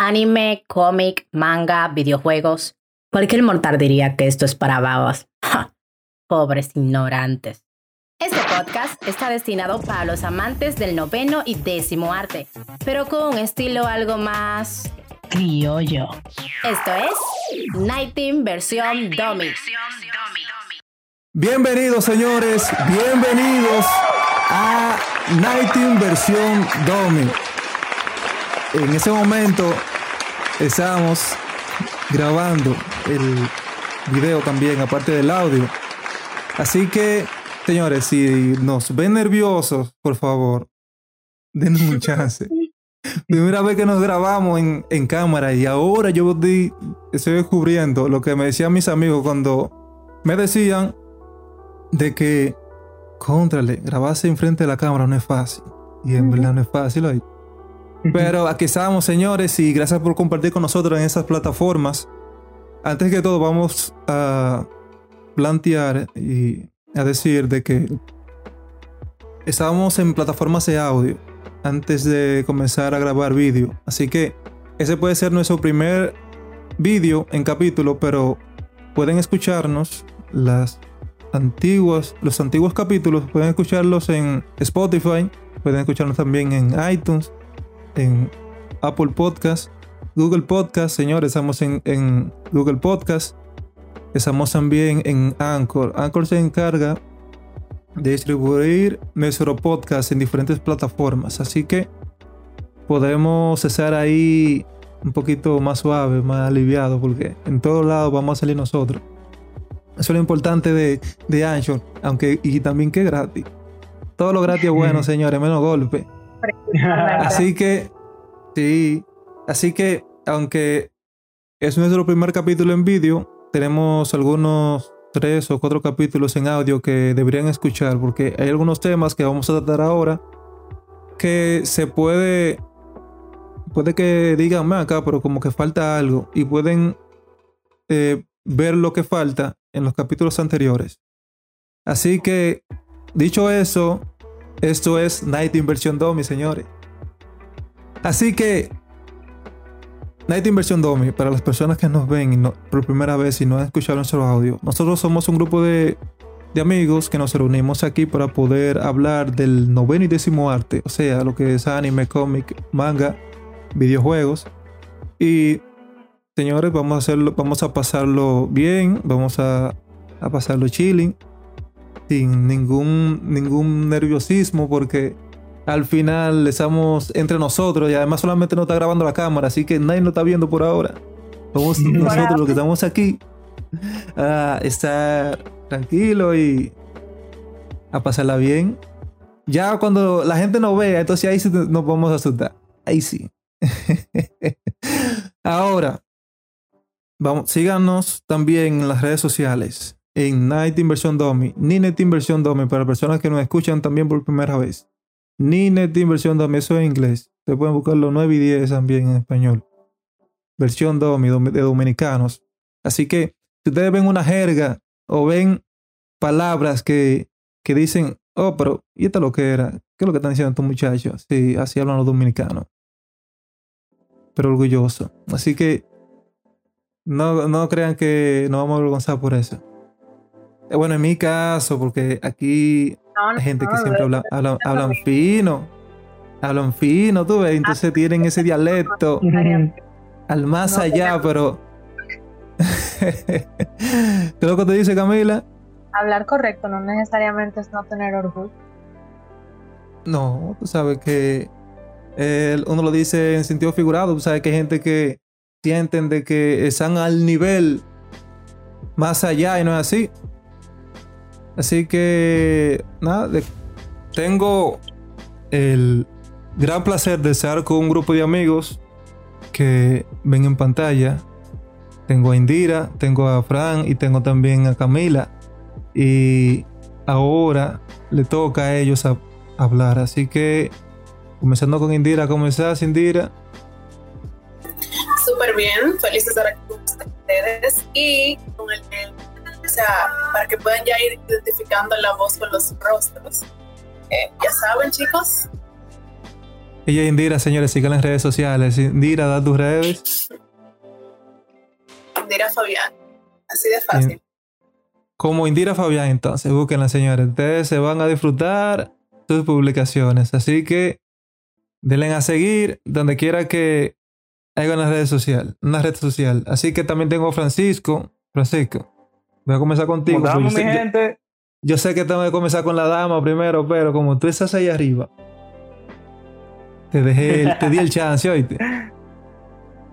anime, cómic, manga, videojuegos. Cualquier mortal diría que esto es para babas. Pobres ignorantes. Este podcast está destinado para los amantes del noveno y décimo arte, pero con un estilo algo más criollo. Esto es Nighting versión Dummy. Bienvenidos señores, bienvenidos a Nighting versión Dummy. En ese momento estamos grabando el video también, aparte del audio. Así que Señores, si nos ven nerviosos, por favor, denos un chance. Primera vez que nos grabamos en, en cámara y ahora yo estoy descubriendo lo que me decían mis amigos cuando me decían de que, contrale, grabarse enfrente de la cámara no es fácil. Y en verdad no es fácil hoy. Pero aquí estamos, señores, y gracias por compartir con nosotros en esas plataformas. Antes que todo, vamos a plantear y a decir de que estábamos en plataformas de audio antes de comenzar a grabar vídeo. Así que ese puede ser nuestro primer vídeo en capítulo, pero pueden escucharnos las antiguas, los antiguos capítulos, pueden escucharlos en Spotify, pueden escucharnos también en iTunes, en Apple Podcast, Google Podcast, señores, estamos en, en Google Podcast, Estamos también en Anchor. Anchor se encarga de distribuir nuestro podcast en diferentes plataformas. Así que podemos estar ahí un poquito más suave, más aliviado, porque en todos lados vamos a salir nosotros. Eso es lo importante de, de Anchor, aunque y también que es gratis. Todo lo gratis es bueno, señores, menos golpe. Así que, sí, así que, aunque es nuestro primer capítulo en vídeo, tenemos algunos tres o cuatro capítulos en audio que deberían escuchar porque hay algunos temas que vamos a tratar ahora que se puede puede que digan acá pero como que falta algo y pueden eh, ver lo que falta en los capítulos anteriores. Así que dicho eso esto es Night Inversion 2 mis señores así que Night Inversión Domi, para las personas que nos ven por primera vez y no han escuchado nuestro audio, nosotros somos un grupo de, amigos que nos reunimos aquí para poder hablar del noveno y décimo arte, o sea, lo que es anime, cómic, manga, videojuegos. Y señores, vamos a hacerlo, vamos a pasarlo bien, vamos a, a pasarlo chilling, sin ningún, ningún nerviosismo, porque al final estamos entre nosotros y además solamente nos está grabando la cámara, así que nadie nos está viendo por ahora. Somos nosotros los que estamos aquí a estar tranquilo y a pasarla bien. Ya cuando la gente nos vea, entonces ahí sí nos a asustar. Ahí sí. Ahora, vamos, síganos también en las redes sociales. En Night Inversión Domi, ni Net Inversión Domi, para personas que nos escuchan también por primera vez ni net inversión DOMI, eso es inglés. Se pueden buscar los 9 y 10 también en español. Versión DOMI de dominicanos. Así que si ustedes ven una jerga o ven palabras que, que dicen, oh, pero ¿y esto lo que era? ¿Qué es lo que están diciendo estos muchachos? Sí, así hablan los dominicanos. Pero orgulloso. Así que no, no crean que nos vamos a avergonzar por eso. Eh, bueno, en mi caso, porque aquí hay gente que siempre habla, hablan fino. Hablan fino, tú ves. Entonces tienen ese dialecto al más allá, pero. ¿Qué es lo que te dice Camila? Hablar correcto no necesariamente es no tener orgullo. No, tú sabes que uno lo dice en sentido figurado. Tú sabes que hay gente que sienten de que están al nivel más allá y no es así. Así que, nada, tengo el gran placer de estar con un grupo de amigos que ven en pantalla. Tengo a Indira, tengo a Fran y tengo también a Camila. Y ahora le toca a ellos hablar. Así que, comenzando con Indira, ¿cómo estás, Indira? Súper bien, feliz de estar aquí con ustedes y con el sea, para que puedan ya ir identificando la voz con los rostros. Eh, ya saben, chicos. Ella Indira, señores, síganla en redes sociales. Indira, da tus redes. Indira Fabián. Así de fácil. Como Indira Fabián, entonces, búsquenla, señores. Ustedes se van a disfrutar sus publicaciones. Así que denle a seguir donde quiera que haya una red social. Una red social. Así que también tengo a Francisco. Francisco, voy a comenzar contigo. Estamos, yo, mi sé, gente. yo sé que tengo que comenzar con la dama primero, pero como tú estás ahí arriba, te dejé, el- te di el chance, oíste.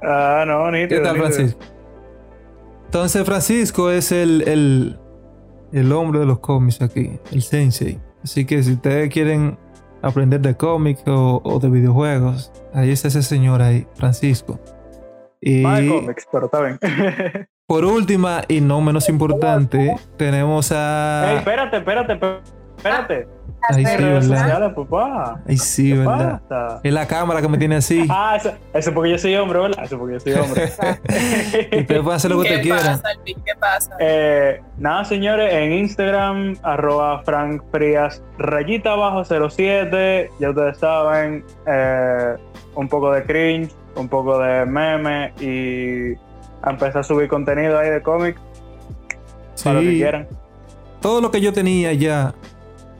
Ah, no, ¿Qué nítido, tal. Francisco? Entonces, Francisco es el, el, el hombre de los cómics aquí, el sensei. Así que si ustedes quieren aprender de cómics o, o de videojuegos, ahí está ese señor ahí, Francisco. Y Más de cómics, pero está bien. por última y no menos importante, tenemos Ey, a... espérate, espérate, espérate. Ahí sí, ¿verdad? papá. Sí, ¿Qué ¿verdad? pasa? Es la cámara que me tiene así. Ah, eso, eso porque yo soy hombre, ¿verdad? Eso porque yo soy hombre. Ustedes pueden hacer lo que ¿Qué ustedes quieran. ¿Qué pasa? Eh, nada, señores, en Instagram, arroba Frank Frías, rayita abajo 07, ya ustedes saben, eh, un poco de cringe, un poco de meme y a empezar a subir contenido ahí de cómics para lo que quieran. todo lo que yo tenía ya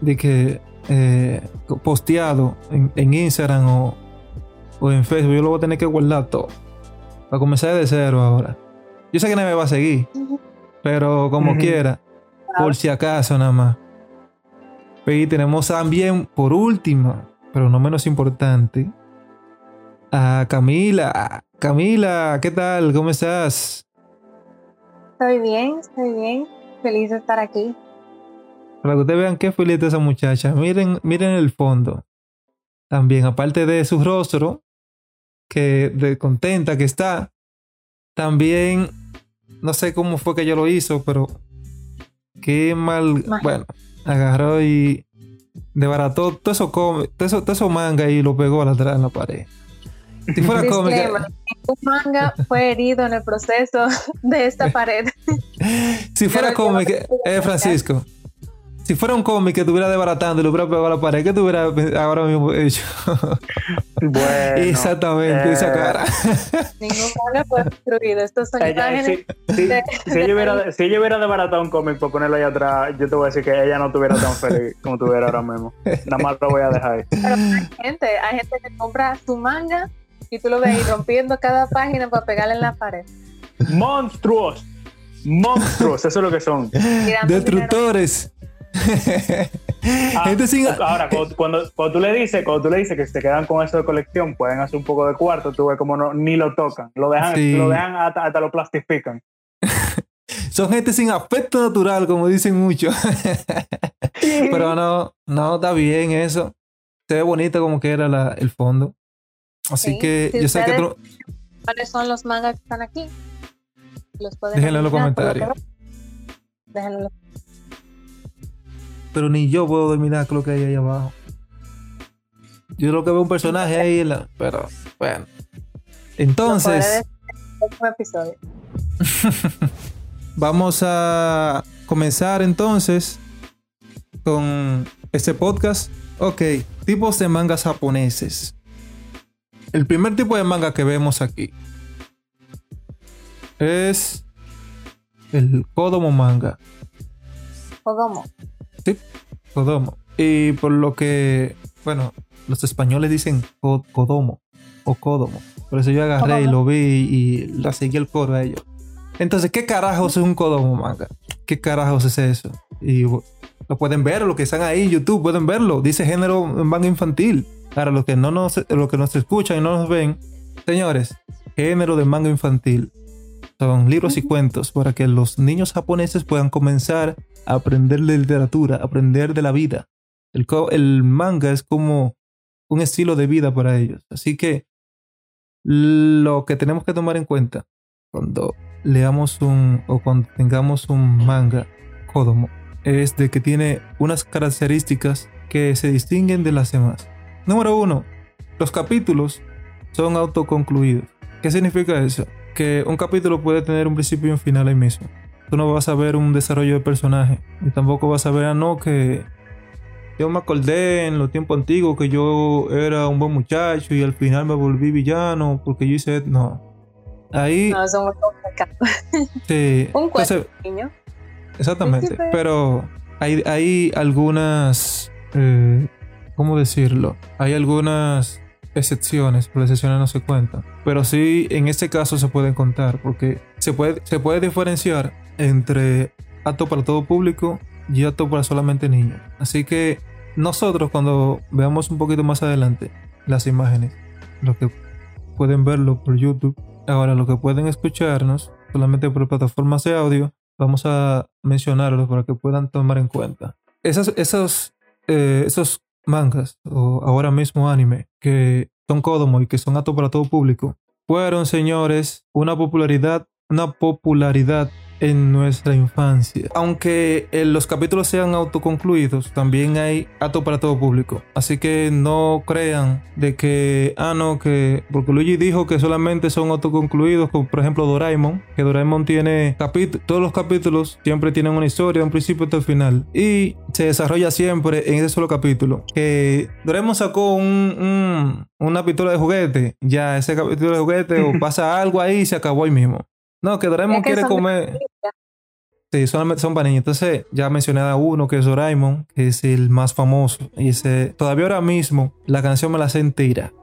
de que eh, posteado en, en Instagram o, o en Facebook, yo lo voy a tener que guardar todo. Para comenzar de cero ahora. Yo sé que nadie me va a seguir, pero como quiera, por si acaso nada más. Y tenemos también, por último, pero no menos importante, a Camila. Camila, ¿qué tal? ¿Cómo estás? Estoy bien, estoy bien. Feliz de estar aquí. Para que ustedes vean qué feliz esa muchacha. Miren, miren el fondo. También, aparte de su rostro, que de contenta que está, también, no sé cómo fue que ella lo hizo, pero qué mal, bueno, agarró y desbarató todo eso, todo eso, todo eso manga y lo pegó atrás en la pared. Si fuera cómica, Un manga fue herido en el proceso de esta pared. si fuera cómica, eh, Francisco, si fuera un cómic que estuviera desbaratando y lo hubiera pegado a la pared, ¿qué tuviera ahora mismo hecho? Bueno, Exactamente, esa eh, cara. Ningún manga fue destruido. Estos son Ella, imágenes. si, si- de- si ella hubiera, si ella hubiera desbaratado un cómic para ponerlo ahí atrás, yo te voy a decir que ella no estuviera tan feliz como estuviera ahora mismo. Nada más lo voy a dejar ahí. Pero hay gente, hay gente que compra su manga y tú lo ves ahí rompiendo cada página para pegarle en la pared. Monstruos. Monstruos, eso es lo que son. Destructores. Ah, Gente sin. Ahora, cuando, cuando, cuando tú le dices, cuando tú le dices que se quedan con eso de colección, pueden hacer un poco de cuarto, tú ves como no, ni lo tocan, lo dejan, Sí. lo dejan hasta, hasta lo plastifican. Son gente sin afecto natural, como dicen muchos. Pero no, no está bien eso. Se ve bonito como que era la- el fondo. Así Sí, que si yo sé que ¿Cuáles son los mangas que están aquí? Los pueden Déjenlo en los lo comentarios. ven. Déjenlo en los Pero ni yo puedo dominar lo que hay ahí abajo. Yo lo que veo un personaje ahí, en la- pero bueno. Entonces, episodio. vamos a comenzar entonces con este podcast. Ok, tipos de mangas japoneses. El primer tipo de manga que vemos aquí es el Kodomo manga. Kodomo. Kodomo. Y por lo que, bueno, los españoles dicen ko- Kodomo o Kodomo. Por eso yo agarré y lo vi y la seguí el coro a ellos. Entonces, ¿qué carajos es un Kodomo manga? ¿Qué carajos es eso? Y lo pueden ver, los que están ahí en YouTube pueden verlo. Dice género manga infantil. Para los que no nos, los que escuchan y no nos ven, señores, género de manga infantil. Son libros y cuentos para que los niños japoneses puedan comenzar a aprender de literatura, aprender de la vida. El, el manga es como un estilo de vida para ellos. Así que lo que tenemos que tomar en cuenta cuando leamos un o cuando tengamos un manga Kodomo es de que tiene unas características que se distinguen de las demás. Número uno, los capítulos son autoconcluidos. ¿Qué significa eso? Que un capítulo puede tener un principio y un final ahí mismo. Tú no vas a ver un desarrollo de personaje. Y tampoco vas a ver a no que yo me acordé en los tiempos antiguos que yo era un buen muchacho y al final me volví villano porque yo hice. No. Ahí. No, eso es muy complicado. sí. Un cuento, Entonces, niño. Exactamente. Pero hay, hay algunas. eh, ¿Cómo decirlo? Hay algunas excepciones, pero las excepciones no se cuentan. Pero sí, en este caso se pueden contar, porque se puede, se puede diferenciar entre apto para todo público y apto para solamente niños. Así que nosotros, cuando veamos un poquito más adelante las imágenes, lo que pueden verlo por YouTube, ahora lo que pueden escucharnos solamente por plataformas de audio, vamos a mencionarlos para que puedan tomar en cuenta. Esas, esos, eh, esos mangas, o ahora mismo anime, que son Kodomo y que son aptos para todo público, fueron, señores, una popularidad, una popularidad en nuestra infancia. Aunque eh, los capítulos sean autoconcluidos, también hay apto para todo público. Así que no crean de que, ah, no, que, porque Luigi dijo que solamente son autoconcluidos, como por ejemplo Doraemon, que Doraemon tiene capítulos, todos los capítulos siempre tienen una historia, un principio hasta el final. Y se desarrolla siempre en ese solo capítulo. Que Doraemon sacó un, un- una pistola de juguete, ya ese capítulo de juguete, o pasa algo ahí y se acabó ahí mismo. No, que Doraemon quiere comer. Sí, solamente son niños. Entonces, ya mencioné a uno que es Doraemon, que es el más famoso. Y ese, todavía ahora mismo, la canción me la sé entera.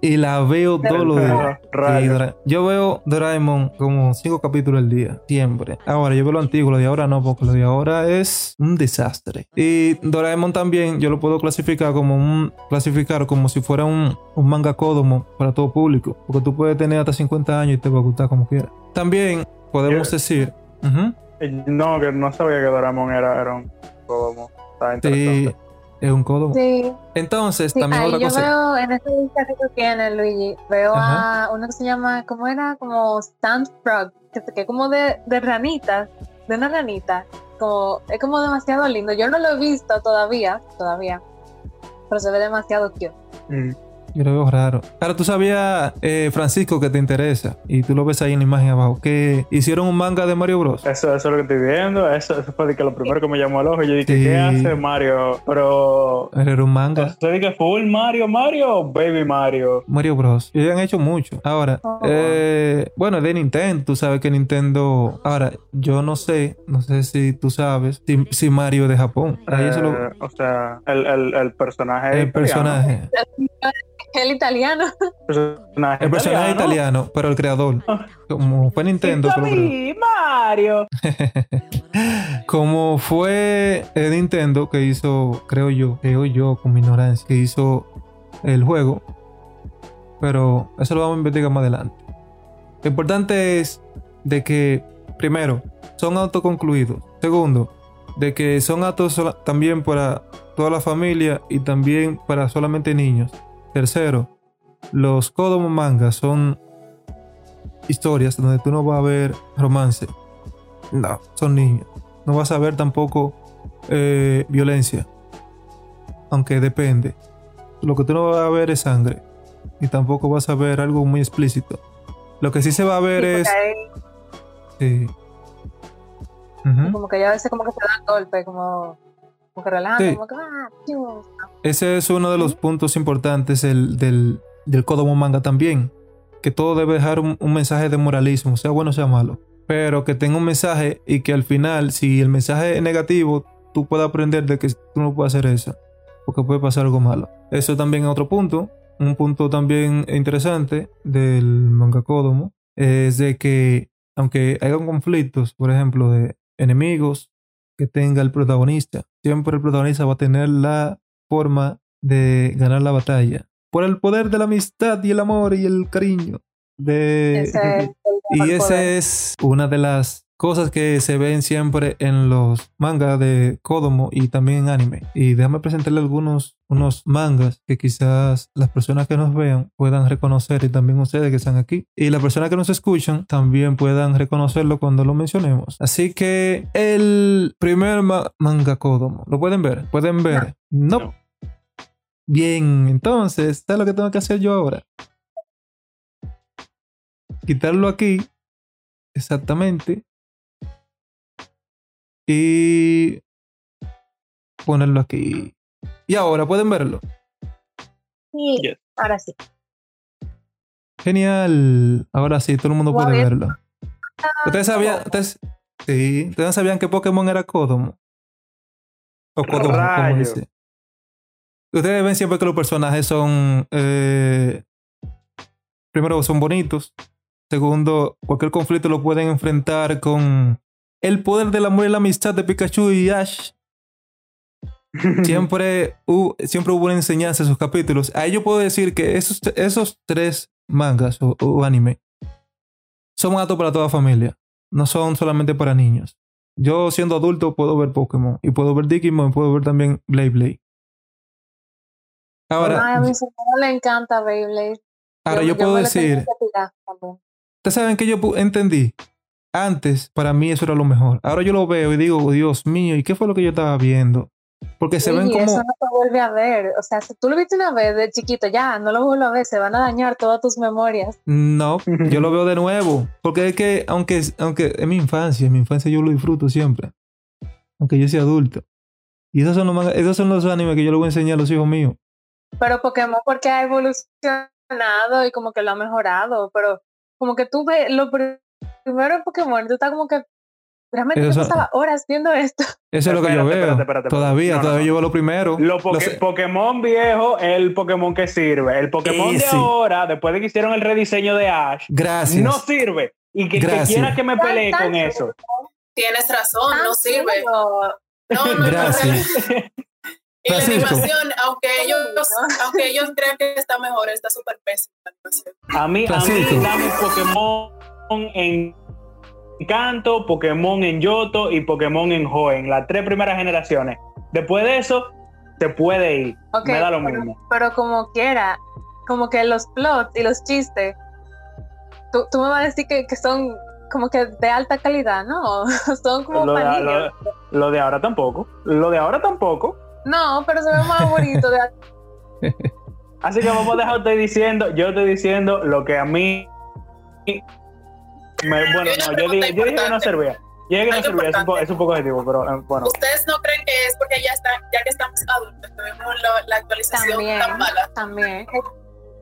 Y la veo todos los días. Yo veo Doraemon como cinco capítulos al día, siempre. Ahora, yo veo lo antiguo, lo de ahora no, porque lo de ahora es un desastre. Y Doraemon también, yo lo puedo clasificar como un, clasificar como si fuera un, un manga Kodomo para todo público, porque tú puedes tener hasta 50 años y te va a gustar como quieras. También podemos Yo- decir, ujú, Eh, No, que no sabía que Doraemon era, era un Kodomo. Está sí, interesante. es un Kodomo. Sí, Entonces, sí, también ahí otra yo cosa. veo en ese lista que tú tienes, Luigi, veo Ajá. a uno que se llama, ¿cómo era? Como Stand Frog, que, que es como de, de ranitas, de una ranita. Como, es como demasiado lindo. Yo no lo he visto todavía, todavía, pero se ve demasiado cute. Mm. Yo lo veo raro. Ahora, tú sabías, eh, Francisco, que te interesa, y tú lo ves ahí en la imagen abajo, que hicieron un manga de Mario Bros. Eso, eso es lo que estoy viendo. Eso, eso fue de que lo primero que me llamó al ojo. Yo dije, Sí. ¿qué hace Mario? Pero. Era un manga. ¿Se que full Mario, Mario o Baby Mario? Mario Bros. Y han hecho mucho. Ahora, Oh. eh, bueno, de Nintendo, tú sabes que Nintendo. Ahora, yo no sé, no sé si tú sabes, si, si Mario es de Japón. Ahí eso lo- Eh, o sea, el, el, el personaje. el personaje. El italiano. personaje El personaje italiano, pero el creador. Como fue Nintendo, pero- Mario. como fue eh, Nintendo que hizo, creo yo, creo yo con mi ignorancia, que hizo el juego. Pero eso lo vamos a investigar más adelante. Lo importante es de que, primero, son autoconcluidos. Segundo, de que son actos también para toda la familia y también para solamente niños. Tercero, los Kodomo mangas son historias donde tú no vas a ver romance. No, son niños. No vas a ver tampoco eh, violencia. Aunque depende. Lo que tú no vas a ver es sangre. Y tampoco vas a ver algo muy explícito. Lo que sí se va a ver Sí, es... ahí sí. Como que ya a veces como que se dan golpe, como, como que relajan, Sí. como que ah. Ese es uno de los puntos importantes el- del, del Kodomo manga también. Que todo debe dejar un, un mensaje de moralismo, sea bueno o sea malo. Pero que tenga un mensaje y que al final, si el mensaje es negativo, tú puedas aprender de que tú no puedes hacer eso. Porque puede pasar algo malo. Eso también es otro punto. Un punto también interesante del manga Kodomo es de que, aunque haya conflictos, por ejemplo, de enemigos que tenga el protagonista, siempre el protagonista va a tener la forma de ganar la batalla. Por el poder de la amistad y el amor y el cariño. De... Ese es el Y esa es una de las cosas que se ven siempre en los mangas de Kodomo y también en anime. Y déjame presentarle algunos unos mangas que quizás las personas que nos vean puedan reconocer y también ustedes que están aquí. Y las personas que nos escuchan también puedan reconocerlo cuando lo mencionemos. Así que el primer ma- manga Kodomo, ¿lo pueden ver? ¿Pueden ver? No. No. Bien, entonces, ¿sabes lo que tengo que hacer yo ahora? Quitarlo aquí. Exactamente. Y ponerlo aquí. Y ahora pueden verlo. Sí, Yes. ahora sí. Genial. Ahora sí, todo el mundo puede bien. verlo. ¿Ustedes sabían, ustedes, sí, ¿ustedes no sabían que Pokémon era Kodomo? O Kodomo, como dice. Ustedes ven siempre que los personajes son. eh, primero, son bonitos. Segundo, cualquier conflicto lo pueden enfrentar con el poder del amor y la amistad de Pikachu y Ash. Siempre, hu- siempre hubo una enseñanza en sus capítulos. Ahí yo puedo decir que esos, esos tres mangas o, o anime son aptos para toda familia. No son solamente para niños. Yo siendo adulto puedo ver Pokémon y puedo ver Digimon y puedo ver también Blade Blade. Ay, a Ahora, mi señora le encanta Beyblade. ahora yo, me puedo decir, ustedes saben que yo entendí. Antes, para mí eso era lo mejor. Ahora yo lo veo y digo, "Oh, Dios mío, ¿y qué fue lo que yo estaba viendo? Porque se ven como... eso no se vuelve a ver. O sea, si tú lo viste una vez de chiquito, ya, no lo vuelvo a ver, se van a dañar todas tus memorias. No, yo lo veo de nuevo. Porque es que, aunque, aunque es mi infancia, en mi infancia yo lo disfruto siempre. Aunque yo sea adulto. Y esos son los, esos son los animes que yo le voy a enseñar a los hijos míos. Pero Pokémon porque ha evolucionado y como que lo ha mejorado, pero como que tú ves lo pr- primero en Pokémon, tú estás como que realmente Eso yo pasaba horas viendo esto. Eso es lo que yo veo. espérate, espérate, todavía, No, no, todavía no. yo veo lo primero. Lo sé- Pokémon viejo es el Pokémon que sirve. El Pokémon de ahora, después de que hicieron el rediseño de Ash, Gracias. no sirve. Y que, que quiera que me pelee con tan eso. Tienes razón, no sirve. chulo. No, no, no, Gracias. Y la animación, aunque ellos, aunque ellos crean que está mejor, está súper pésima. A mí, a mí Pokémon en Canto, Pokémon en Yoto y Pokémon en Hoenn, las tres primeras generaciones. Después de eso, se puede ir. Me da lo pero, mismo. pero como quiera, como que los plots y los chistes, tú, tú me vas a decir que, que son como que de alta calidad, ¿no? son como Lo de, lo, de ahora tampoco. Lo de ahora tampoco. No, pero se ve más bonito. De... Así que vamos a dejar estoy diciendo, yo estoy diciendo lo que a mí me- bueno, no, yo dije, yo dije que no servía. Yo dije que no Algo servía, es un, es un poco objetivo, pero eh, bueno. ¿Ustedes no creen que es porque ya está, ya que estamos adultos, tenemos la, la actualización También. tan mala? También.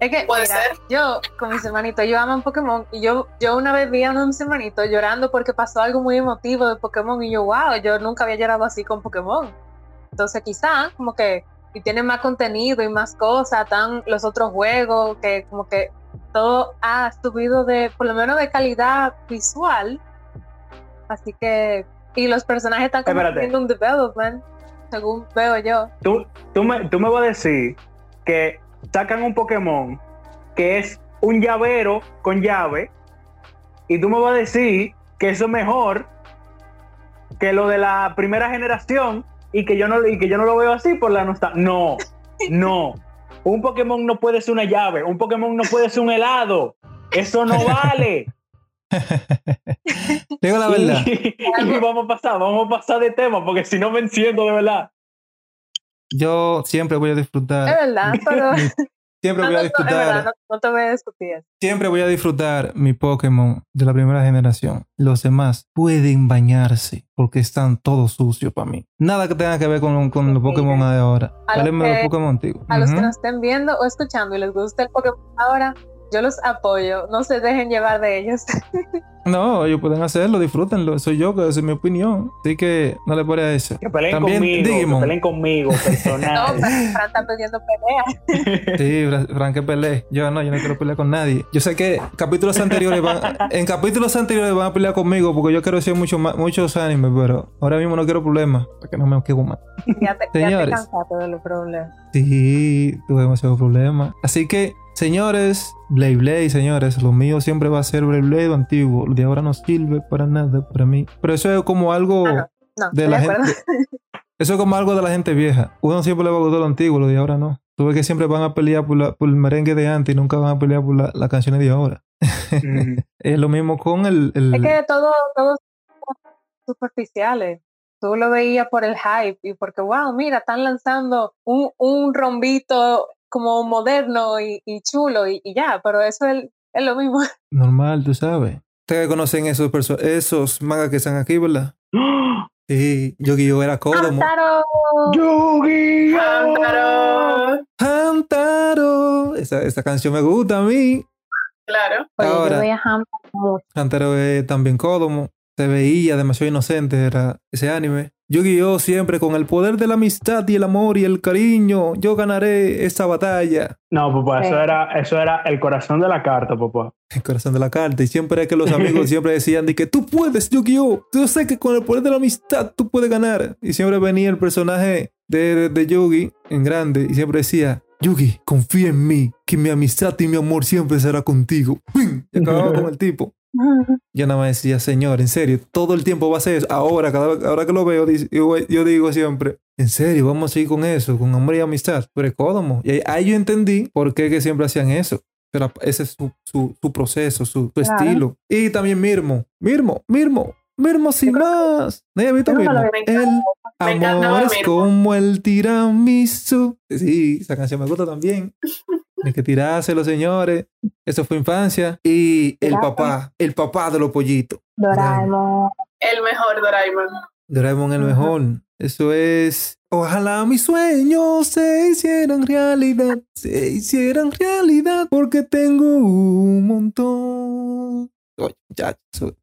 Es que, Puede mira, ser. yo con mis hermanitos, yo amo Pokémon y yo, yo una vez vi a uno de mis hermanitos llorando porque pasó algo muy emotivo de Pokémon y yo, wow, yo nunca había llorado así con Pokémon. Entonces quizá como que y tiene más contenido y más cosas, están los otros juegos que como que todo ha subido de, por lo menos de calidad visual. Así que, y los personajes están como teniendo un development, según veo yo. Tú, tú, me, tú me vas a decir que sacan un Pokémon que es un llavero con llave y tú me vas a decir que eso es mejor que lo de la primera generación y que yo no, y que yo no lo veo así por la nostalgia. No, no. Un Pokémon no puede ser una llave, un Pokémon no puede ser un helado. Eso no vale. Digo la verdad. Y, y vamos a pasar, vamos a pasar de tema, porque si no me enciendo de verdad. Yo siempre voy a Es disfrutar. verdad, pero Siempre no, voy no, a no, es verdad, disfrutar. no, no te voy a discutir. Siempre voy a disfrutar mi Pokémon de la primera generación. Los demás pueden bañarse porque están todos sucios para mí. Nada que tenga que ver con, con los. Pokémon de ahora. A los de los que- Pokémon antiguos. A los que nos estén viendo o escuchando y les gusta el Pokémon ahora, yo los apoyo. No se dejen llevar de ellos. No, ellos pueden hacerlo, disfrútenlo. Soy yo, que esa es mi opinión. Así que no le pare a eso. Que peleen También conmigo, Digimon. que peleen conmigo, No, personal. Fran Fran está pidiendo pelea. Sí, Fra- Frank, que pelee. Yo no, yo no quiero pelear con nadie. Yo sé que capítulos anteriores van, en capítulos anteriores van a pelear conmigo porque yo quiero hacer mucho más, muchos animes, pero ahora mismo no quiero problemas, para que no me quedo más. Ya te, ya te Señores. cansaste de los problemas. Sí, tuve demasiados problemas. Así que, señores, Blade Blade, señores, lo mío siempre va a ser Blade Blade antiguo. Lo de ahora no sirve para nada para mí. Pero eso es como algo Ah, No, de la de acuerdo. gente. Eso es como algo de la gente vieja. Uno siempre le va a gustar lo antiguo, lo de ahora no. Tú ves que siempre van a pelear por, la- por el merengue de antes y nunca van a pelear por la- las canciones de ahora. Ujú. Es lo mismo con el. el- Es que todo, todo son superficiales. Tú lo veías por el hype y porque, wow, mira, están lanzando un, un rombito como moderno y, y chulo y, y ya, pero eso es, es lo mismo. Normal, tú sabes. Ustedes conocen esos, perso- esos mangas que están aquí, ¿verdad? Sí, Yu-Gi-Oh era Kodomo. ¡Hamtaro! ¡Yu-Gi-Oh! Hamtaro. Hamtaro. Esa, esa canción me gusta a mí. Claro. Oye, Ahora. yo veía Hamtaro mucho. Hamtaro es también Kodomo. Se veía demasiado inocente era ese anime. Yu-Gi-Oh siempre con el poder de la amistad y el amor y el cariño. Yo ganaré esta batalla. No, papá, Sí. eso era, eso era el corazón de la carta, papá. El corazón de la carta. Y siempre es que los amigos siempre decían de que tú puedes, Yu-Gi-Oh! Yo sé que con el poder de la amistad tú puedes ganar. Y siempre venía el personaje de, de, de Yugi en grande y siempre decía, Yugi, confía en mí, que mi amistad y mi amor siempre será contigo. ¡Pum! Y acababa con el tipo. Yo nada más decía, señor, en serio, todo el tiempo va a ser eso. Ahora, cada ahora que lo veo, yo, digo siempre, en serio, vamos a seguir con eso, con amor y amistad. Kodomo. Y ahí, ahí yo entendí por qué que siempre hacían eso. Pero ese es su, su, su proceso, su, su Claro. estilo. Y también Mirmo. Mirmo, Mirmo, Mirmo sin más. ¿No había visto Mirmo? El amor es como el tiramisú. Sí, esa canción me gusta también. Hay que tirárselo, señores. Eso fue infancia. Y el papá, el papá de los pollitos. Doraemon. El mejor Doraemon. Doraemon el mejor. Eso es. Ojalá mis sueños se hicieran realidad. Se hicieran realidad. Porque tengo un montón. Oye,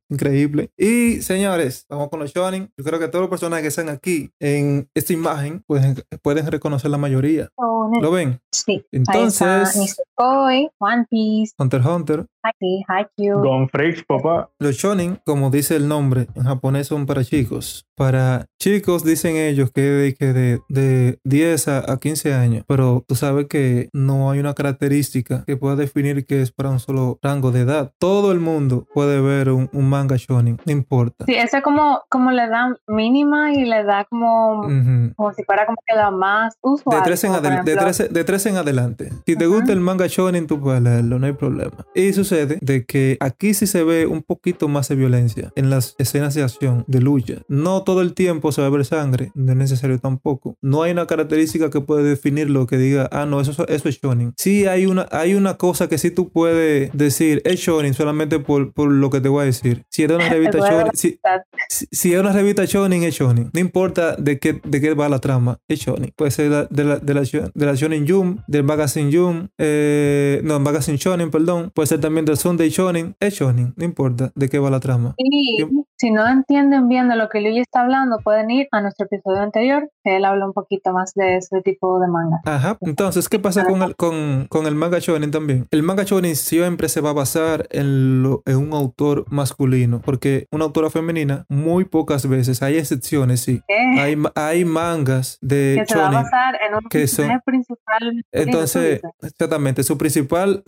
increíble. Y señores, vamos con los shonen. Yo creo que todas las personas que están aquí en esta imagen pueden, pueden reconocer la mayoría. Oh, ¿Lo ven? sí. Entonces- Nisekoi, One Piece, Hunter x Hunter. Haikyuu, Haikyuu. Gon Freaks, papá. Los shonen, como dice el nombre, en japonés son para chicos. Para chicos dicen ellos que de, que de, de 10 a, a 15 años. Pero tú sabes que no hay una característica que pueda definir que es para un solo rango de edad. Todo el mundo puede ver un, un manga shonen, no importa. Sí, ese como, como le da mínima y le da como, Ujú. como si fuera como que la más usual. De 13, en como por adel- de, 13, de 13 en adelante. Si te Ajá. gusta el manga shonen, tú puedes leerlo, no hay problema. Y sucede de que aquí sí se ve un poquito más de violencia en las escenas de acción, de lucha. No todo el tiempo se va a ver sangre, no es necesario tampoco. No hay una característica que puede definir lo que diga, ah, no, eso, eso es shonen. Sí hay una, hay una cosa que sí tú puedes decir, es shonen solamente por, por lo que te voy a decir. Si es de una revista shonen, si, si, es una revista shonen, es shonen. No importa de qué, de qué va la trama, es shonen. Puede ser la- de, la, de, la, de la shonen Jump, del magazine Jump, eh, no, magazine shonen, perdón. Puede ser también del Sunday shonen, es shonen. No importa de qué va la trama. Y Yo- si no entienden bien de lo que Luigi está hablando, pueden ir a nuestro episodio anterior, él habla un poquito más de ese tipo de manga. Ajá. Entonces, ¿qué pasa con el, con, con el manga shonen también? El manga shonen siempre se va a basar en, lo- en un autor masculino, porque una autora femenina muy pocas veces, hay excepciones, sí. ¿Qué? Hay, hay mangas de que se va a shonen basar en un que son- principal. Entonces, exactamente, su principal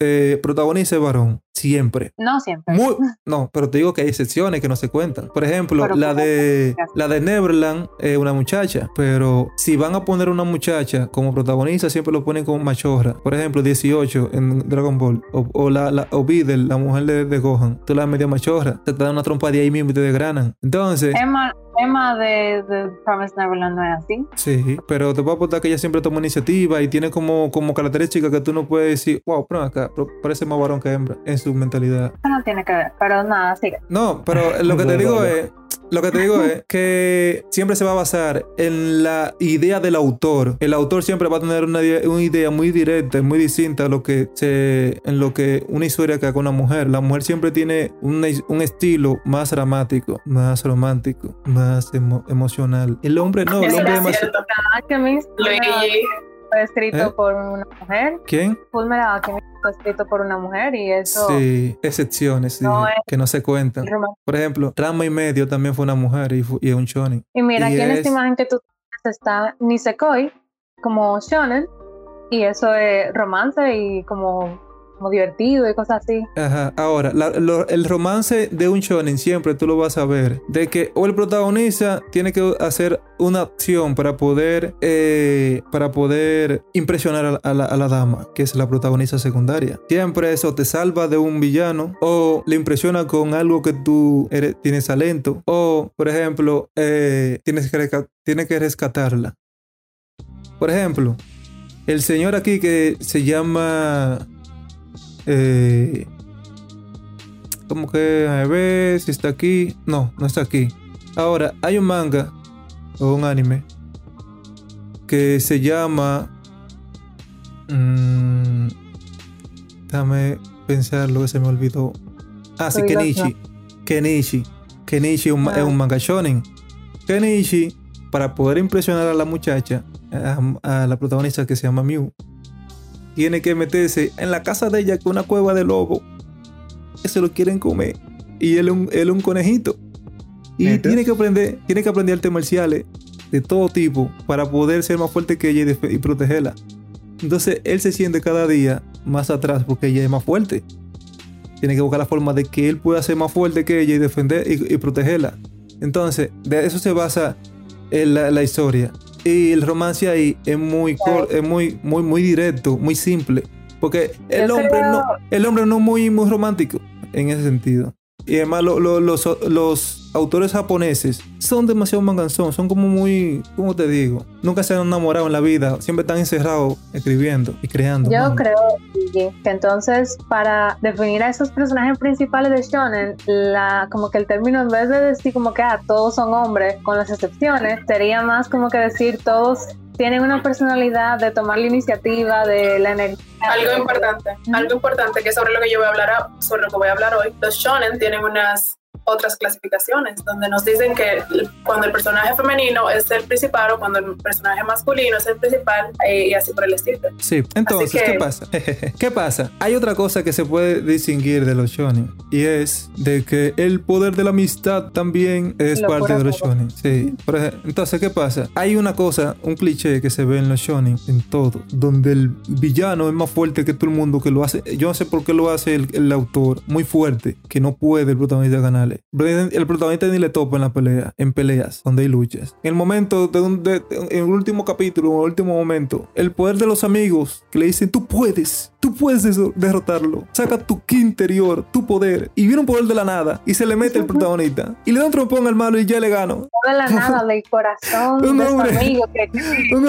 eh, protagonista es varón, siempre. No siempre. Muy, no, pero te digo que hay excepciones que no se cuentan. Por ejemplo, Pero la ¿cómo de la de Neverland es una muchacha, pero si van a poner una muchacha como protagonista, siempre lo ponen como machorra. Por ejemplo, 18 en Dragon Ball o, o la, la o Videl, la mujer de, de Gohan, tú la media machorra, te dan una trompa de ahí mismo y te desgranan. Entonces, Emma, Emma de, de Promise Neverland no es así. Sí, pero te puedo aportar que ella siempre toma iniciativa y tiene como, como característica que tú no puedes decir, wow, pero acá, parece más varón que hembra en su mentalidad. Eso no tiene que ver, pero nada, sigue. No, pero lo que te digo es, lo que te digo es que siempre se va a basar en la idea del autor. El autor siempre va a tener una, idea- una idea muy directa, y muy distinta a lo que se, en lo que una historia que haga una mujer. La mujer siempre tiene una- un estilo más dramático, más romántico, más emo- emocional. El hombre no, el hombre más... Luigi. fue escrito ¿Eh? por una mujer. ¿Quién? Fullmetal Alchemist fue escrito por una mujer y eso Sí, excepciones, sí, No es- que no se cuentan. Por ejemplo, Rama y Medio también fue una mujer y, y es un shonen. Y mira, Y aquí en es- esta imagen que tú tienes está Nisekoi como shonen y eso es romance y como, divertido y cosas así. Ahora, el romance de un shonen siempre tú lo vas a ver, de que o el protagonista tiene que hacer una acción para poder, eh, para poder impresionar a, la, a la dama, que es la protagonista secundaria. Siempre eso te salva de un villano o le impresiona con algo que tú tienes talento o, por ejemplo, eh, tienes, que tienes que rescatarla. Por ejemplo, el señor aquí que se llama... Eh, como que a ver si está aquí. No, no está aquí. Ahora, hay un manga o un anime que se llama. mm, déjame pensar lo que se me olvidó. Ah, sí, Kenichi. Kenichi. Kenichi es un, Ah. es un manga shonen. Kenichi, para poder impresionar a la muchacha, a, a la protagonista que se llama Mew, tiene que meterse en la casa de ella con una cueva de lobo. Que se lo quieren comer. Y él es un, él es un conejito. Y ¿Neta? tiene que aprender, tiene que aprender artes marciales de todo tipo para poder ser más fuerte que ella y, protegerla. Entonces él se siente cada día más atrás porque ella es más fuerte. Tiene que buscar la forma de que él pueda ser más fuerte que ella y defender y, y protegerla. Entonces, de eso se basa en la, la historia. Y el romance ahí es muy, es muy, muy, muy directo, muy simple. Porque el Yo hombre, creo- no, el hombre no es muy, muy romántico en ese sentido. Y además lo- lo- los, los autores japoneses son demasiado manganzón, son como muy, ¿cómo te digo? Nunca se han enamorado en la vida, siempre están encerrados escribiendo y creando. Yo manga. creo que entonces para definir a esos personajes principales de shonen, la, como que el término en vez de decir como que ah, todos son hombres, con las excepciones, sería más como que decir todos tienen una personalidad de tomar la iniciativa, de la energía. Algo importante, algo importante que es sobre lo que yo voy a hablar, sobre lo que voy a hablar hoy. Los shonen tienen unas otras clasificaciones donde nos dicen que cuando el personaje femenino es el principal o cuando el personaje masculino es el principal eh, y así por el estilo. Sí, entonces, que- ¿qué pasa? ¿Qué pasa? Hay otra cosa que se puede distinguir de los shonen y es de que el poder de la amistad también es parte de los shonen. Sí, por ejemplo, entonces, ¿qué pasa? Hay una cosa, un cliché que se ve en los shonen, en todo, donde el villano es más fuerte que todo el mundo, que lo hace, yo no sé por qué lo hace el, el autor, muy fuerte, que no puede el protagonista El protagonista ni le topa en la pelea, en peleas, donde hay luchas. En el momento de un, de- en el último capítulo, en el último momento, el poder de los amigos que le dicen, tú puedes, tú puedes des- derrotarlo. Saca tu ki interior, tu poder. Y viene un poder de la nada y se le mete el protagonista. Y le da un trompón al malo y ya le gano. No de la nada, del corazón Un de su hombre. amigo que Un,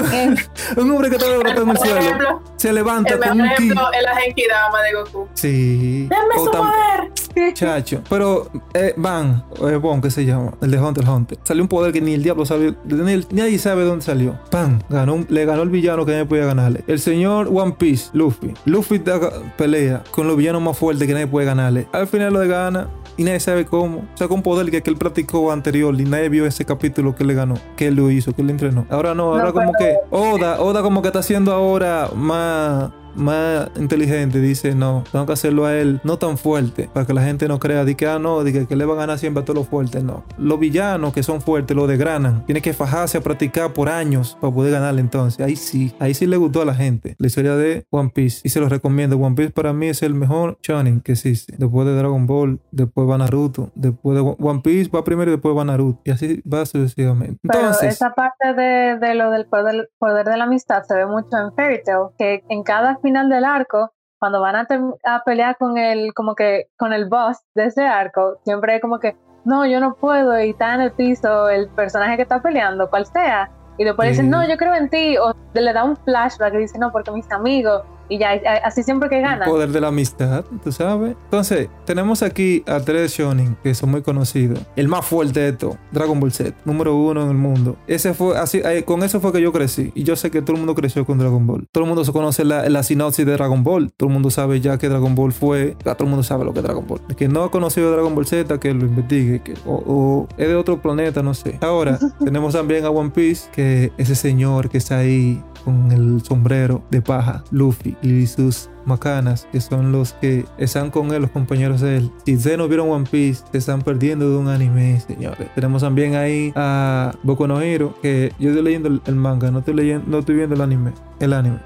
un hombre que estaba derrotando el cielo ejemplo, se levanta el con un ki. ejemplo es la Genkidama de Goku. Sí. ¡Denme O su poder! Chacho. Pero eh, Van, eh, Bon, ¿qué se llama? El de Hunter Hunter. Salió un poder que ni el diablo sabe, ni el- nadie sabe dónde salió. Pan, ganó, le ganó el villano que nadie podía ganarle. El señor One Piece, Luffy. Luffy da- pelea con los villanos más fuertes que nadie puede ganarle. Al final lo de gana y nadie sabe cómo. Sacó un poder que, que él practicó anterior y nadie vio ese capítulo que le ganó, que él lo hizo, que él entrenó. Ahora no, ahora No, como que Oda, Oda como que está haciendo ahora más más inteligente dice no tengo que hacerlo a él no tan fuerte para que la gente no crea de que ah no de que, que le van a ganar siempre a todos los fuertes no. Los villanos que son fuertes lo desgranan. Tiene que fajarse a practicar por años para poder ganarle entonces. Ahí sí ahí sí le gustó a la gente. La historia de One Piece y se lo recomiendo. One Piece para mí es el mejor shonen que existe. Después de Dragon Ball después va Naruto después de One Piece va primero y después va Naruto y así va sucesivamente. Pero entonces esa parte de, de lo del poder, poder de la amistad se ve mucho en Fairy Tail, que en cada final del arco, cuando van a, a pelear con el, como que, con el boss de ese arco, siempre es como que, no, yo no puedo, y está en el piso el personaje que está peleando, cual sea, y después dicen, no, yo creo en ti, o le da un flashback y dice, no, porque mis amigos, y ya, y así siempre que gana. El poder de la amistad, tú sabes. Entonces, tenemos aquí a tres shonen que son muy conocidos. El más fuerte de todo, Dragon Ball Z, número uno en el mundo. Ese fue así, eh, con eso fue que yo crecí. Y yo sé que todo el mundo creció con Dragon Ball. Todo el mundo se conoce la, la sinopsis de Dragon Ball. Todo el mundo sabe ya que Dragon Ball fue. Ya todo el mundo sabe lo que es Dragon Ball. El que no ha conocido Dragon Ball Z, que lo investigue. Que, o, o es de otro planeta, no sé. Ahora, tenemos también a One Piece, que ese señor que está ahí con el sombrero de paja, Luffy, y sus macanas, que son los que están con él, los compañeros de él. Si ustedes no vieron One Piece, se están perdiendo de un anime, señores. Tenemos también ahí a Boku no Hero, que yo estoy leyendo el, manga, no estoy leyendo, no estoy viendo el anime, el anime.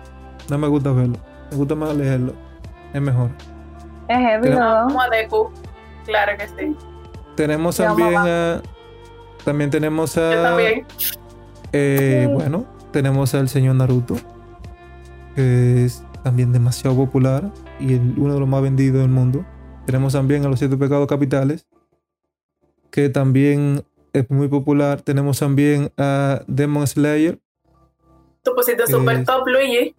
No me gusta verlo, me gusta más leerlo, es mejor. Es heavy, ¿no? Como a Deku. Claro que sí. Tenemos Yo también a... También tenemos a... Yo también. Eh, Sí. Bueno, tenemos al señor Naruto, que es también demasiado popular y el- uno de los más vendidos del mundo. Tenemos también a los siete pecados capitales, que también es muy popular. Tenemos también a Demon Slayer, Tú pusiste super top, Luigi.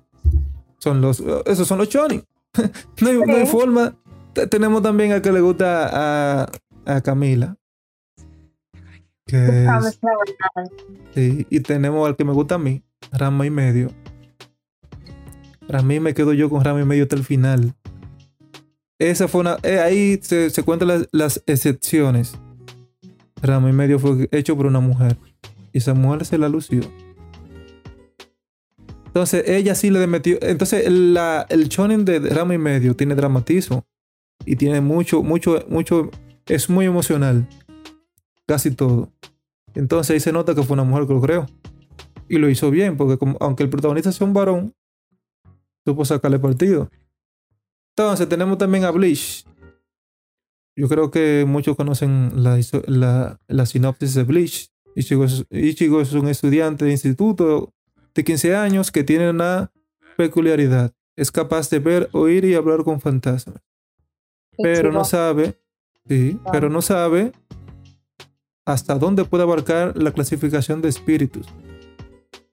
son los, esos son los shonen. no, hay, no hay Sí. forma. Te- Tenemos también a que le gusta a, a Camila. Que es- sí, y tenemos al que me gusta a mí, Rama y medio. Para mí me quedo yo con Rama y medio hasta el final. Esa fue una. eh, ahí se, se cuentan las, las excepciones. Rama y medio fue hecho por una mujer. Y esa mujer se la lució. Entonces ella sí le metió. Entonces el, la- el shonen de Rama y medio tiene dramatismo. Y tiene mucho, mucho, mucho. Es muy emocional. Casi todo. Entonces ahí se nota que fue una mujer que lo creó. Y lo hizo bien, porque como- aunque el protagonista sea un varón, supo sacarle partido. Entonces tenemos también a Bleach. Yo creo que muchos conocen la, la, la sinopsis de Bleach. Ichigo es, Ichigo es un estudiante de instituto de 15 años que tiene una peculiaridad. Es capaz de ver, oír y hablar con fantasmas. Pero no sabe, sí, Ah. pero no sabe hasta dónde puede abarcar la clasificación de espíritus,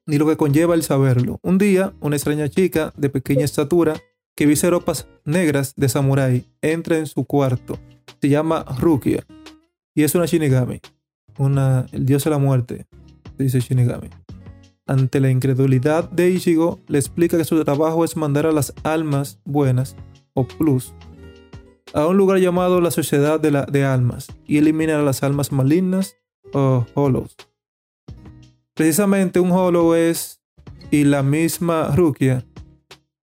ni lo que conlleva el saberlo. Un día, una extraña chica de pequeña estatura que viste ropas negras de samurái entra en su cuarto. Se llama Rukia y es una Shinigami, una, el dios de la muerte, dice Shinigami. Ante la incredulidad de Ichigo, le explica que su trabajo es mandar a las almas buenas, o plus, a un lugar llamado la Sociedad de, la, de Almas y eliminar a las almas malignas o hollows. Precisamente un hollow es y la misma Rukia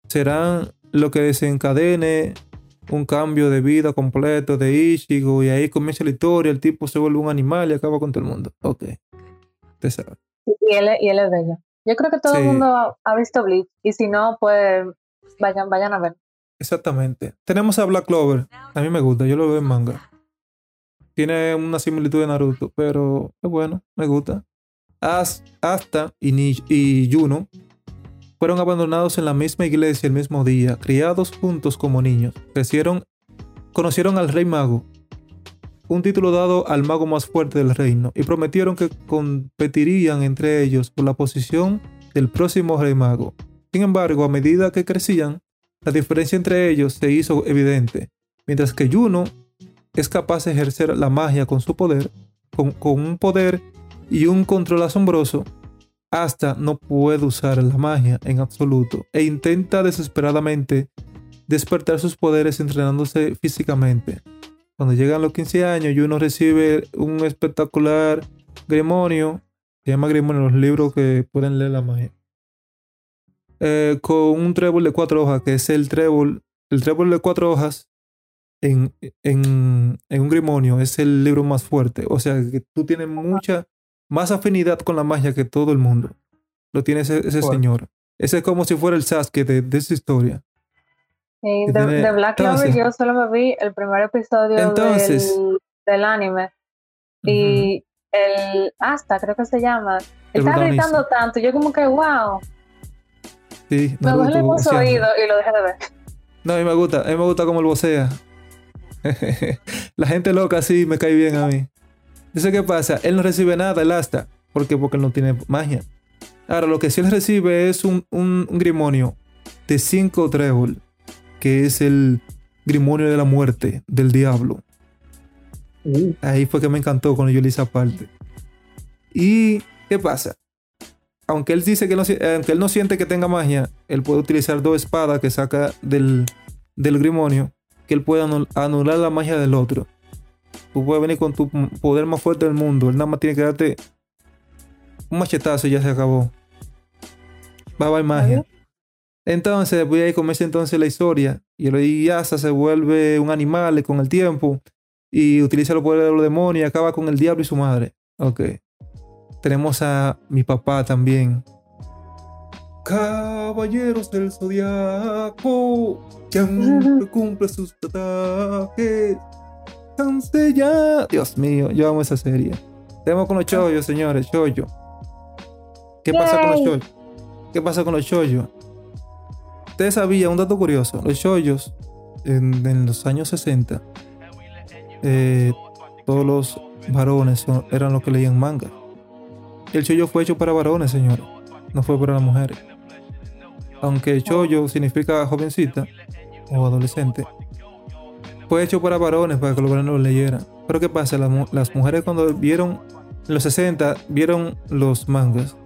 serán lo que desencadene un cambio de vida completo de Ichigo y ahí comienza la historia, el tipo se vuelve un animal y acaba con todo el mundo. Ok. Usted sabe. Y él, y él es bello. Yo creo que todo Sí. el mundo ha visto Bleach. Y si no, pues vayan, vayan a ver. Exactamente. Tenemos a Black Clover. A mí me gusta, yo lo veo en manga. Tiene una similitud de Naruto, pero es bueno, me gusta. As- Asta y, y Juno fueron abandonados en la misma iglesia el mismo día, criados juntos como niños. Crecieron, conocieron al rey mago, un título dado al mago más fuerte del reino, y prometieron que competirían entre ellos por la posición del próximo rey mago. Sin embargo, a medida que crecían, la diferencia entre ellos se hizo evidente. Mientras que Juno es capaz de ejercer la magia con su poder, con, un poder y un control asombroso, Asta no puede usar la magia en absoluto e intenta desesperadamente despertar sus poderes entrenándose físicamente. Cuando llegan los 15 años, Juno recibe un espectacular grimorio, se llama grimorio en los libros que pueden leer la magia eh, con un trébol de cuatro hojas, que es el trébol, el trébol de cuatro hojas en, en, en un grimonio, es el libro más fuerte. O sea, que tú tienes mucha más afinidad con la magia que todo el mundo. Lo tiene ese, señor. Ese es como si fuera el Sasuke de, de esa historia. De, Black Clover yo solo me vi el primer episodio Entonces- del, del anime. Y el Asta, creo que se llama. Está gritando tanto. Yo como que, wow. Sí, Naruto mucho voceando. oído y lo dejé de ver. No, a mí me gusta, a mí me gusta como el vocea. la gente loca así me cae bien a mí. Dice qué pasa, él no recibe nada, el asta. ¿Por qué? Porque él no tiene magia. Ahora, lo que sí él recibe es un, un- un grimonio de 5 trébol, que es el grimonio de la muerte del diablo. Ahí fue que me encantó cuando yo le hice aparte. ¿Y qué pasa? Aunque él dice que no, aunque él no siente que tenga magia, él puede utilizar dos espadas que saca del, del grimonio, que él puede anul- anular la magia del otro. Tú puedes venir con tu poder más fuerte del mundo. Él nada más tiene que darte un machetazo y ya se acabó. Va a haber magia. Entonces, pues ahí comienza entonces la historia. Y el Yasa se vuelve un animal con el tiempo. Y utiliza los poderes de los demonios y acaba con el diablo y su madre. Ok. Tenemos a mi papá también. Caballeros del Zodiaco. Siempre cumple sus ataques. Canse ya. Dios mío, yo amo esa serie. Tenemos con los chollos, señores. Chollo. ¿Qué pasa con los chollos? ¿Qué pasa con los chollos? Usted sabía un dato curioso. Los chollos en, en los años 60, eh, todos los varones son- eran los que leían manga. El chollo fue hecho para varones, señores. No fue para las mujeres. Aunque chollo significa jovencita o adolescente, fue hecho para varones, para que los varones lo leyeran. Pero ¿qué pasa? Las, mu- las mujeres cuando vieron en los 60 vieron los mangas.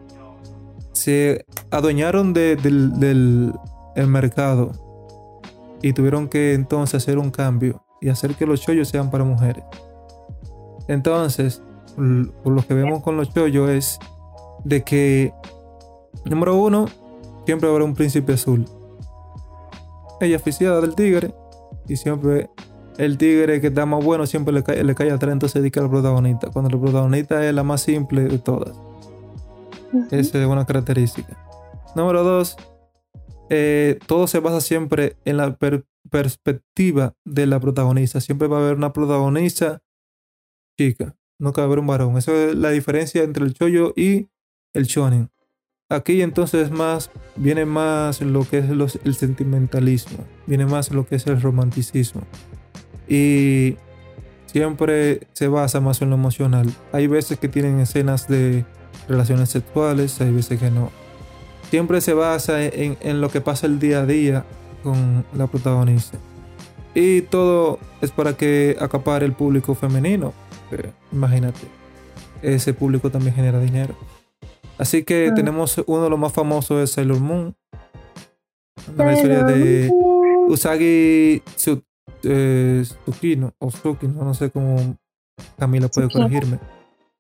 Se adueñaron de- del, del- el mercado y tuvieron que entonces hacer un cambio y hacer que los chollos sean para mujeres. Entonces, por lo que vemos con los chollos es de que, número uno, siempre habrá un príncipe azul. Ella aficiada del tigre y siempre el tigre que está más bueno siempre le cae, le cae atrás, entonces dedica al protagonista. Cuando el protagonista es la más simple de todas. Esa es una característica. Número dos, eh, todo se basa siempre en la per- perspectiva de la protagonista. Siempre va a haber una protagonista chica, va a haber un varón. Esa es la diferencia entre el chollo y el shonen. Aquí entonces más viene más lo que es el sentimentalismo, viene más lo que es el romanticismo. Y siempre se basa más en lo emocional. Hay veces que tienen escenas de relaciones sexuales, hay veces que no. Siempre se basa en, en lo que pasa el día a día con la protagonista. Y todo es para que acapare el público femenino. Que, imagínate, ese público también genera dinero. Así que Mm. tenemos uno de los más famosos de Sailor Moon. Una historia de Usagi Tsu- eh, Tsukino o Tsukino, no sé cómo Camila puede Tsukino. corregirme.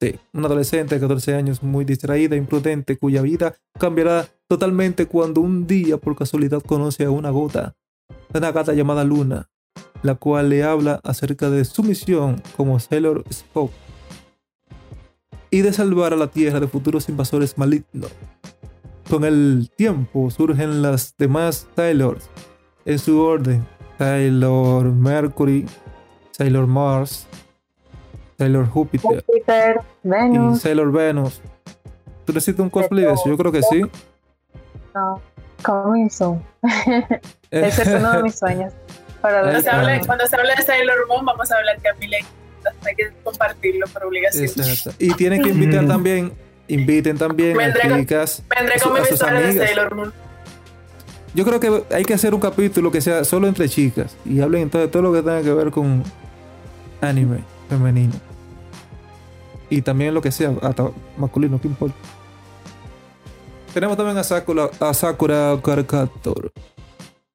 Sí, una adolescente de 14 años muy distraída, imprudente, cuya vida cambiará totalmente cuando un día por casualidad conoce a una gota, una gata llamada Luna, la cual le habla acerca de su misión como Sailor Spock y de salvar a la Tierra de futuros invasores malignos. Con el tiempo surgen las demás Sailors en su orden. Sailor Mercury, Sailor Mars, Sailor Júpiter Júpiter, y Venus, Sailor Venus. ¿Tú necesitas un cosplay de eso? Yo creo que sí. no, coming soon. Ese es uno de mis sueños. Para Cuando se, habla, cuando se habla de Sailor Moon, vamos a hablar que a mí le hay que compartirlo por obligación. Exacto. Y tienen que invitar también, inviten también Vendré a con- chicas. Vendré a su- con mi a sus historia de amigas. Sailor Moon. Yo creo que hay que hacer un capítulo que sea solo entre chicas y hablen entonces de todo lo que tenga que ver con anime femenino. Y también lo que sea, hasta masculino, ¿qué importa? Tenemos también a Sakura, a Sakura Card Captor.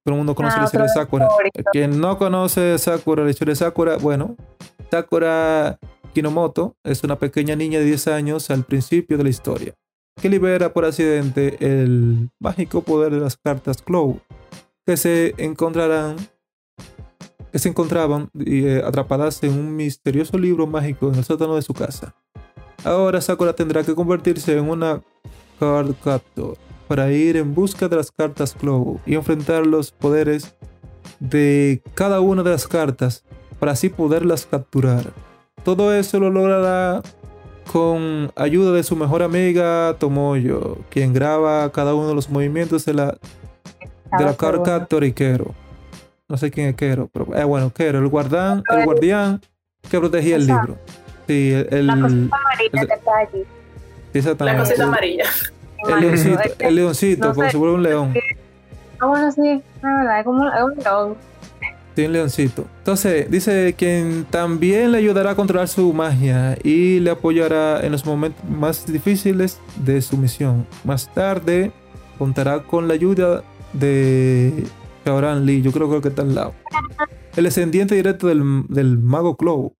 Todo el mundo conoce Ah, la historia de Sakura. favorito. Quien no conoce Sakura, la historia de Sakura, bueno, Sakura Kinomoto es una pequeña niña de 10 años al principio de la historia, que libera por accidente el mágico poder de las cartas Clow, que se encontrarán que se encontraban eh, atrapadas en un misterioso libro mágico en el sótano de su casa. Ahora Sakura tendrá que convertirse en una Card Captor para ir en busca de las cartas Clow y enfrentar los poderes de cada una de las cartas para así poderlas capturar. Todo eso lo logrará con ayuda de su mejor amiga Tomoyo, quien graba cada uno de los movimientos de la, de la Cada Card segundo. Captor y Kero. No sé quién es Kero, pero eh, bueno, Kero, el guardián, el guardián que protegía el libro. Sí, el, el- La cosita amarilla el- que está allí. exactamente, La cosita el- amarilla. El leoncito, Es que- el leoncito, no porque sé. se vuelve un león. Ah, bueno, sí, la verdad, es como es un león. Sí, un leoncito. Entonces, dice quien también le ayudará a controlar su magia y le apoyará en los momentos más difíciles de su misión. Más tarde, contará con la ayuda de Shaoran Lee. Yo creo que está al lado. El descendiente directo del, del mago Clow.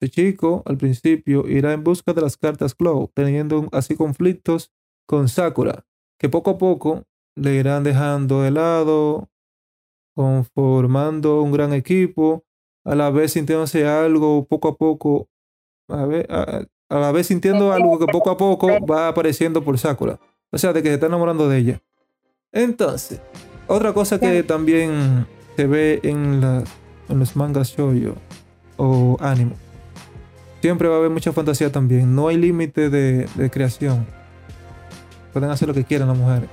Este chico, al principio, irá en busca de las cartas Clow, teniendo así conflictos con Sakura, que poco a poco le irán dejando de lado, conformando un gran equipo, a la vez sintiéndose algo poco a poco, a, ver, a, a la vez sintiendo algo que poco a poco va apareciendo por Sakura. O sea, de que se está enamorando de ella. Entonces, otra cosa que también se ve en, la- en los mangas shoujo o anime. Siempre va a haber mucha fantasía también. No hay límite de, de creación. Pueden hacer lo que quieran las mujeres.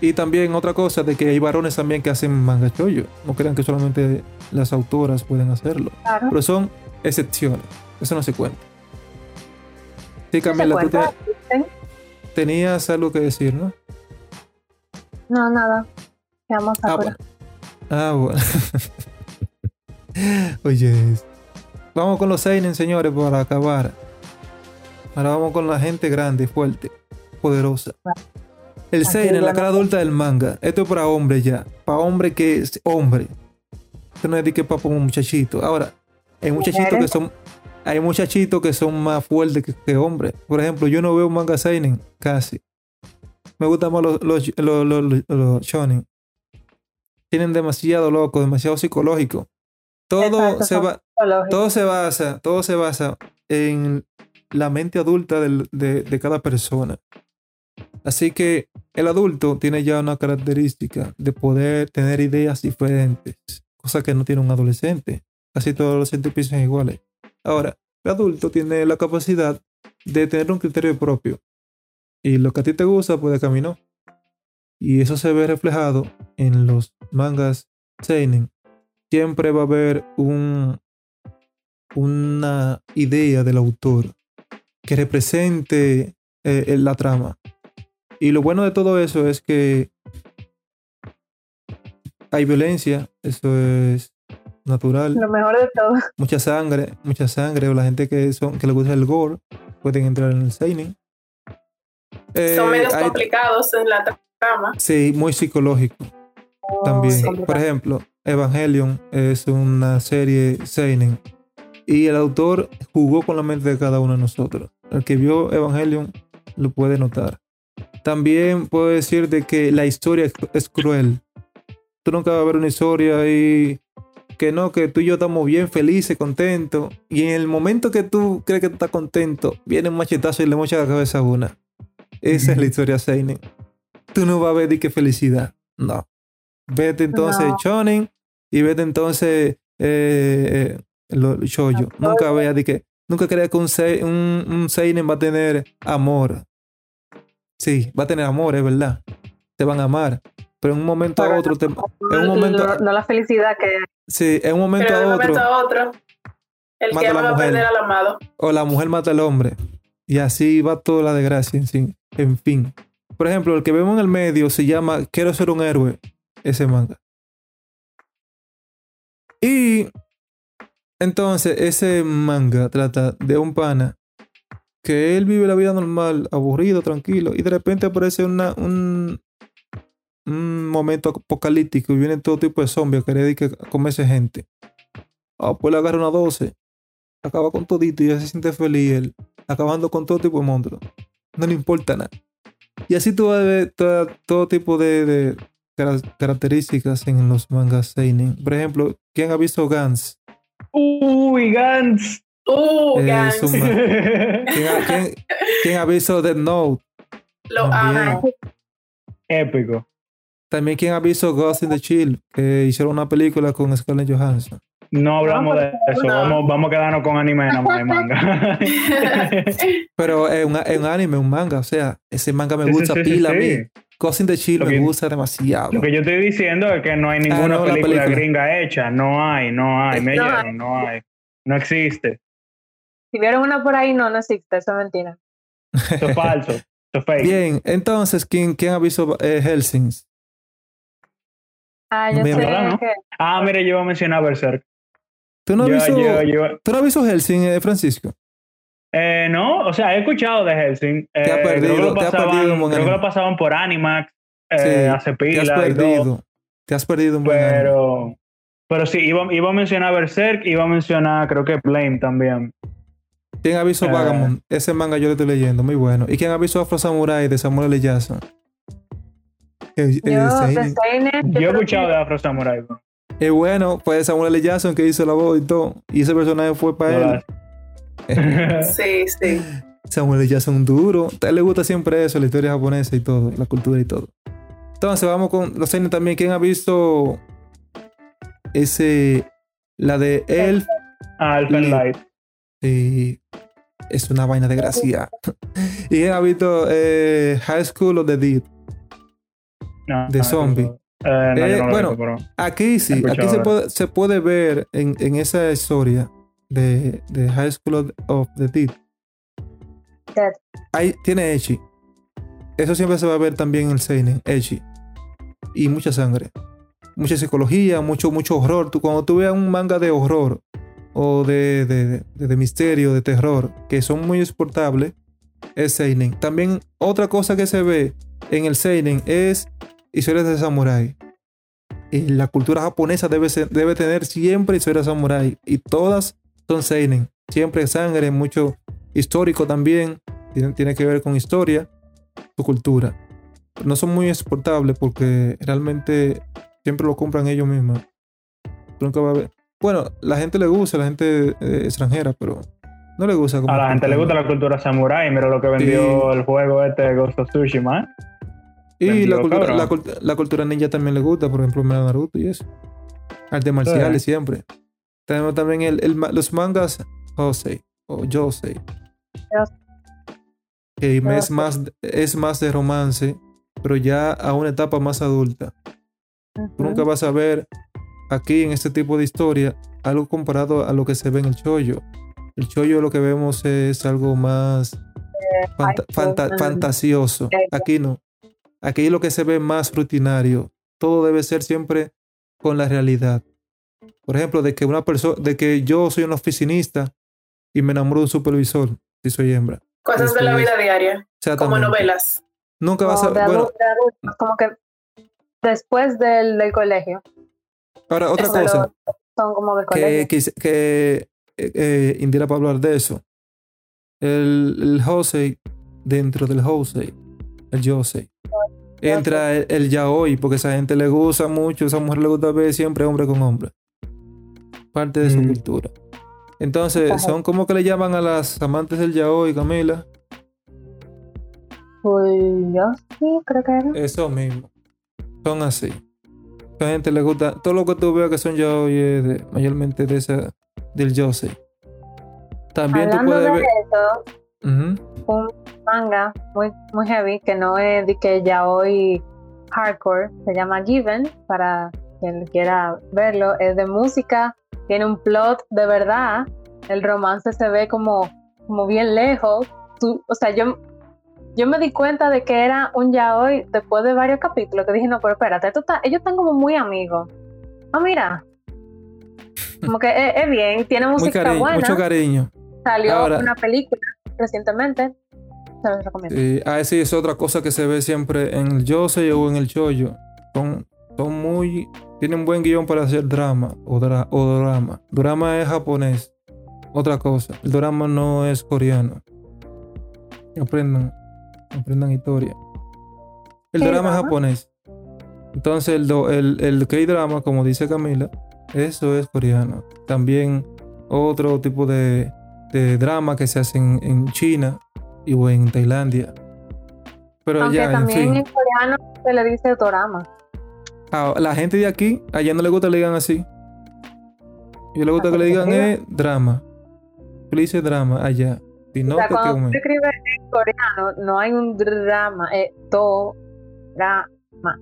Y también otra cosa de que hay varones también que hacen manga shoujo. No crean que solamente las autoras pueden hacerlo. Claro. Pero son excepciones. Eso no se cuenta. Sí, Camila, tú te- tenías algo que decir, ¿no? No, nada. Veamos Ah, a bueno. Ah, bueno. Oye, vamos con los seinen, señores, para acabar. Ahora vamos con la gente grande, fuerte, poderosa. El seinen, la cara adulta del manga. Esto es para hombre ya. Para hombre que es hombre. Esto no es de que para un muchachito. Ahora, hay muchachitos que son hay muchachitos que son más fuertes que, hombres. Por ejemplo, yo no veo un manga seinen casi. Me gustan más los, los, los, los, shonen. Tienen demasiado loco, demasiado psicológico. Todo se va, todo se basa, todo se basa en la mente adulta de, de cada persona. Así que el adulto tiene ya una característica de poder tener ideas diferentes, cosa que no tiene un adolescente. Casi todos los científicos son iguales. Ahora, el adulto tiene la capacidad de tener un criterio propio. Y lo que a ti te gusta puede caminar. Y eso se ve reflejado en los mangas seinen. Siempre va a haber un, una idea del autor que represente eh, la trama. Y lo bueno de todo eso es que hay violencia, eso es natural. Lo mejor de todo. Mucha sangre, mucha sangre, o la gente que, son, que le gusta el gore pueden entrar en el seinen. Eh, son menos complicados en la trama. Sí, muy psicológico. Oh, también. Por ejemplo, Evangelion es una serie seinen y el autor jugó con la mente de cada uno de nosotros. El que vio Evangelion lo puede notar. También puedo decir de que la historia es cruel. Tú nunca vas a ver una historia ahí que no, que tú y yo estamos bien felices, contentos. Y en el momento que tú crees que estás contento, viene un machetazo y le mocha la cabeza a una. Esa es la historia Seinen. Tú no vas a ver de qué felicidad. No. Vete entonces no. Shonen y vete entonces eh, eh, lo, Shoujo. Nunca veas de que. Nunca creas que un, un, un Seinen va a tener amor. Sí, va a tener amor, es verdad. Te van a amar. Pero en un momento a otro, te, en un momento, no, no, la felicidad que Sí, en un momento Pero a de otro. momento a otro, el mata que a la ama va a mujer. perder al amado. O la mujer mata al hombre. Y así va toda la desgracia, en fin. En fin. Por ejemplo, el que vemos en el medio se llama Quiero ser un héroe. Ese manga. Y entonces ese manga trata de un pana que él vive la vida normal, aburrido, tranquilo, y de repente aparece un, un momento apocalíptico y vienen todo tipo de zombies a querer que comerse gente. Ah, pues le agarra una 12, acaba con todito y ya se siente feliz él, acabando con todo tipo de monstruos. No le importa nada. Y así tú vas ver todo, todo tipo de, de car- características en los mangas Seinen. Por ejemplo, ¿quién ha visto Gans? Uy, Gans. Uh, Eh, Gans. ¿Quién quién- quién ha visto Death Note? Lo amo. Épico. También quién ha visto Ghost in the Chill, que hicieron una película con Scarlett Johansson. No hablamos de eso. No. Vamos, vamos a quedarnos con anime nada más manga. Pero es un, es un anime, un manga, o sea, ese manga me Sí, sí, gusta sí, sí, pila a mí. Ghost in the Lo me que- gusta demasiado. Lo que yo estoy diciendo es que no hay ninguna Ah, no, la película, película. gringa hecha. No hay, no hay. Me No no hay. No existe. Si vieron una por ahí, no, no existe, eso es mentira. Eso es falso. Eso es fake. Bien, entonces, ¿quién, quién ha visto eh, Helsings? Ah, yo Mira, sé ¿verdad, no? que Ah, mire, yo iba a mencionar Berserk. ¿Tú no has Yo- visto, yo- yo- ¿tú no has visto Helsing, eh, Francisco? Eh, no, o sea, he escuchado de Helsing. Te ha Eh, perdido, creo que lo te ha pasaban, perdido un buen creo que lo pasaban por Animax eh, Sí, hace Te pila has y todo. perdido. Te has perdido un buen anime. Pero, pero sí, iba, iba a mencionar Berserk, iba a mencionar, creo que Blame también. ¿Quién ha visto Eh. Vagamond? Ese manga yo lo estoy leyendo, muy bueno. ¿Y quién ha visto Afro Samurai de Samuel L. Jackson? Yo he escuchado de Afro Samurai. Es bueno, fue Samuel L. Jackson que hizo la voz y todo. Y ese personaje fue para él. Sí, sí. Samuel L. Jackson duro. A él le gusta siempre eso, la historia japonesa y todo, la cultura y todo. Entonces vamos con los seinen también. ¿Quién ha visto ese, la de Elf? Ah, Elfen Sí. Light. Sí, es una vaina de gracia. ¿Y quién ha visto eh, High School of the Dead? No, De no, zombie. Eh, no, Eh, bueno, visto, Aquí sí, aquí se puede, se puede ver en, en esa historia de, de High School of, of the Dead. Dead. Ahí tiene Echi. Eso siempre se va a ver también en el Seinen, Echi. Y mucha sangre. Mucha psicología, mucho, mucho horror. Tú, cuando tú veas un manga de horror, o de, de, de, misterio, de terror, que son muy exportables, es Seinen. También otra cosa que se ve en el Seinen es historias de samurái. La cultura japonesa debe, debe tener siempre historias de samurái. Y todas son Seinen. Siempre sangre, mucho histórico también. Tiene, tiene que ver con historia, su cultura. No son muy exportables porque realmente siempre lo compran ellos mismos. Nunca va a ver. Bueno, la gente le gusta, la gente eh, extranjera, pero no le gusta. a la gente le gusta la cultura samurai. Mira lo que vendió el juego este Ghost of Tsushima. Y la cultura, la, cultura, ninja también le gusta, por ejemplo, Naruto y eso. Arte marciales siempre. Tenemos también el, los mangas Josei o Josei. Que es más, es más de romance, pero ya a una etapa más adulta. nunca vas a ver aquí en este tipo de historia algo comparado a lo que se ve en el chollo. El chollo lo que vemos es algo más fantasioso. Aquí no. Aquí lo que se ve más rutinario. Todo debe ser siempre con la realidad. Por ejemplo, de que una persona, de que yo soy un oficinista y me enamoro de un supervisor, si soy hembra. Cosas de la vida diaria. Como novelas. Nunca vas a. Bueno, como que después del, del colegio. Ahora, otra cosa. que, que, eh, eh, Indira para hablar de eso. El, el Jose, dentro del Jose, el Jose, entra el, el, yaoi, porque a esa gente le gusta mucho, a esa mujer le gusta ver siempre hombre con hombre. Parte de su mm. cultura. Entonces, son como que le llaman a las amantes del yaoi, Camila. Pues yo sí, creo que era. Eso mismo. Son así gente le gusta. Todo lo que tú veas que son yo de, mayormente de esa, del Jose. También tú puedes ver. Un manga muy, muy heavy que no es de que ya hoy hardcore, se llama Given, para quien quiera verlo. Es de música, tiene un plot de verdad. El romance se ve como, como bien lejos. Tú, o sea, yo yo me di cuenta de que era un yaoi después de varios capítulos, que dije, no, pero espérate, ellos están como muy amigos. Ah, mira. Como que es, bien, tiene música buena. Mucho cariño. Salió una película recientemente. Se los recomiendo. Sí, ah, sí, es otra cosa que se ve siempre en el Yosei o en el Choyo. Son, son muy. Tienen buen guion para hacer drama o, o drama. Drama es japonés. Otra cosa. El drama no es coreano. Aprendan aprendan historia. El drama es japonés. Entonces el, el, el K-drama, como dice Camila, eso es coreano. También otro tipo de, de drama que se hace en, China y o en Tailandia. Pero Aunque también en, coreano se le dice drama. A la gente de aquí, allá no le gusta que le digan así. Y le gusta que le digan es drama. Le dice drama allá. Si no, cuando se escribe en coreano, no hay un drama, es to, drama.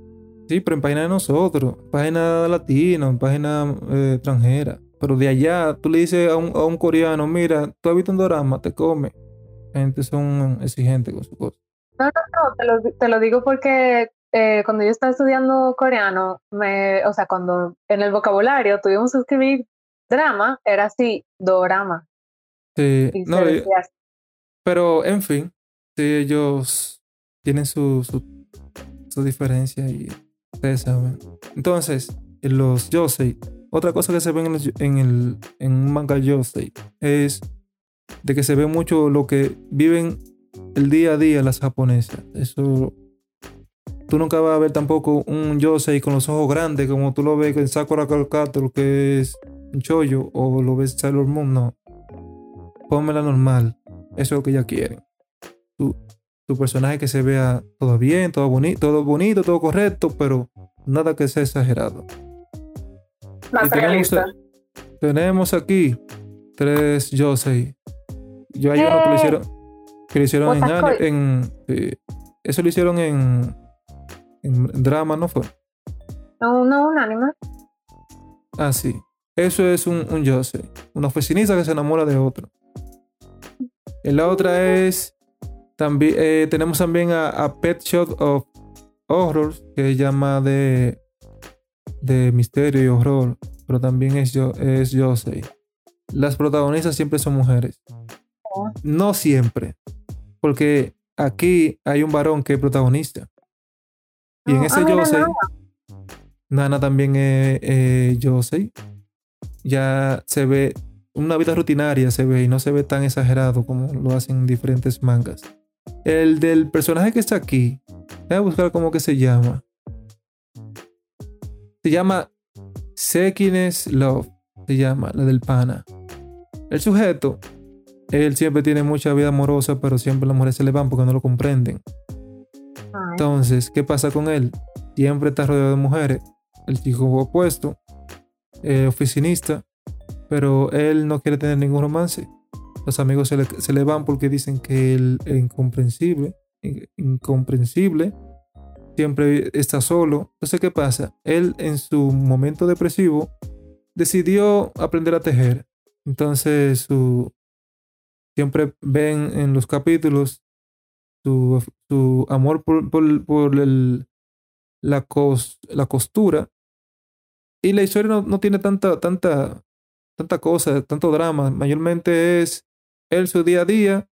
Sí, pero en página de nosotros, página latina, en página eh, extranjera. Pero de allá, tú le dices a un, a un coreano, mira, tú habitas un drama, te come. La gente son exigentes con su cosa. No, no, no, te lo, te lo digo porque eh, cuando yo estaba estudiando coreano, me, o sea, cuando en el vocabulario tuvimos que escribir drama, era así, dorama. Sí, no, pero, en fin, sí, ellos tienen su, su, diferencia y ustedes saben. Entonces, en los Yosei, otra cosa que se ve en, en, el, en un manga Yosei es de que se ve mucho lo que viven el día a día las japonesas. Eso tú nunca vas a ver tampoco un Yosei con los ojos grandes como tú lo ves en Sakura lo que es un chollo o lo ves Sailor Moon, no. Pónmela normal. Eso es lo que ella quiere. Tu, tu personaje que se vea todo bien, todo, bonito, todo bonito, todo correcto, pero nada que sea exagerado. Más tenemos, tenemos, aquí tres Josei. Yo hay uno que lo hicieron, que lo hicieron en, en eso lo hicieron en, en drama, ¿no fue? No, no, un anime. Ah, sí. Eso es un, un. Una oficinista que se enamora de otro. La otra es. También, eh, tenemos también a, Pet Shot of Horror, que llama de, de misterio y horror, pero también es, yo, es las protagonistas siempre son mujeres. Oh. No siempre. Porque aquí hay un varón que es protagonista. Y en ese ah, Yosei. Nana también es eh, Yosei. Ya se ve una vida rutinaria, se ve y no se ve tan exagerado como lo hacen en diferentes mangas. El del personaje que está aquí, voy a buscar cómo que se llama. Se llama Sekines Love, se llama, la del pana. El sujeto, él siempre tiene mucha vida amorosa, pero siempre las mujeres se le van porque no lo comprenden. Entonces, ¿qué pasa con él? Siempre está rodeado de mujeres. El chico opuesto, eh, oficinista, pero él no quiere tener ningún romance. Los amigos se le, van porque dicen que él es incomprensible, in- incomprensible, siempre está solo. Entonces, ¿qué pasa? Él en su momento depresivo decidió aprender a tejer. Entonces, su, siempre ven en los capítulos su, su amor por, por- el- la, cos- la costura. Y la historia no, no tiene tanta, tanta, tanta cosa, tanto drama. Mayormente es él su día a día,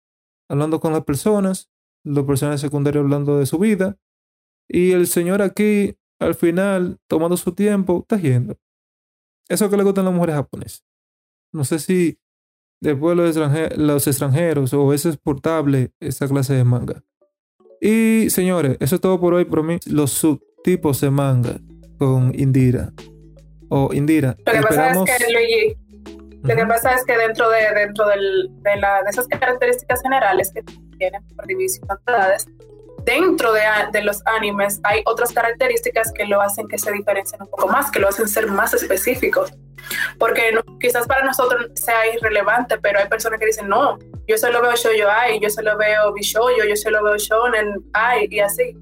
hablando con las personas, los personajes secundarios hablando de su vida. Y el señor aquí, al final, tomando su tiempo, tejiendo. Eso que le gustan las mujeres japonesas. No sé si después los, extranje- los extranjeros o es exportable esta clase de manga. Y señores, eso es todo por hoy por mí. Los subtipos de manga con Indira. O Indira. Lo que pasa es esperamos- que, Luigi, lo que Ujú. pasa es que dentro de dentro del- de, la, de esas características generales que tienen por división de edades, dentro de, de los animes hay otras características que lo hacen que se diferencien un poco más, que lo hacen ser más específicos. Porque no- quizás para nosotros sea irrelevante, pero hay personas que dicen, no, yo solo veo shoujo ai, yo solo veo bishoujo, yo solo veo shonen ai y así.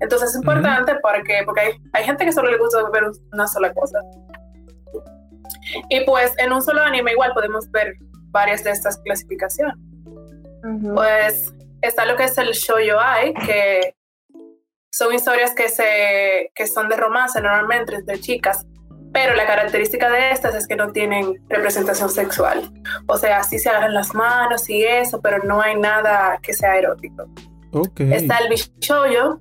Entonces es importante porque, porque hay, hay gente que solo le gusta ver una sola cosa. Y pues en un solo anime igual podemos ver varias de estas clasificaciones. ujú. Pues está lo que es el shoujo ai, que son historias que, se, que son de romance normalmente entre chicas, pero la característica de estas es que no tienen representación sexual. O sea, sí se agarran las manos y eso, pero no hay nada que sea erótico. Ok. Está el Bishoyo,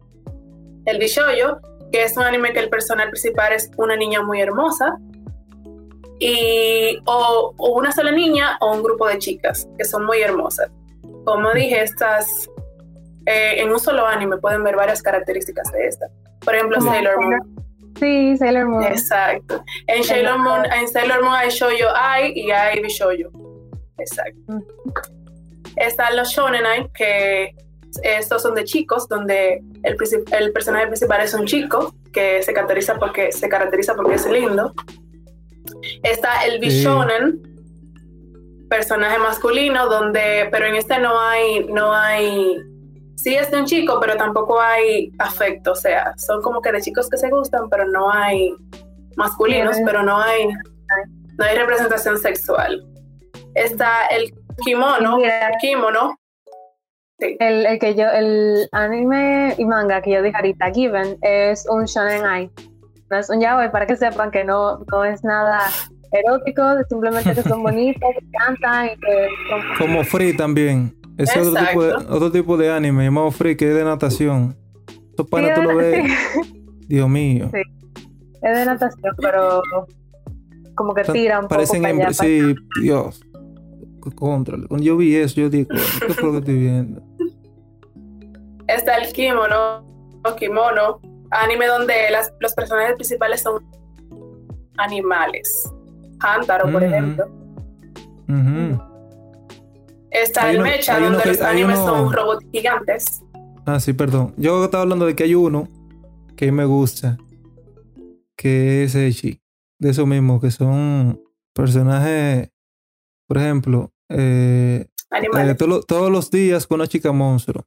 el Bishoyo, que es un anime que el personal principal es una niña muy hermosa. Y o, o una sola niña o un grupo de chicas que son muy hermosas. Como dije, estas eh, en un solo anime pueden ver varias características de esta. Por ejemplo, Sailor Moon. Sí, Sailor Moon. Exacto. En Sailor Moon, en Sailor Moon hay shoujo ai y hay bishoyo. Exacto. Mm. Están los shonen ai, que estos son de chicos, donde el personaje principal es un chico que se caracteriza porque se caracteriza porque es lindo. Está el bishonen, personaje masculino, donde, pero en este no hay, no hay, sí es de un chico, pero tampoco hay afecto, o sea, son como que de chicos que se gustan, pero no hay masculinos, pero no hay, no hay representación sexual. Está el kimono, Mira. kimono, El, el que yo, el anime y manga que yo dije ahorita, Given, es un shonen ai. No es un yaoi, para que sepan que no, no es nada erótico, simplemente que son bonitos, que cantan y que son... Como Free también. Es otro tipo, de, otro tipo de anime llamado Free que es de natación. Eso para tú lo ves. Dios mío. Sí. Es de natación, pero como que tira un poco Parecen hembras. para Sí, Dios. Contra. Cuando yo vi eso, yo digo, ¿qué fue lo que estoy viendo? está el kimono, o kimono, anime donde las, los personajes principales son animales. Hantaro, por Ujú. ejemplo. Ujú. Está Hay el uno- mecha, donde que- los animes uno- son robots gigantes. Ah, sí, perdón. Yo estaba hablando de que hay uno que me gusta, que es Echi. De eso mismo, que son personajes, por ejemplo, eh, eh, todos los- todos los días con una chica monstruo.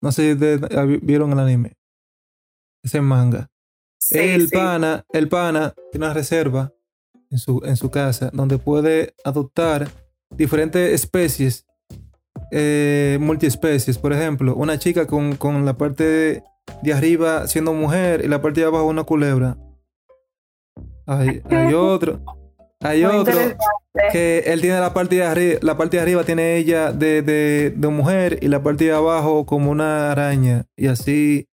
No sé si vieron el anime. Ese manga. Sí, el sí. pana, el pana tiene una reserva en su, en su casa donde puede adoptar diferentes especies, eh, multiespecies. Por ejemplo, una chica con, con la parte de, de arriba siendo mujer y la parte de abajo una culebra. Hay, hay otro. Hay Muy otro que él tiene la parte de arriba, la parte de arriba tiene ella de, de, de mujer y la parte de abajo como una araña. Y así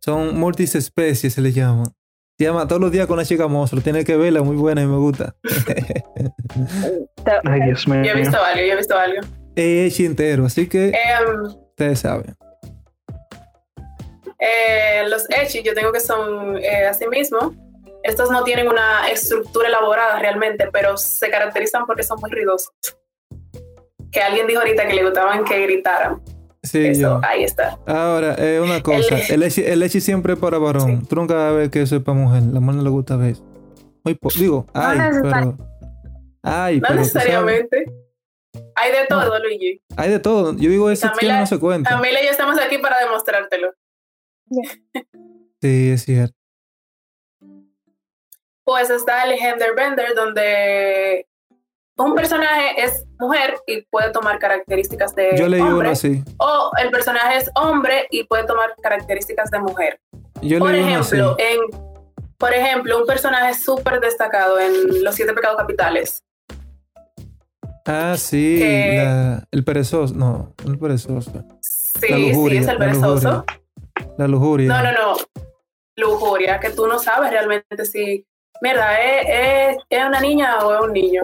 son multisespecies, se le llama. Se llama todos los días con la chica monstruo. Tiene que verla, muy buena y me gusta. Ay, Dios mío. Yo he visto algo, yo he visto algo. es entero, así que Em, ustedes saben. eh, los Echi, yo tengo que son eh, así mismo. Estos no tienen una estructura elaborada realmente, pero se caracterizan porque son muy ruidosos. Que alguien dijo ahorita que le gustaban que gritaran. Sí, Eso, yo. ahí está. Ahora, eh, una cosa. El leche, el leche siempre es para varón. Tú nunca vas a ver que eso es para mujer. La mujer no le gusta ver eso. Muy po- Digo, No ay, pero. Ay, No pero. necesariamente. Hay de todo, Luigi. hay de todo. Yo digo, ese chino no se cuenta. Camila y yo estamos aquí para demostrártelo. Sí, es cierto. Pues está el Gender Bender, donde un personaje es mujer y puede tomar características de Yo leí hombre, uno así. o el personaje es hombre y puede tomar características de mujer. Yo Por leí uno así. ejemplo, en, por ejemplo, un personaje súper destacado en Los Siete Pecados Capitales. Ah, sí. que- la- el perezoso. No, el perezoso. Sí, lujuria, sí, es el la perezoso. lujuria. La lujuria. No, no, no. Lujuria, que tú no sabes realmente si, mierda, ¿es, es, es una niña o es un niño.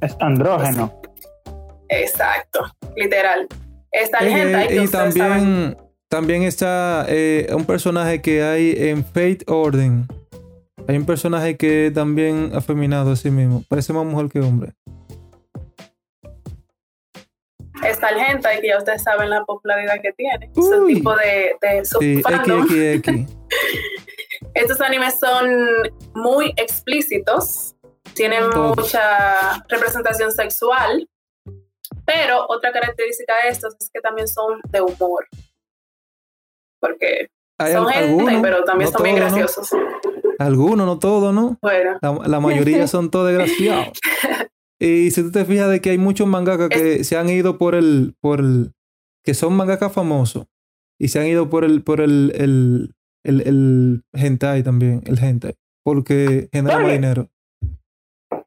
Es andrógeno. Exacto, literal. Está el hentai, y saben. también, también está eh, un personaje que hay en Fate Orden. Hay un personaje que es también afeminado a sí mismo. Parece más mujer que hombre. Está el hentai, que ya ustedes saben la popularidad que tiene. Uy. tipo de, de Sí. XXX. Estos animes son muy explícitos, tienen Todos. mucha representación sexual, pero otra característica de estos es que también son de humor. Porque son algunos, pero también no son bien todos, ¿no? graciosos. Algunos, no todos, ¿no? Bueno, La, la mayoría son todos desgraciados. Y si tú te fijas de que hay muchos mangakas que se han ido por el, por el, que son mangakas famosos y se han ido por el, por el, el, el, el hentai también, el hentai, porque genera más dinero.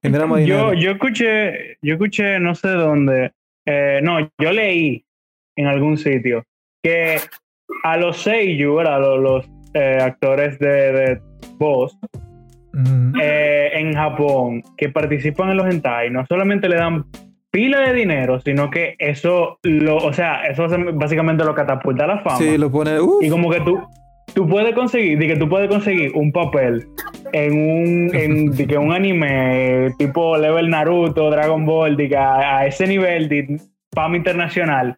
Dinero. Yo, yo escuché, yo escuché, no sé dónde, eh, no, yo leí en algún sitio que a los seiyuu, ¿verdad? Los, los, eh, actores de, de voz Ujú. eh, en Japón que participan en los hentai no solamente le dan pila de dinero, sino que eso lo, o sea, eso básicamente lo catapulta a la fama. Sí, lo pone. uf, Y como que tú, tú puedes conseguir, de que tú puedes conseguir un papel en un, en, de que un anime eh, tipo level Naruto, Dragon Ball, de que a, a ese nivel de fama internacional,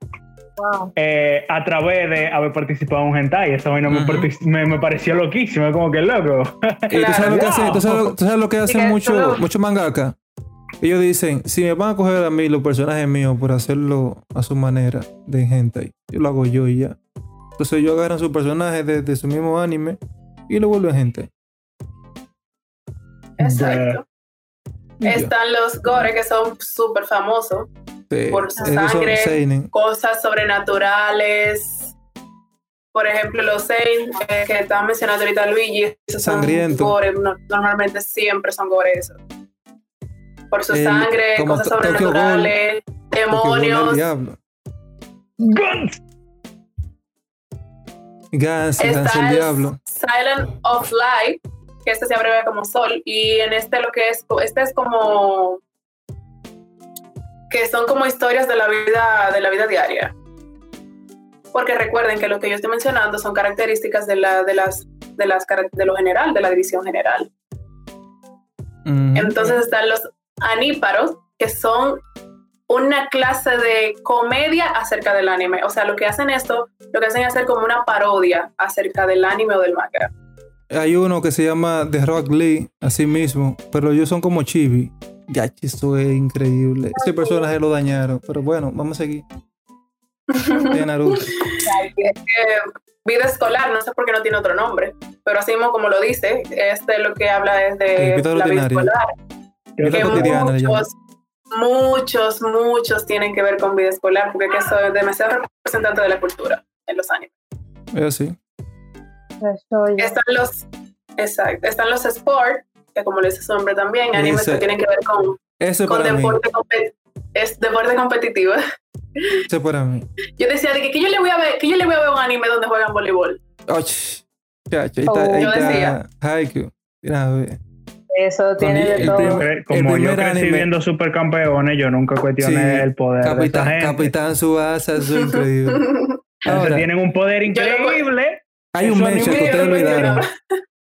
Wow. eh, a través de haber participado en un hentai. Esa vaina me Ujú. partic- me, me pareció loquísimo, como que loco. y tú sabes lo que hacen, tú sabes lo, tú sabes lo que hacen que mucho, solo- muchos mangaka. Ellos dicen, si me van a coger a mí los personajes míos por hacerlo a su manera de hentai, yo lo hago yo y ya. Entonces ellos agarran su personaje de, de su mismo anime y lo vuelven hentai. exacto. Ya. Están los gore que son súper famosos, Sí, por su son sangre. cosas sobrenaturales. Por ejemplo, los Sein eh, que estaban mencionando ahorita Luigi, esos son Sangriento. gore, no- normalmente siempre son gore esos. Por su El- sangre, cosas sobrenaturales, demonios. diablo. Guns. Gans Está el el diablo. Silent of Light, que este se abrevia como Sol, y en este lo que es, este es como que son como historias de la vida, de la vida diaria. Porque recuerden que lo que yo estoy mencionando son características de la, de las, de las de lo general, de la división general. Entonces están los aníparos, que son una clase de comedia acerca del anime. O sea, lo que hacen esto, lo que hacen es hacer como una parodia acerca del anime o del manga. Hay uno que se llama The Rock Lee, así mismo, pero ellos son como chibi. Ya, esto es increíble. Ese personaje lo dañaron, pero bueno, vamos a seguir. De Naruto. Vida escolar, no sé por qué no tiene otro nombre, pero así mismo como lo dice, este lo que habla es de vida la vida escolar, que muchos, muchos, muchos tienen que ver con vida escolar, porque que eso es demasiado representante de la cultura en los animes. Es así. Eso ya. Están los, exacto, están los sport, que como le dice su nombre también, animes Ese- que tienen que ver con, Eso con deporte, es deporte competitivo. Eso para mí. Yo decía de que, que yo le voy a ver, que yo le voy a ver un anime donde juegan voleibol. Oh, ch- chacho, ahí Oh. está, ahí Yo está decía. Haikyuu. Mira, a ver. Eso tiene el de todo. primer- Cre- El Como yo primer crecí anime- viendo supercampeones, yo nunca cuestioné Sí, el poder de Capitán, esta gente. Capitán Subasa, es increíble. Entonces tienen un poder increíble. hay un anime que ustedes olvidaron.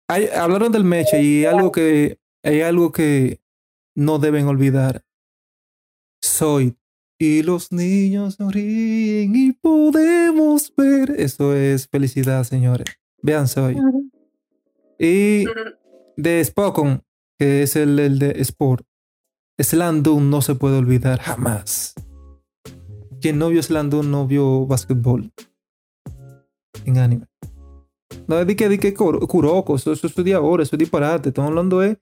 Hay- hablaron del mecha y algo que hay algo que no deben olvidar. Soy y los niños ríen y podemos ver. Eso es felicidad, señores. Vean Soy. Y de Spokon, que es el, el de Sport. Slandun no se puede olvidar jamás. Quien no vio Slandun no vio básquetbol en anime. No es de que, de que Kuro- Kuroko, eso, eso es de ahora, eso es disparate. Estamos hablando de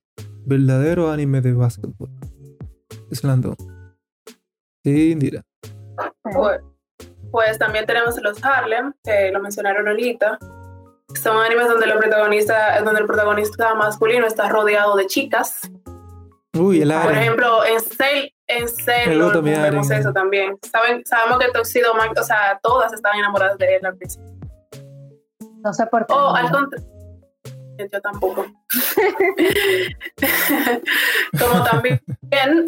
verdadero anime de básquetbol. Slandun. Sí, Indira. Pues, pues también tenemos los Harlem, que lo mencionaron ahorita. Son animes donde, los protagonistas, donde el protagonista masculino está rodeado de chicas. Uy, el Por ejemplo, en Sail, en Moon vemos Aren. eso también. Saben, sabemos que Tuxedo Mask, o sea, todas estaban enamoradas de él al principio. No sé por qué. O al contrario. Yo tampoco. Como también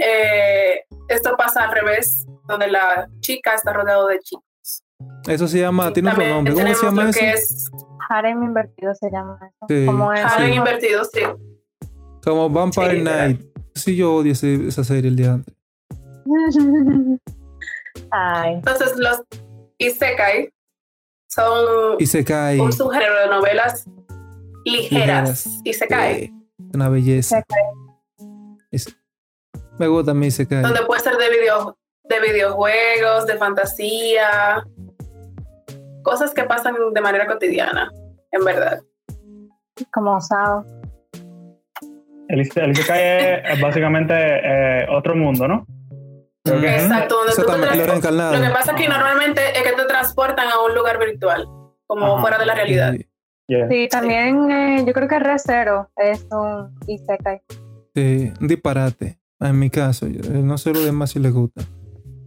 eh, esto pasa al revés, donde la chica está rodeada de chicos. Eso se llama, tiene otro nombre. ¿Cómo se llama eso? que es Harem invertido se llama eso. Sí. Como es. Harem Sí. invertido, sí. Como Vampire Sí, ¿verdad? Night. Sí, yo odio ese- esa serie el día antes. Ay. Entonces, los Isekai son Y se cae. un subgénero de novelas ligeras. Ligeras. Isekai. Una belleza. Es- me gusta se cae. donde puede ser de, video, de videojuegos, de fantasía, cosas que pasan de manera cotidiana, en verdad. Como Sao. El, el Isekai es, es básicamente eh, otro mundo, ¿no? Exacto, donde tú te también, lo. Lo que pasa es que normalmente es que te transportan a un lugar virtual, como Ajá. fuera de la realidad. Sí, Yeah. Sí, también eh, yo creo que Recero es un Isekai. sí, un disparate. En mi caso, yo no sé lo demás si les gusta.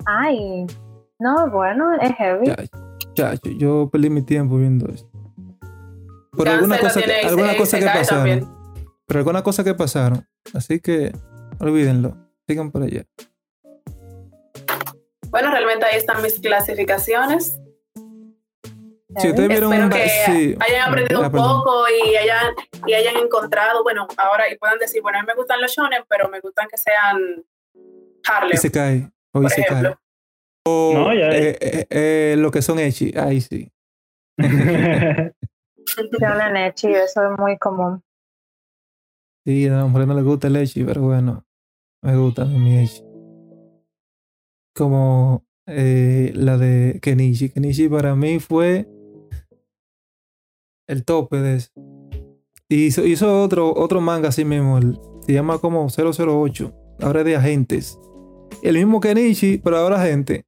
Ay. No, bueno, es heavy. Chacho, yo perdí mi tiempo viendo esto. Por Cancel alguna cosa, que, tiene alguna ese- cosa que pasaron. también. Pero alguna cosa que pasaron. Así que olvídenlo. Sigan por allá. Bueno, realmente ahí están mis clasificaciones. Si ustedes vieron Espero un que sí. hayan aprendido Ah, un poco y hayan, y hayan encontrado, bueno, ahora y puedan decir, bueno, a mí me gustan los shonen, pero me gustan que sean Harlem, Y se cae. O por se cae. ejemplo. O No, ya- eh, eh, eh, lo que son Echi. Ahí sí. Shonen Echi, eso es muy común. Sí, a la mujer no le gusta el Echi, pero bueno. Me gusta mi Echi. Como eh, la de Kenichi. Kenichi para mí fue el tope de eso. Y hizo, hizo otro, otro manga así mismo. el- se llama como 008. Ahora es de agentes. El mismo Kenichi, pero ahora agente.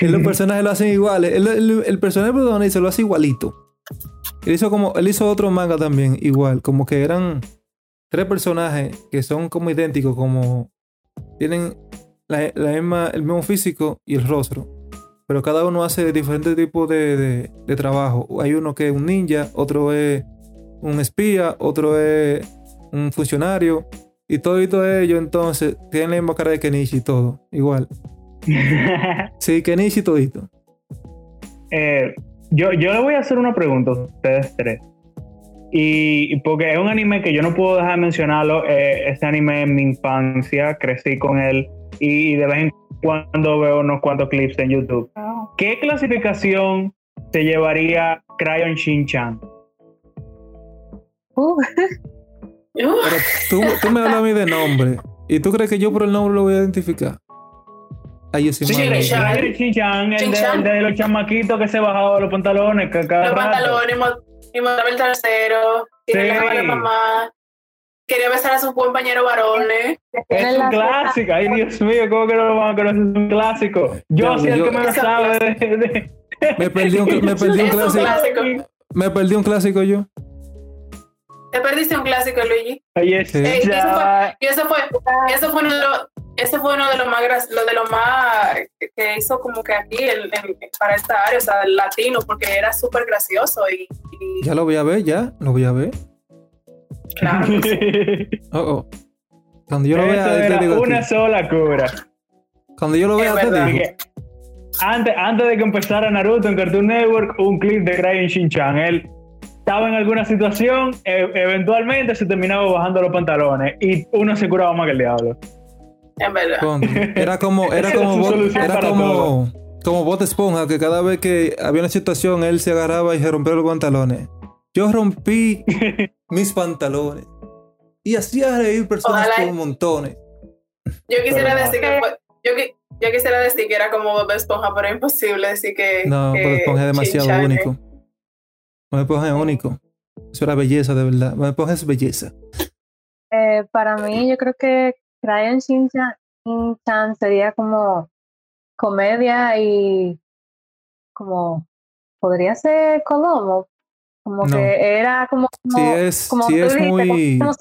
Y los personajes lo hacen iguales. El, el, el personaje protagonista lo hace igualito. Él hizo como, él hizo otro manga también, igual, como que eran tres personajes que son como idénticos, como tienen la, misma, el mismo físico y el rostro. Pero cada uno hace diferentes tipos de, de- trabajo. Hay uno que es un ninja, otro es un espía, otro es un funcionario. Y todo ellos entonces tienen la misma cara de Kenichi y todo, igual. Sí, Kenichi todito. Eh, yo, yo le voy a hacer una pregunta a ustedes tres. Y porque es un anime que yo no puedo dejar de mencionarlo. eh, este anime en mi infancia, crecí con él. Y de vez en cuando veo unos cuantos clips en YouTube. ¿Qué clasificación se llevaría Crayon Shin-chan? Uh, Pero tú, tú me hablas a mí de nombre. ¿Y tú crees que yo por el nombre lo voy a identificar? Ay, yo soy Sí, Shin-chan, el, de- el de los chamaquitos que se bajaban los pantalones ca- cada Los rato. pantalones, y mostraba el trasero, y Sí. a la mamá, quería besar a sus compañeros varones. Es un clásico. Ay, Dios mío, ¿cómo que no lo van a conocer? Es un clásico. Yo Diablo, soy el yo- que me lo Esa sabe. De, de- Me perdí un, me perdí un clásico. clásico. Me perdí un clásico yo. Te perdiste un clásico, Luigi. Oye, Sí. Eh, y eso fue, y eso fue, eso fue uno de los, ese fue uno de los más, lo de los más que- hizo como que aquí el- el- para esta área, o sea, el latino, porque era súper gracioso y, y Ya lo voy a ver, ya. Lo voy a ver. claro. sí. Oh, oh. Cuando yo lo Eso vea, te digo una sola cura. Cuando yo lo vea, te digo. Antes, antes de que empezara Naruto en Cartoon Network, un clip de Crayon Shin-Chan. Él estaba en alguna situación, e- eventualmente se terminaba bajando los pantalones y uno se curaba más que el diablo. En verdad. Era como, era como, era como, como Bob Esponja, que cada vez que había una situación, él se agarraba y se rompía los pantalones. Yo rompí mis pantalones y hacía reír personas Ojalá- por montones. Yo quisiera Pero- decir que yo, yo quisiera decir que era como Bob Esponja, pero es imposible decir que. No, que Bob Esponja es demasiado único. Bob Esponja es único. Eso era belleza, de verdad. Bob Esponja es belleza. Eh, para mí, yo creo que Crayon Shin-chan Shin-chan sería como comedia y como podría ser Kodomo. Como No. que era como, como, Si es, como si tú es dijiste, como- muy... como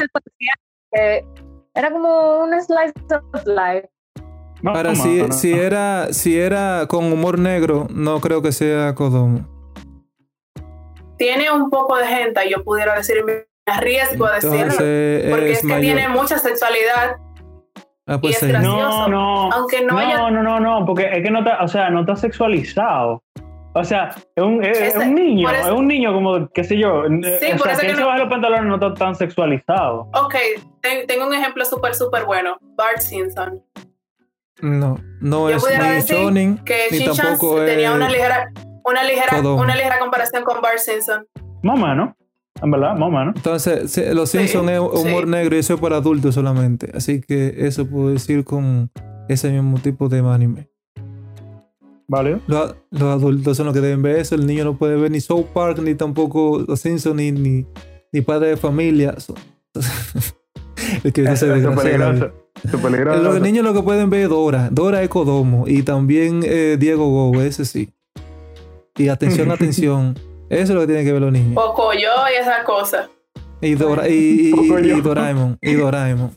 era como un slice of life. Para si, si era si era con humor negro, no creo que sea Kodomo. Tiene un poco de gente, yo pudiera decir, me arriesgo a decirlo. Porque es es que mayor. tiene mucha sexualidad, Ah, pues y es gracioso. No, no. aunque no, haya. No, no, no, no, porque es que no está, o sea, no está sexualizado. O sea, es un, es, es Ese- un niño, eso- es un niño como, qué sé yo. Sí, o por sea, eso que se no- baja los pantalones no está tan sexualizado. Ok, ten- tengo un ejemplo súper, súper bueno. Bart Simpson. No, no Yo es decir shonen Que ni tampoco tenía es una ligera, una ligera, una ligera comparación con Bart Simpson. Más o menos, en verdad, más o menos. Entonces, los Sí, Simpsons es humor sí. negro y eso es para adultos solamente. Así que eso puedo decir con ese mismo tipo de anime. ¿Vale? Los, los adultos son los que deben ver eso. El niño no puede ver ni South Park, ni tampoco los Simpsons, ni, ni, ni Padre de Familia. Es que es vida. peligroso. Es peligroso. Los niños lo que pueden ver es Dora. Dora es Kodomo. Y también eh, Diego Go, ese sí. Y atención, atención. Eso es lo que tienen que ver los niños. Poco yo y esa cosa. Y, Dora, y, y- y- Pocoyo. y Doraemon. Y Doraemon.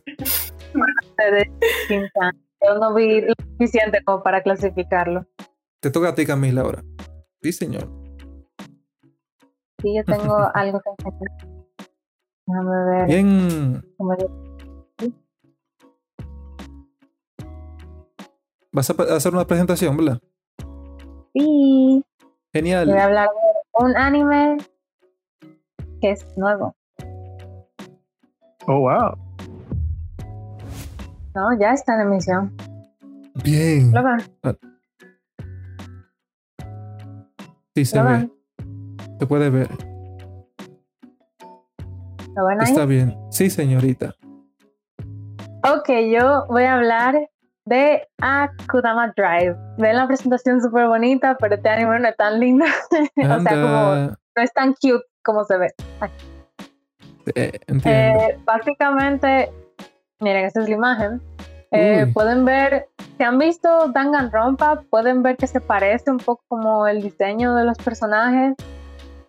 Yo no vi lo suficiente como para clasificarlo. Te toca a ti, Camila, ahora. Sí, señor. Sí, yo tengo algo que enseñar. Déjame ver. Bien. Vas a hacer una presentación, ¿verdad? Sí, Genial. voy a hablar de un anime que es nuevo. Oh, wow. No, ya está en emisión. Bien. ¿Lo ven? Sí, se ¿Lo ve. Se puede ver. ¿Lo ven ahí? Está bien. Sí, señorita. Ok, yo voy a hablar de Akudama Drive. Ven la presentación súper bonita, pero este anime no es tan lindo. o sea, como no es tan cute como se ve. Eh. Eh, básicamente, miren, esta es la imagen. Eh, pueden ver, si han visto Danganronpa, pueden ver que se parece un poco como el diseño de los personajes.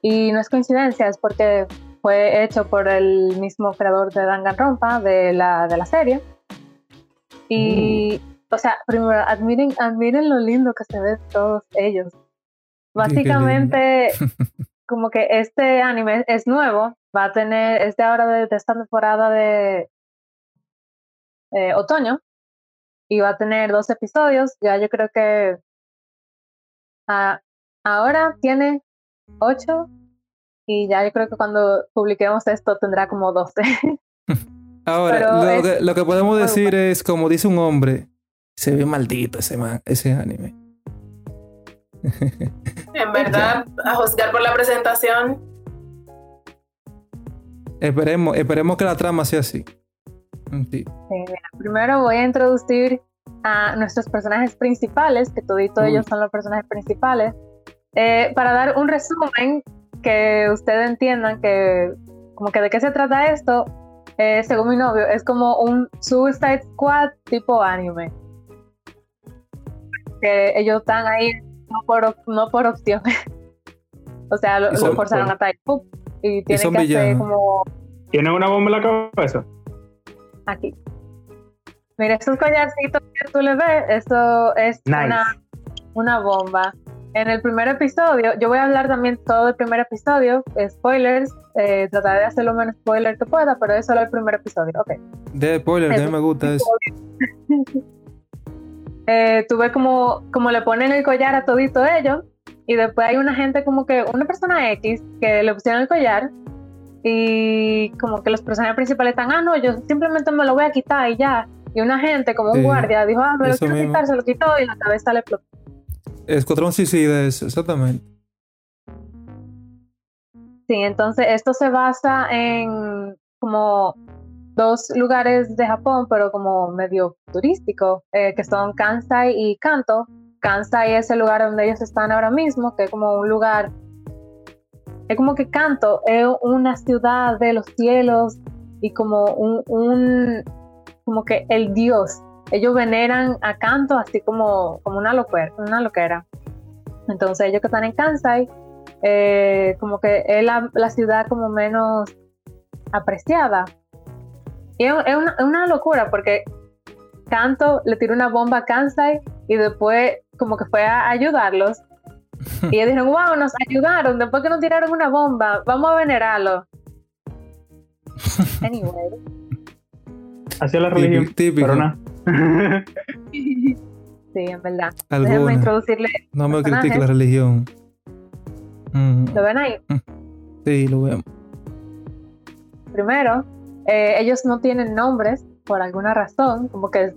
Y no es coincidencia, es porque fue hecho por el mismo creador de Danganronpa, de la, de la serie. Y, o sea, primero, admiren, admiren lo lindo que se ven todos ellos. Básicamente, como que este anime es nuevo, va a tener, es de ahora de, de esta temporada de eh, otoño, y va a tener dos episodios, ya yo creo que ah, ahora tiene ocho, y ya yo creo que cuando publiquemos esto tendrá como doce. Ahora, lo, es- que, lo que podemos decir es, como dice un hombre, se ve maldito ese, man- ese anime. En verdad, a juzgar por la presentación, Esperemos, esperemos que la trama sea así. Sí. Sí, mira, primero voy a introducir a nuestros personajes principales, que toditos Uy. ellos son los personajes principales, eh, para dar un resumen que ustedes entiendan que como que de qué se trata esto, eh, según mi novio, es como un Suicide Squad tipo anime. Que ellos están ahí no por, no por opción. o sea, lo, Y son- lo forzaron a estar y tienen son que hacer como ¿Tiene una bomba en la cabeza? Aquí. Mira, esos collarcitos que tú le ves, eso es una, una bomba. En el primer episodio, yo voy a hablar también todo el primer episodio, spoilers, eh, trataré de hacer lo menos spoiler que pueda, pero es solo el primer episodio, ok. De spoiler, que me gusta eso. eh, tú ves como, como le ponen el collar a todito ellos, y después hay una gente como que, una persona X, que le pusieron el collar, y como que los personajes principales están, ah, no, yo simplemente me lo voy a quitar y ya. Y una gente, como un guardia, dijo, ah, me lo quiero quitar, se lo quitó y la cabeza le explotó. Escuadrón Suicida es, exactamente. Sí, entonces esto se basa en como dos lugares de Japón, pero como medio turístico, eh, que son Kansai y Kanto. Kansai es el lugar donde ellos están ahora mismo, que es como un lugar, es como que Kanto es una ciudad de los cielos y como un, como que el dios ellos veneran a Kanto así como, como una, loquera, una loquera. Entonces ellos que están en Kansai, eh, como que es la, ciudad como menos apreciada. Y es, una, locura porque Kanto le tiró una bomba a Kansai y después como que fue a ayudarlos. Y ellos dijeron, wow, nos ayudaron, después que nos tiraron una bomba, vamos a venerarlo. Anyway. Así es la religión. Típico. Pero nada. sí, en verdad. Déjame introducirle. No me critique la religión. ¿Lo ven ahí? Sí, lo vemos. Primero, eh, ellos no tienen nombres por alguna razón, como que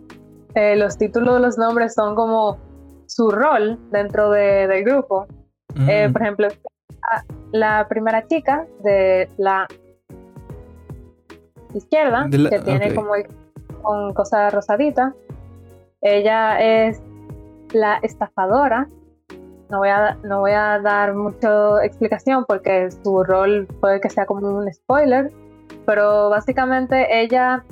eh, los títulos de los nombres son como su rol dentro del grupo. Eh, por ejemplo, la primera chica de la izquierda, que tiene como el con cosa rosadita. Ella es la estafadora. No voy, a, no voy a dar mucha explicación porque su rol puede que sea como un spoiler, pero básicamente ella,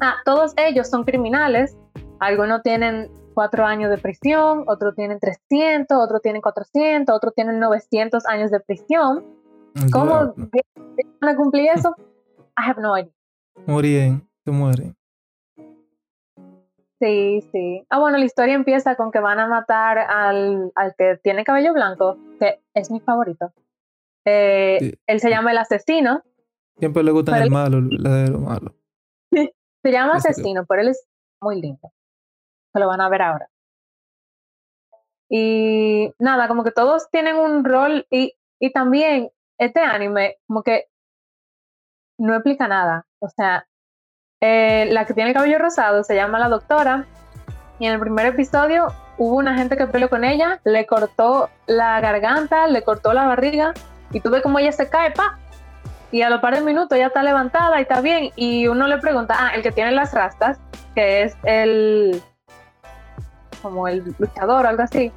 ah, todos ellos son criminales, algunos tienen cuatro años de prisión, otros tienen 300, otros tienen 400, otros tienen 900 años de prisión. ¿Cómo van a cumplir eso? I have no idea. Mueren, se mueren. Sí, sí. Ah, bueno, la historia empieza con que van a matar al, al que tiene cabello blanco, que es mi favorito. Eh, él se llama el asesino. Siempre le gusta el malo, la de lo malo. se llama asesino, pero él es muy lindo. Se lo van a ver ahora. Y nada, como que todos tienen un rol y, y también este anime como que no explica nada. O sea, eh, la que tiene el cabello rosado se llama la doctora y en el primer episodio hubo una gente que peleó con ella, le cortó la garganta, le cortó la barriga y tú ves como ella se cae, pa. Y a los par de minutos ya está levantada y está bien. Y uno le pregunta, ah, el que tiene las rastas, que es el como el luchador o algo así.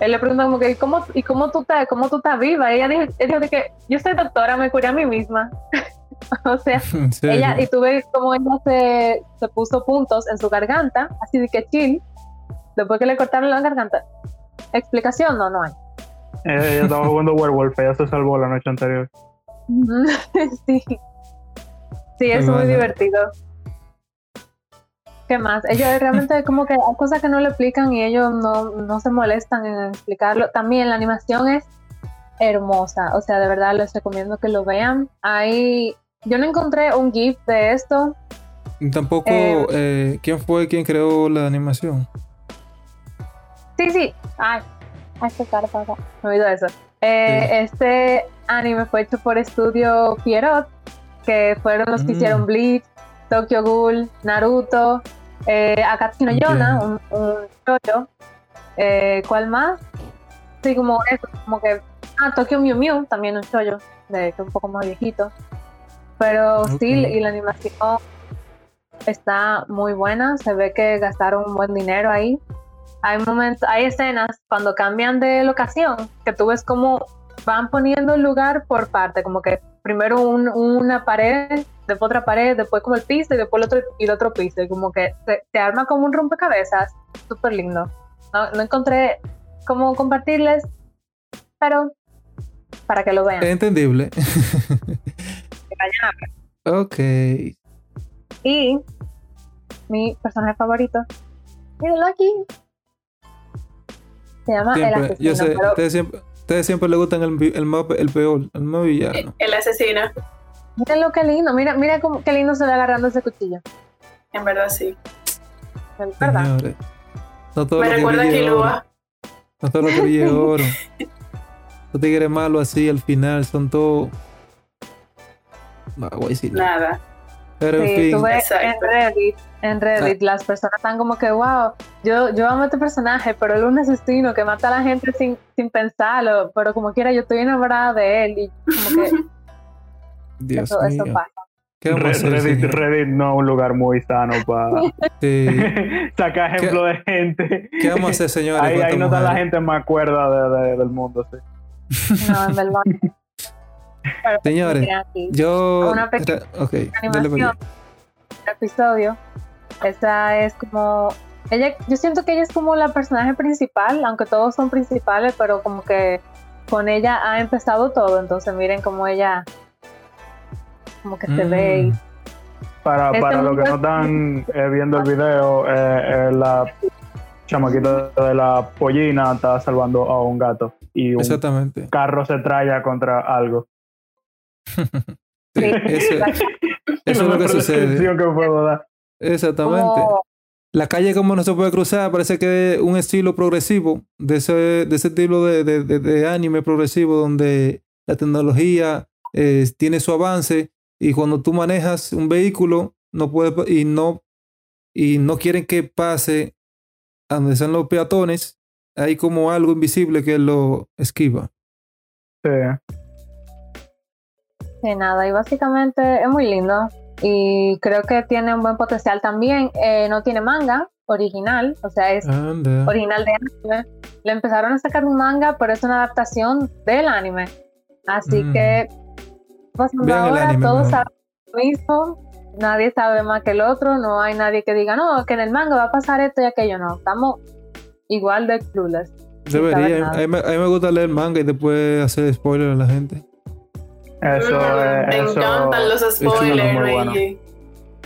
Él le pregunta como que, ¿cómo, ¿y cómo tú estás, cómo tú estás viva? Y ella dijo, ella dijo que yo soy doctora, me curé a mí misma. o sea, ella, y tuve como ella se, se, puso puntos en su garganta, así de que chill, después que le cortaron la garganta. ¿Explicación? No, no hay. Eh, ella estaba jugando Werewolf, ella se salvó la noche anterior. sí. Sí, es muy divertido. ¿Qué más? Ellos realmente como que hay cosas que no le explican y ellos no, no se molestan en explicarlo. También la animación es hermosa. O sea, de verdad les recomiendo que lo vean. Hay yo no encontré un GIF de esto. Tampoco, eh, eh, ¿quién fue quien creó la animación? Sí, sí. Ay, qué cara Me olvidó eso. Eh, este anime fue hecho por Estudio Pierrot, que fueron los que mm. hicieron Bleach, Tokyo Ghoul, Naruto, Akatsuki no Yona, un, un ¿Cuál más? Sí, como eso, como que. Ah, Tokyo Mew Mew, también un shoyo, de que un poco más viejito. Pero sí, y la animación está muy buena. Se ve que gastaron un buen dinero ahí. Hay momentos, hay escenas cuando cambian de locación que tú ves como van poniendo el lugar por parte, como que primero una pared, después otra pared, después como el piso y después el otro, y el otro piso. Y como que se, arma como un rompecabezas. Súper lindo. No, no encontré cómo compartirles, pero para que lo vean. Entendible. Ok. Y mi personaje favorito, aquí. Se llama el asesino. yo sé, pero siempre, ustedes siempre le gustan el, el, más, el peor, el más villano. El asesino, míralo qué lindo, mira, mira cómo, qué lindo se ve agarrando ese cuchillo. en verdad sí. Es verdad. Señores. No todo Me lo que recuerda a oro. Kilua. No todo lo que brille es oro. Los tigres malos así al final son todos. No, voy a decir. Nada. Pero en Sí, fin. tú ves en. Reddit, en Reddit las personas están como que, wow, yo, yo amo a este personaje, pero él es un asesino que mata a la gente sin, sin pensarlo, pero como quiera yo estoy enamorada de él y como que Dios eso, eso mío. pasa. ¿Qué vamos a Re- hacer, Reddit? Reddit no es un lugar muy sano para Sí. sacar ejemplo de gente. ¿Qué vamos a hacer, señores? Ahí, ahí no está la gente más cuerda de- de- del mundo. Sí. No, en verdad. Señores, Yo. Una pequeña Ok, dale para animación episodio. Esa es como. Ella, yo siento que ella es como la personaje principal, aunque todos son principales, pero como que con ella ha empezado todo. Entonces, miren cómo ella. Como que se ve. y- Mm. Para, Este para los que no están eh, viendo el video, eh, eh, la chamaquita de la pollina está salvando a un gato y un Exactamente. carro se traya contra algo. Sí, eso, eso es lo que sucede. que puedo dar. Exactamente. La calle como no se puede cruzar, parece que es un estilo progresivo, de ese, de ese estilo de, de- de- de anime progresivo donde la tecnología eh, tiene su avance y cuando tú manejas un vehículo no puede, pa- y no y no quieren que pase a donde están los peatones, hay como algo invisible que lo esquiva. Sí. Nada, y básicamente es muy lindo. Y creo que tiene un buen potencial también. Eh, no tiene manga original, o sea, es Anda. original de anime. Le empezaron a sacar un manga, pero es una adaptación del anime. Así Mm. que, pasando el ahora, anime todos saben lo mismo. Nadie sabe más que el otro. No hay nadie que diga, no, que en el manga va a pasar esto y aquello. No, estamos igual de clueless. Debería. saber A nada. mí, me- a mí me gusta leer manga y después hacer spoiler a la gente. Eso, Mm, eh, me eso- encantan los spoilers, bueno.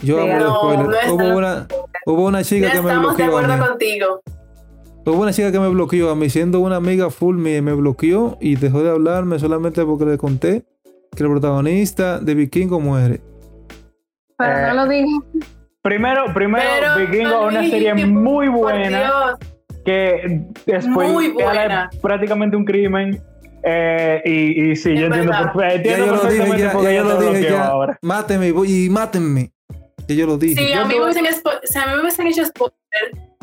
Yo amo los spoilers. no hubo, una, hubo una Ya chica que me estamos de bloqueó a acuerdo mí. contigo. Hubo una chica que me bloqueó a mí, siendo una amiga full me, me bloqueó y dejó de hablarme solamente porque le conté que el protagonista de Vikingo muere. Pero Eh, no lo dije. Primero, primero Pero, Vikingo es una serie muy por buena Dios. que después Muy buena. prácticamente un crimen. Eh, y, y sí, Es yo entiendo, perfe- Ya entiendo yo lo dije, perfectamente ya, por ya yo lo dije, ya. ahora. Mátenme voy- y mátenme. Ya yo lo dije. Si Yo a mí me hubiesen, a mí me hubiesen hecho spoiler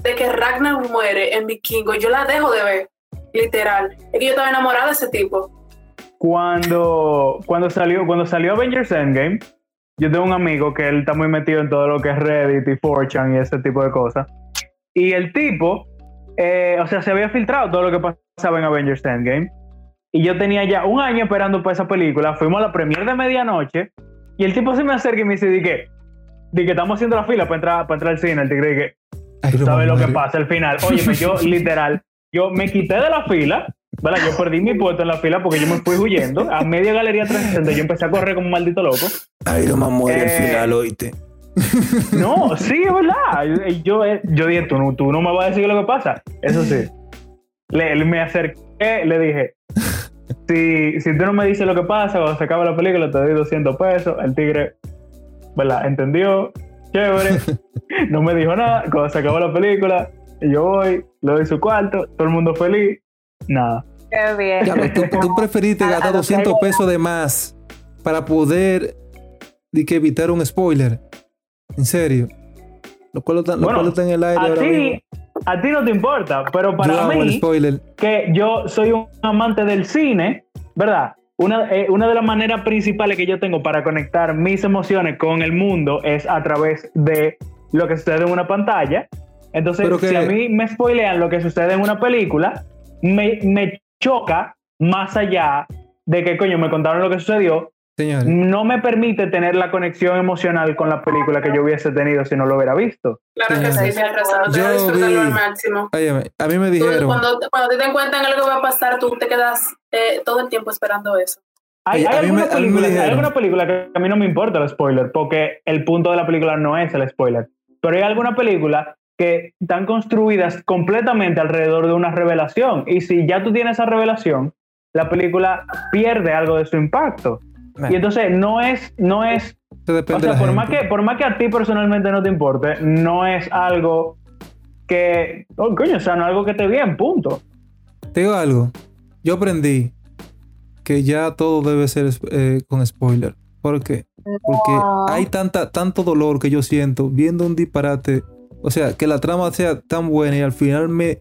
de que Ragnar muere en Vikingo, yo la dejo de ver. Literal. Es que yo estaba enamorada de ese tipo. Cuando, cuando, salió, cuando salió Avengers Endgame, yo tengo un amigo que él está muy metido en todo lo que es Reddit y 4chan y ese tipo de cosas. Y el tipo, eh, o sea, se había filtrado todo lo que pasaba en Avengers Endgame. Y yo tenía ya un año esperando por esa película. Fuimos a la premiere de medianoche. Y el tipo se me acerca y me dice, di que, di que estamos haciendo la fila para entrar, para entrar al cine. El tigre di que, Iron Man ¿Sabes lo que pasa al final? Óyeme, yo literal, yo me quité de la fila, ¿verdad? Yo perdí mi puesto en la fila porque yo me fui huyendo. A media galería 360 yo empecé a correr como un maldito loco. Iron Man muere al Eh, final, oíste. No, sí, es verdad. Yo, yo, eh, yo dije, tú no, tú no me vas a decir lo que pasa. Eso sí. Le, le- me acerqué, le dije, si, si tú no me dices lo que pasa, cuando se acabe la película te doy 200 pesos. El tigre, ¿verdad? Entendió, chévere. No me dijo nada. Cuando se acabó la película, yo voy, le doy su cuarto, todo el mundo feliz. Nada. Qué bien. Tú, tú preferiste gastar lo que 200 hay- pesos de más para poder di que evitar un spoiler. En serio. Lo cual está, lo Bueno, cual está en el aire ahora mismo. A ti no te importa, pero para mí, que yo soy un amante del cine, ¿verdad? Una, eh, una de las maneras principales que yo tengo para conectar mis emociones con el mundo es a través de lo que sucede en una pantalla. Entonces, que- si a mí me spoilean lo que sucede en una película, me, me choca más allá de que, coño, me contaron lo que sucedió, Señores. no me permite tener la conexión emocional con la película que yo hubiese tenido si no lo hubiera visto. Claro que Señora. sí, razón. No te Yo voy a disfrutarlo vi- al máximo. Óyeme, a mí me Tú, dijeron. cuando, cuando ti te cuentan algo que va a pasar, tú te quedas eh, todo el tiempo esperando eso. Hay, hay me- alguna me película, hay alguna película que a mí no me importa el spoiler, porque el punto de la película no es el spoiler. Pero hay alguna película que están construidas completamente alrededor de una revelación. Y si ya tú tienes esa revelación, la película pierde algo de su impacto. Nah, Y entonces no es, no es, eso depende o sea, de la por más, que, por más que a ti personalmente no te importe, no es algo que, oh, coño, o sea, no es algo que te bien, punto. Te digo algo. Yo aprendí que ya todo debe ser eh, con spoiler. ¿Por qué? Porque No. hay tanta, tanto dolor que yo siento viendo un disparate. O sea, que la trama sea tan buena y al final me,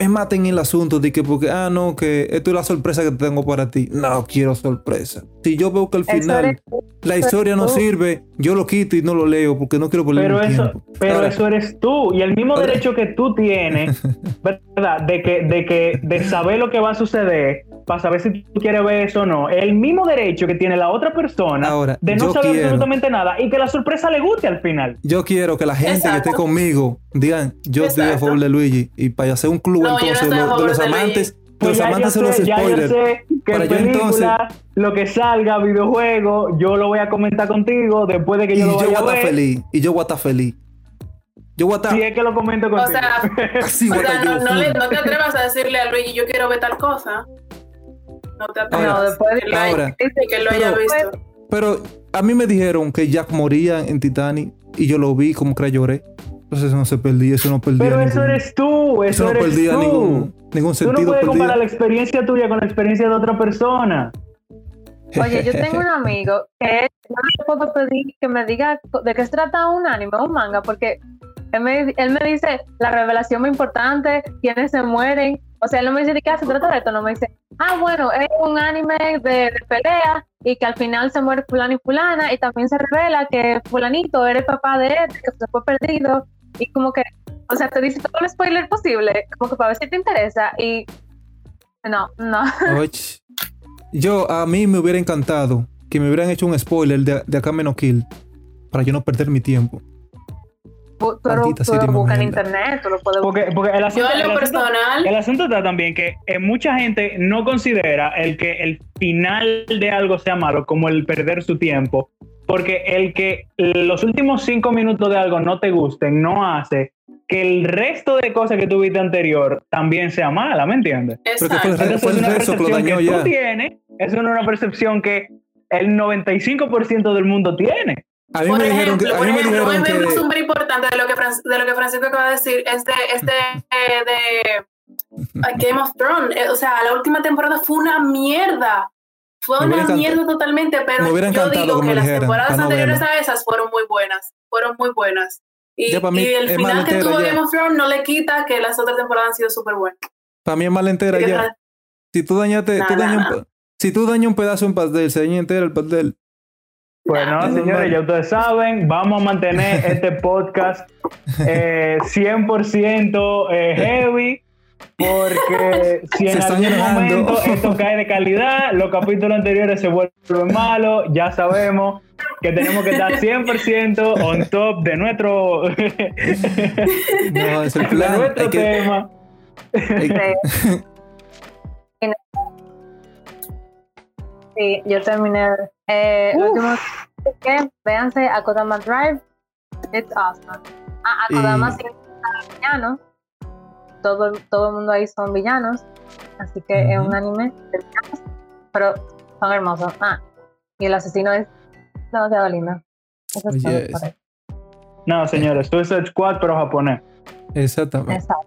me maten el asunto de que porque, ah, no, que esto es la sorpresa que tengo para ti. No quiero sorpresa. Si yo veo que al final eres- la historia no tú. sirve, yo lo quito y no lo leo porque no quiero perder Pero eso, tiempo. pero Ahora, eso eres tú. Y el mismo Ahora- derecho que tú tienes, ¿verdad? De que, de que, de saber lo que va a suceder, para saber si tú quieres ver eso o no. El mismo derecho que tiene la otra persona Ahora, de no saber quiero- absolutamente nada y que la sorpresa le guste al final. Yo quiero que la gente que Exacto. esté conmigo digan, yo estoy a Exacto. favor de Luigi. Y para hacer un club No, yo no entonces a lo- de los amantes, Pues los ya yo amantes de los sé, ya yo spoilers. sé que Para yo película, entonces- lo que salga, videojuego, yo lo voy a comentar contigo después de que Y yo yo lo voy vaya a a estar ver. feliz. Y yo voy a estar feliz. Yo voy a estar Si es que lo comento O contigo. sea, o voy a sea no, yo no, le- no te atrevas a decirle a Luigi, yo quiero ver tal cosa. No te atrevas. Ahora, después de que, lo haya- ahora, que lo haya pero- visto. Pero a mí me dijeron que Jack moría en Titanic y yo lo vi como que lloré. Entonces eso no se perdía, eso no perdía. Pero eso eres tú, eso, eso no eres perdía tú. ningún, ningún Tú no sentido. puedes perdía. comparar la experiencia tuya con la experiencia de otra persona. Oye, yo tengo un amigo que no le puedo pedir que me diga de qué se trata un anime o un manga, porque él me, él me dice la revelación muy importante, quiénes se mueren. O sea, él no me dice de qué se trata de esto, no me dice, ah, bueno, es un anime de, de pelea y que al final se muere fulano y fulana y también se revela que fulanito era el papá de este, que se fue perdido y como que, o sea, te dice todo el spoiler posible, como que para ver si te interesa y no, no. Oye, yo a mí me hubiera encantado que me hubieran hecho un spoiler de, de Akame no Kill para yo no perder mi tiempo. Tú, lo- Maldita tú lo serie buscas en internet, tú lo puedes buscar. Porque, porque el asunto, asunto- personal, el asunto está también que eh, mucha gente no considera el que el final de algo sea malo como el perder su tiempo. Porque el que los últimos cinco minutos de algo no te gusten no hace que el resto de cosas que tuviste anterior también sea mala, ¿me entiendes? Porque fue el, exacto. fue el es una percepción que ya. tú tienes, es una percepción que el 95% del mundo tiene. A mí Por me dijeron que, ejemplo, a por mí me ejemplo, dijeron ejemplo que súper importante de lo que de lo que Francisco acaba de decir es de este eh, de a Game of Thrones. Eh, o sea, la última temporada fue una mierda. Fue una encantado- mierda totalmente, pero yo digo que las dijeran, temporadas no anteriores a esas fueron muy buenas. Fueron muy buenas. Y, Ya para mí y el final que tuvo ya. Game of Thrones no le quita que las otras temporadas han sido súper buenas. es mal entera ya. Si tú dañaste, tú Nah, dañas nah, un, si tú dañas un pedazo de un pastel, se daña entero el pastel. Bueno, Es señores, ya ustedes saben, vamos a mantener este podcast eh, 100% eh, heavy, porque si en algún momento esto cae de calidad, los capítulos anteriores se vuelven malos, ya sabemos que tenemos que estar 100% on top de nuestro, No, es el de plan. nuestro Hay que- tema. hay- Sí, yo terminé. Eh, lo que véanse a Kodama Drive. It's awesome. Ah, a Kodama Y- significa villano. Todo, todo el mundo ahí son villanos. Así que es un anime de villanos. Pero son hermosos. Ah, y el asesino es demasiado lindo. Eso es Oh, todo. No, señores, Suicide Squad, pero japonés. Exactamente. Exacto.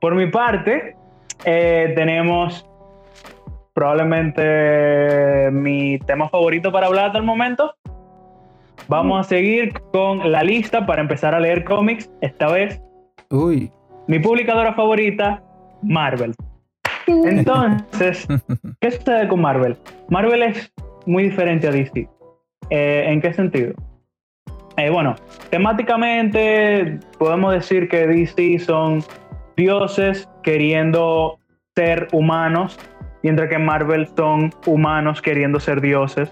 Por mi parte, eh, tenemos probablemente mi tema favorito para hablar hasta el momento. Vamos a seguir con la lista para empezar a leer cómics. Esta vez, Uy. Mi publicadora favorita, Marvel. Entonces, ¿qué sucede con Marvel? Marvel es muy diferente a DC. Eh, ¿En qué sentido? Eh, bueno, temáticamente podemos decir que DC son dioses queriendo ser humanos, mientras que en Marvel son humanos queriendo ser dioses.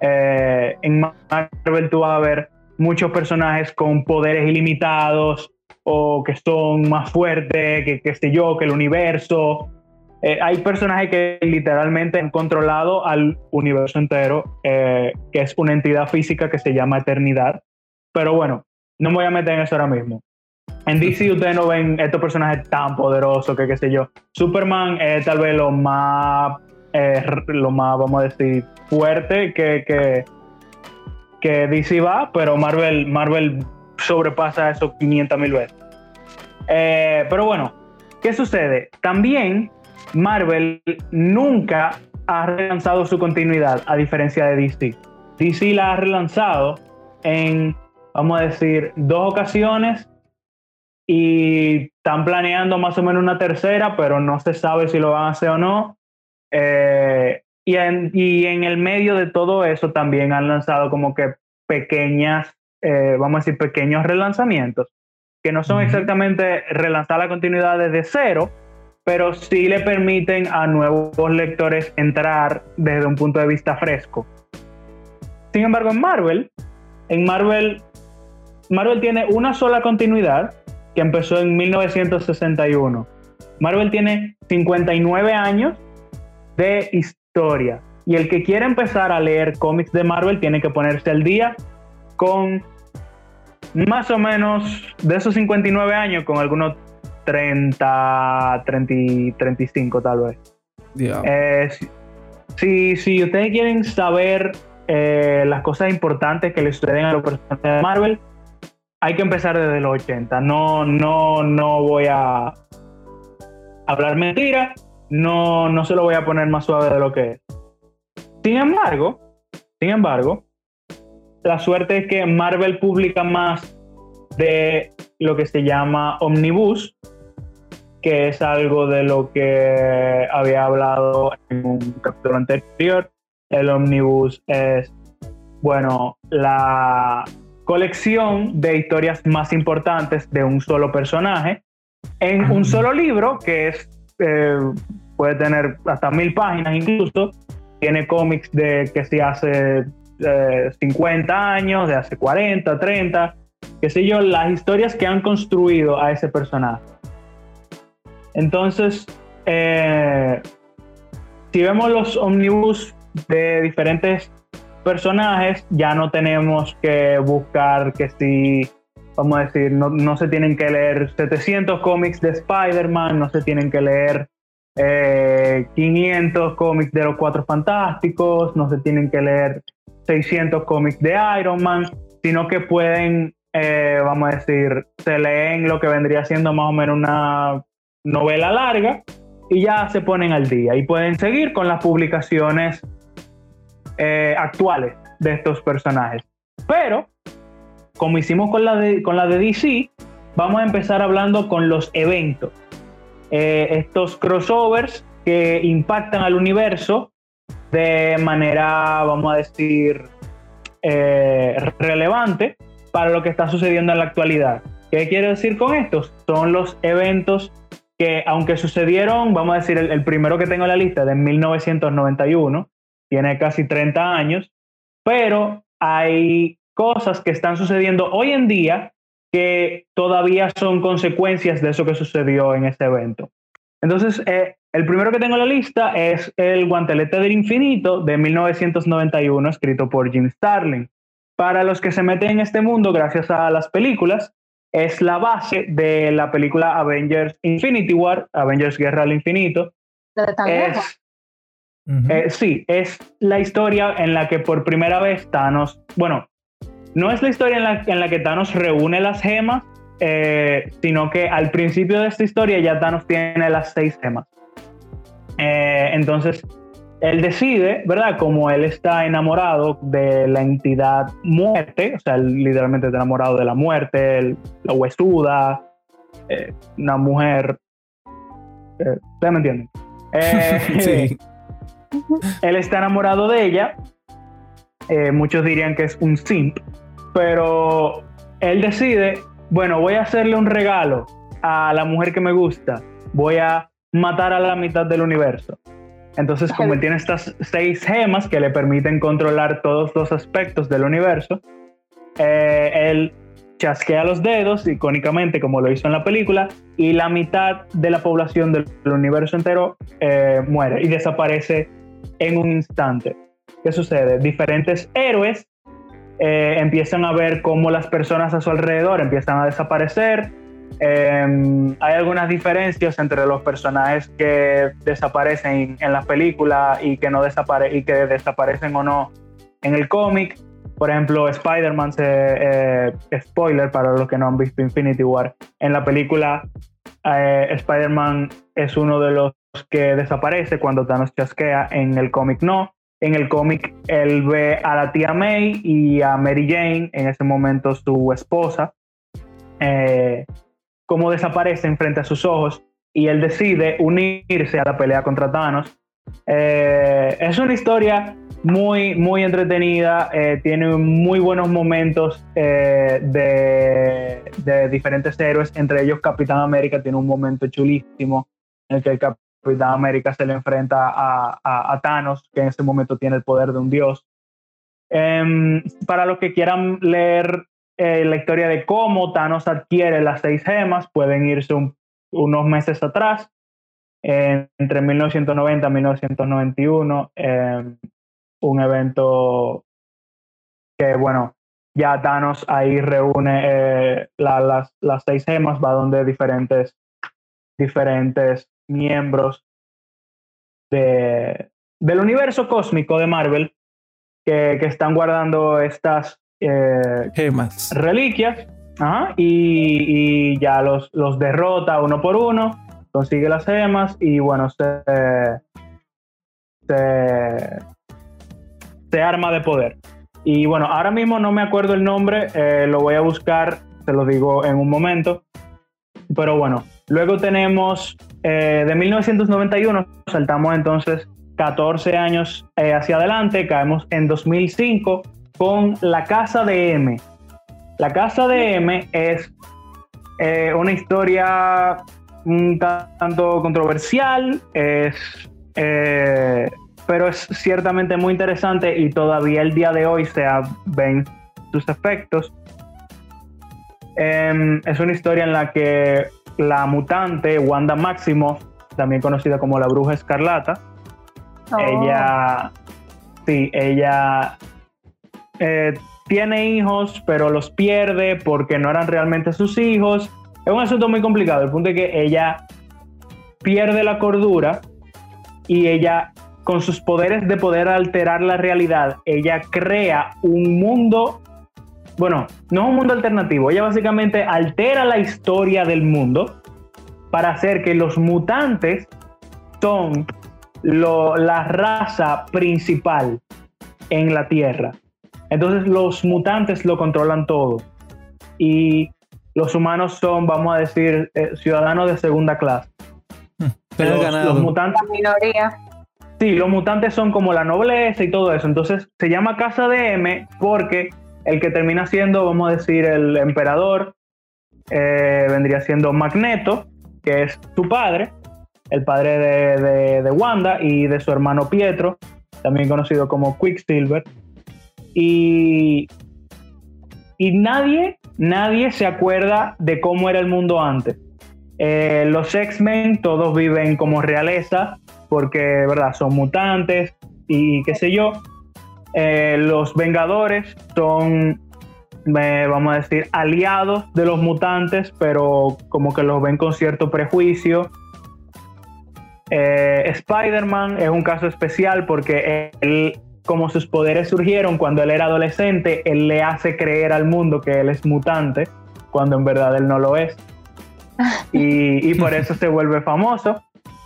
Eh, en Marvel tú vas a ver muchos personajes con poderes ilimitados o que son más fuertes que, qué sé yo, que el universo. eh, hay personajes que literalmente han controlado al universo entero, eh, que es una entidad física que se llama Eternidad. Pero bueno, no me voy a meter en eso ahora mismo. En DC ustedes no ven estos personajes tan poderosos que qué sé yo. Superman es tal vez lo más, eh, lo más, vamos a decir, fuerte que, que, que DC va, pero Marvel, Marvel sobrepasa eso 500 mil veces. pero bueno, ¿qué sucede? También Marvel nunca ha relanzado su continuidad, a diferencia de DC. DC la ha relanzado en, vamos a decir, dos ocasiones y están planeando más o menos una tercera, pero no se sabe si lo van a hacer o no. Eh, y, en, el medio de todo eso también han lanzado como que pequeñas, eh, vamos a decir, pequeños relanzamientos, que no son exactamente relanzar la continuidad desde cero, pero sí le permiten a nuevos lectores entrar desde un punto de vista fresco. Sin embargo, en Marvel, en Marvel, Marvel tiene una sola continuidad que empezó en 1961. Marvel tiene 59 años de historia. Y el que quiera empezar a leer cómics de Marvel tiene que ponerse al día con más o menos de esos 59 años, con algunos 30, 30 35 tal vez. Eh, si, si, ustedes quieren saber eh, las cosas importantes que le suceden a los personajes de Marvel, hay que empezar desde los 80. No, no, no voy a hablar mentira, no, no se lo voy a poner más suave de lo que es. Sin embargo, sin embargo, la suerte es que Marvel publica más de lo que se llama Omnibus, que es algo de lo que había hablado en un capítulo anterior. El Omnibus es, bueno, la colección de historias más importantes de un solo personaje en un solo libro que es eh, puede tener hasta mil páginas incluso tiene cómics de que se hace 50 eh, años de hace 40 30 qué sé yo las historias que han construido a ese personaje. Entonces eh, si vemos los omnibus de diferentes personajes, ya no tenemos que buscar que si, vamos a decir, no, se tienen que leer 700 cómics de Spider-Man, no se tienen que leer 500 eh, cómics de los Cuatro Fantásticos, no se tienen que leer 600 cómics de Iron Man, sino que pueden, eh, vamos a decir, se leen lo que vendría siendo más o menos una novela larga y ya se ponen al día y pueden seguir con las publicaciones eh, actuales de estos personajes. Pero, como hicimos con la, de, con la de DC, vamos a empezar hablando con los eventos. Eh, estos crossovers que impactan al universo de manera, vamos a decir, eh, relevante para lo que está sucediendo en la actualidad. ¿Qué quiero decir con esto? Son los eventos que, aunque sucedieron, vamos a decir, el, primero que tengo en la lista de 1991, tiene casi 30 años, pero hay cosas que están sucediendo hoy en día que todavía son consecuencias de eso que sucedió en ese evento. Entonces, eh, el primero que tengo en la lista es El Guantelete del Infinito de 1991, escrito por Jim Starlin. Para los que se meten en este mundo gracias a las películas, es la base de la película Avengers Infinity War, Avengers Guerra al Infinito. Es, eh, sí, es la historia en la que por primera vez Thanos, bueno, no es la historia en la, en la que Thanos reúne las gemas, eh, sino que al principio de esta historia ya Thanos tiene las seis gemas. Eh, entonces, él decide, ¿verdad? Como él está enamorado de la entidad muerte, o sea, él literalmente está enamorado de la muerte, la huesuda, una mujer. ¿Ustedes me entienden? sí. Él está enamorado de ella. Eh, muchos dirían que es un simp, pero él decide, bueno, voy a hacerle un regalo a la mujer que me gusta. Voy a matar a la mitad del universo. Entonces, como él tiene estas seis gemas que le permiten controlar todos los aspectos del universo, eh, él chasquea los dedos, icónicamente como lo hizo en la película, y la mitad de la población del, universo entero eh, muere y desaparece en un instante. ¿Qué sucede? Diferentes héroes eh, empiezan a ver cómo las personas a su alrededor empiezan a desaparecer. Em, hay algunas diferencias entre los personajes que desaparecen en la película y que, no desapare y que desaparecen o no en el cómic. Por ejemplo, Spider-Man, eh, spoiler para los que no han visto Infinity War, en la película eh, Spider-Man es uno de los que desaparece cuando Thanos chasquea, en el cómic no. En el cómic él ve a la tía May y a Mary Jane, en ese momento su esposa, eh, cómo desaparecen frente a sus ojos y él decide unirse a la pelea contra Thanos. es una historia muy, muy entretenida, eh, tiene muy buenos momentos eh, de, diferentes héroes, entre ellos Capitán América tiene un momento chulísimo en el que Capitán América se le enfrenta a, Thanos, que en ese momento tiene el poder de un dios. Em, para los que quieran leer eh, la historia de cómo Thanos adquiere las seis gemas, pueden irse unos meses atrás, entre 1990 y 1991 un evento que, bueno, ya Thanos ahí reúne eh, las, las, seis gemas, va donde diferentes, diferentes miembros de, del universo cósmico de Marvel que, que están guardando estas eh, gemas. reliquias y, y, ya los, los derrota uno por uno, consigue las gemas y bueno, se, se se arma de poder. Y bueno, ahora mismo no me acuerdo el nombre, eh, lo voy a buscar, se lo digo en un momento. Pero bueno, luego tenemos eh, de 1991, saltamos entonces 14 años eh, hacia adelante, caemos en 2005 con La Casa de M. La Casa de M es una historia un tanto controversial, es pero es ciertamente muy interesante y todavía el día de hoy se ven sus efectos. Em, es una historia en la que la mutante Wanda Maximoff, también conocida como la Bruja Escarlata, oh. ella, sí, ella eh, tiene hijos, pero los pierde porque no eran realmente sus hijos. Es un asunto muy complicado. El punto es que ella pierde la cordura y ella con sus poderes de poder alterar la realidad, ella crea un mundo, bueno, no un mundo alternativo, ella básicamente altera la historia del mundo para hacer que los mutantes son la raza principal en la Tierra. Entonces los mutantes lo controlan todo. Y los humanos son, vamos a decir, eh, ciudadanos de segunda clase. Pero hmm, los, los mutantes... minoría. Sí, los mutantes son como la nobleza y todo eso. Entonces se llama Casa de M porque el que termina siendo, vamos a decir, el emperador, eh, vendría siendo Magneto, que es su padre, el padre de, Wanda y de su hermano Pietro, también conocido como Quicksilver. Y, y nadie, nadie se acuerda de cómo era el mundo antes. Eh, los X-Men todos viven como realeza, porque, ¿verdad? Son mutantes y qué sé yo. Eh, los Vengadores son, vamos a decir, aliados de los mutantes, pero como que los ven con cierto prejuicio. Eh, Spider-Man es un caso especial porque él, como sus poderes surgieron cuando él era adolescente, él le hace creer al mundo que él es mutante, cuando en verdad él no lo es. Y, y por eso se vuelve famoso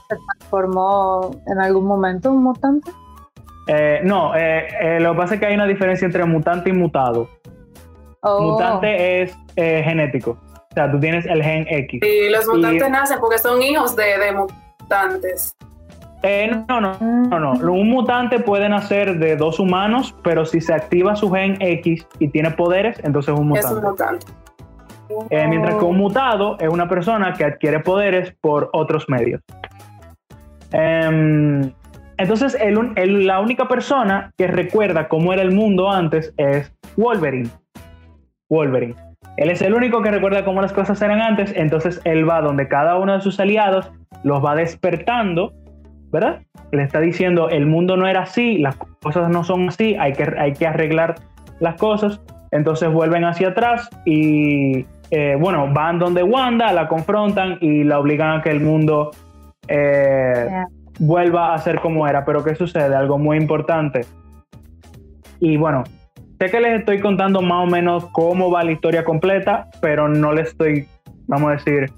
se transformó en algún momento un mutante? Eh, no, eh, eh, lo que pasa es que hay una diferencia entre mutante y mutado. Oh. Mutante es genético. O sea, tú tienes el gen X. Y los mutantes nacen porque son hijos de, mutantes. No, no, no, no. Un mutante puede nacer de dos humanos, pero si se activa su gen X y tiene poderes, entonces es un mutante. Es un mutante. mientras que un mutado es una persona que adquiere poderes por otros medios. Em, entonces, la única persona que recuerda cómo era el mundo antes es Wolverine. Wolverine. Él es el único que recuerda cómo las cosas eran antes, entonces él va donde cada uno de sus aliados los va despertando, ¿verdad? Le está diciendo, el mundo no era así, las cosas no son así, hay que, hay que arreglar las cosas. Entonces vuelven hacia atrás y, eh, bueno, van donde Wanda, la confrontan y la obligan a que el mundo eh, vuelva a ser como era. Pero ¿qué sucede? Algo muy importante. Y bueno, sé que les estoy contando más o menos cómo va la historia completa, pero no les estoy, vamos a decir,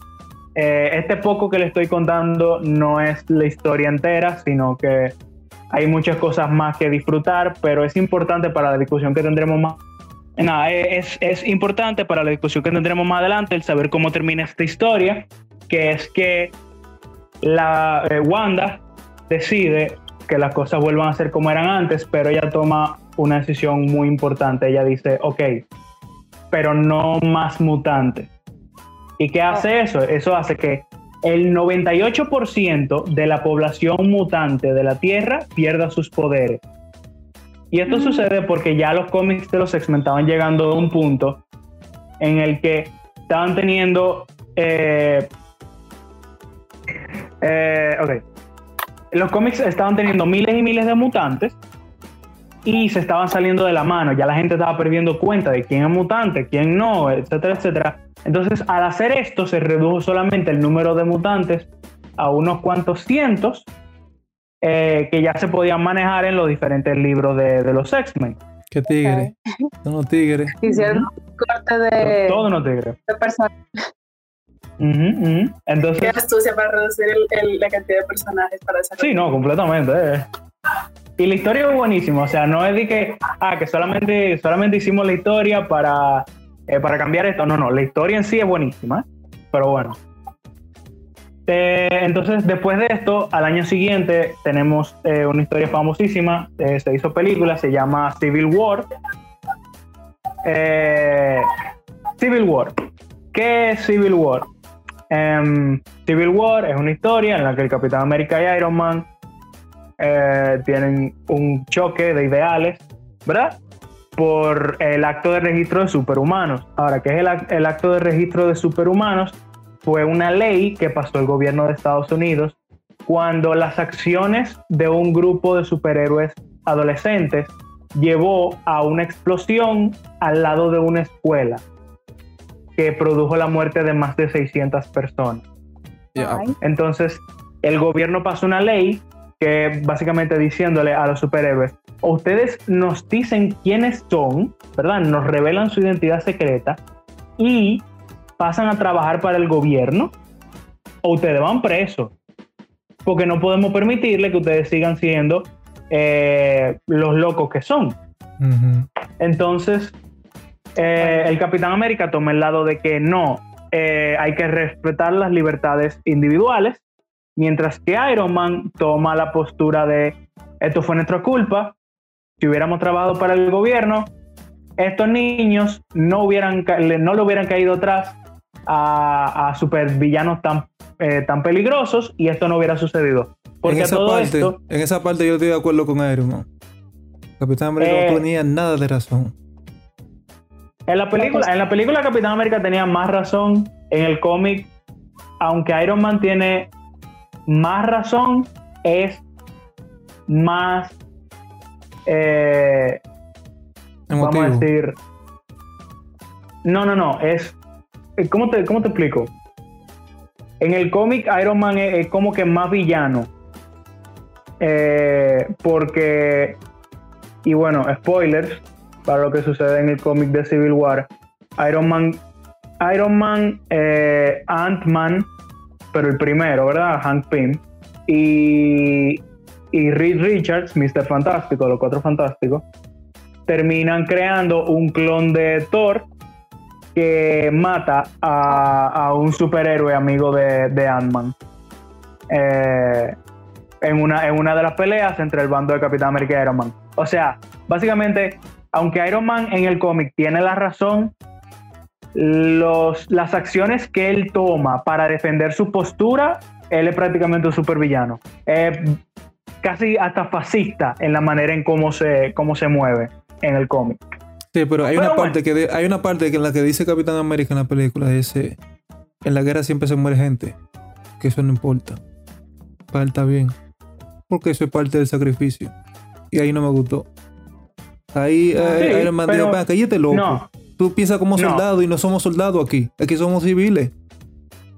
eh, este poco que les estoy contando no es la historia entera, sino que hay muchas cosas más que disfrutar, pero es importante para la discusión que tendremos más. Nada, es, es importante para la discusión que tendremos más adelante el saber cómo termina esta historia, que es que la eh, Wanda decide que las cosas vuelvan a ser como eran antes, pero ella toma una decisión muy importante. Ella dice, ok, pero no más mutante. ¿Y qué hace eso? Eso hace que el 98% de la población mutante de la Tierra pierda sus poderes. Y esto mm. sucede porque ya los cómics de los X-Men estaban llegando a un punto en el que estaban teniendo... Eh, eh, ok. Los cómics estaban teniendo miles y miles de mutantes y se estaban saliendo de la mano. Ya la gente estaba perdiendo cuenta de quién es mutante, quién no, etcétera, etcétera. Entonces, al hacer esto, se redujo solamente el número de mutantes a unos cuantos cientos eh, que ya se podían manejar en los diferentes libros de, los X-Men. ¿Qué tigre? Son los tigres. Hicieron un corte de. Todos los tigres. De personas. Entonces, Qué astucia para reducir la cantidad de personajes para esa Sí, no, completamente. Eh. Y la historia es buenísima, o sea, no es de que, ah, que solamente, solamente hicimos la historia para, eh, para cambiar esto. No, no, la historia en sí es buenísima, pero bueno. Eh, entonces, después de esto, al año siguiente tenemos eh, una historia famosísima, se hizo película, se llama Civil War. Civil War. ¿Qué es Civil War? Em, Civil War es una historia en la que el Capitán América y Iron Man tienen un choque de ideales, ¿verdad? Por el acto de registro de superhumanos. Ahora, ¿qué es el, acto de registro de superhumanos? Fue una ley que pasó el gobierno de Estados Unidos cuando las acciones de un grupo de superhéroes adolescentes llevó a una explosión al lado de una escuela que produjo la muerte de más de 600 personas. Entonces, el gobierno pasó una ley que básicamente diciéndole a los superhéroes, ustedes nos dicen quiénes son, ¿verdad? Nos revelan su identidad secreta y pasan a trabajar para el gobierno, o ustedes van presos, porque no podemos permitirle que ustedes sigan siendo eh, los locos que son. Entonces, eh, el Capitán América toma el lado de que no, eh, hay que respetar las libertades individuales Mientras que Iron Man toma la postura de esto fue nuestra culpa, si hubiéramos trabajado para el gobierno, estos niños no, hubieran, no le hubieran caído atrás a, a supervillanos tan, eh, tan peligrosos y esto no hubiera sucedido. Porque en todo parte, esto, en esa parte yo estoy de acuerdo con Iron Man. Capitán América no Eh, tenía nada de razón. En la película, en la película Capitán América tenía más razón. En el cómic, aunque Iron Man tiene más razón, es más eh, vamos a decir. No, no, no. Es. eh, ¿Cómo te, cómo te explico? En el cómic, Iron Man es, es como que más villano. Eh, porque. Y bueno, spoilers para lo que sucede en el cómic de Civil War. Iron Man. Iron Man, eh, Ant-Man, pero el primero, ¿verdad? Hank Pym. Y, y Reed Richards, Mr. Fantástico, los cuatro fantásticos, terminan creando un clon de Thor que mata a, a un superhéroe amigo de, de Ant-Man. Eh, en, una, en una de las peleas entre el bando de Capitán América y Iron Man. O sea, básicamente, aunque Iron Man en el cómic tiene la razón, los, las acciones que él toma para defender su postura, él es prácticamente un supervillano. Casi hasta fascista en la manera en cómo se, cómo se mueve en el cómic. Sí, pero hay una parte que hay una parte que en la que dice Capitán América en la película ese en la guerra siempre se muere gente, que eso no importa. Falta bien. Porque eso es parte del sacrificio. Y ahí no me gustó. Ahí eh, Iron Man dijo, cállate loco. Tú piensas como soldado y no somos soldados aquí. Aquí somos civiles.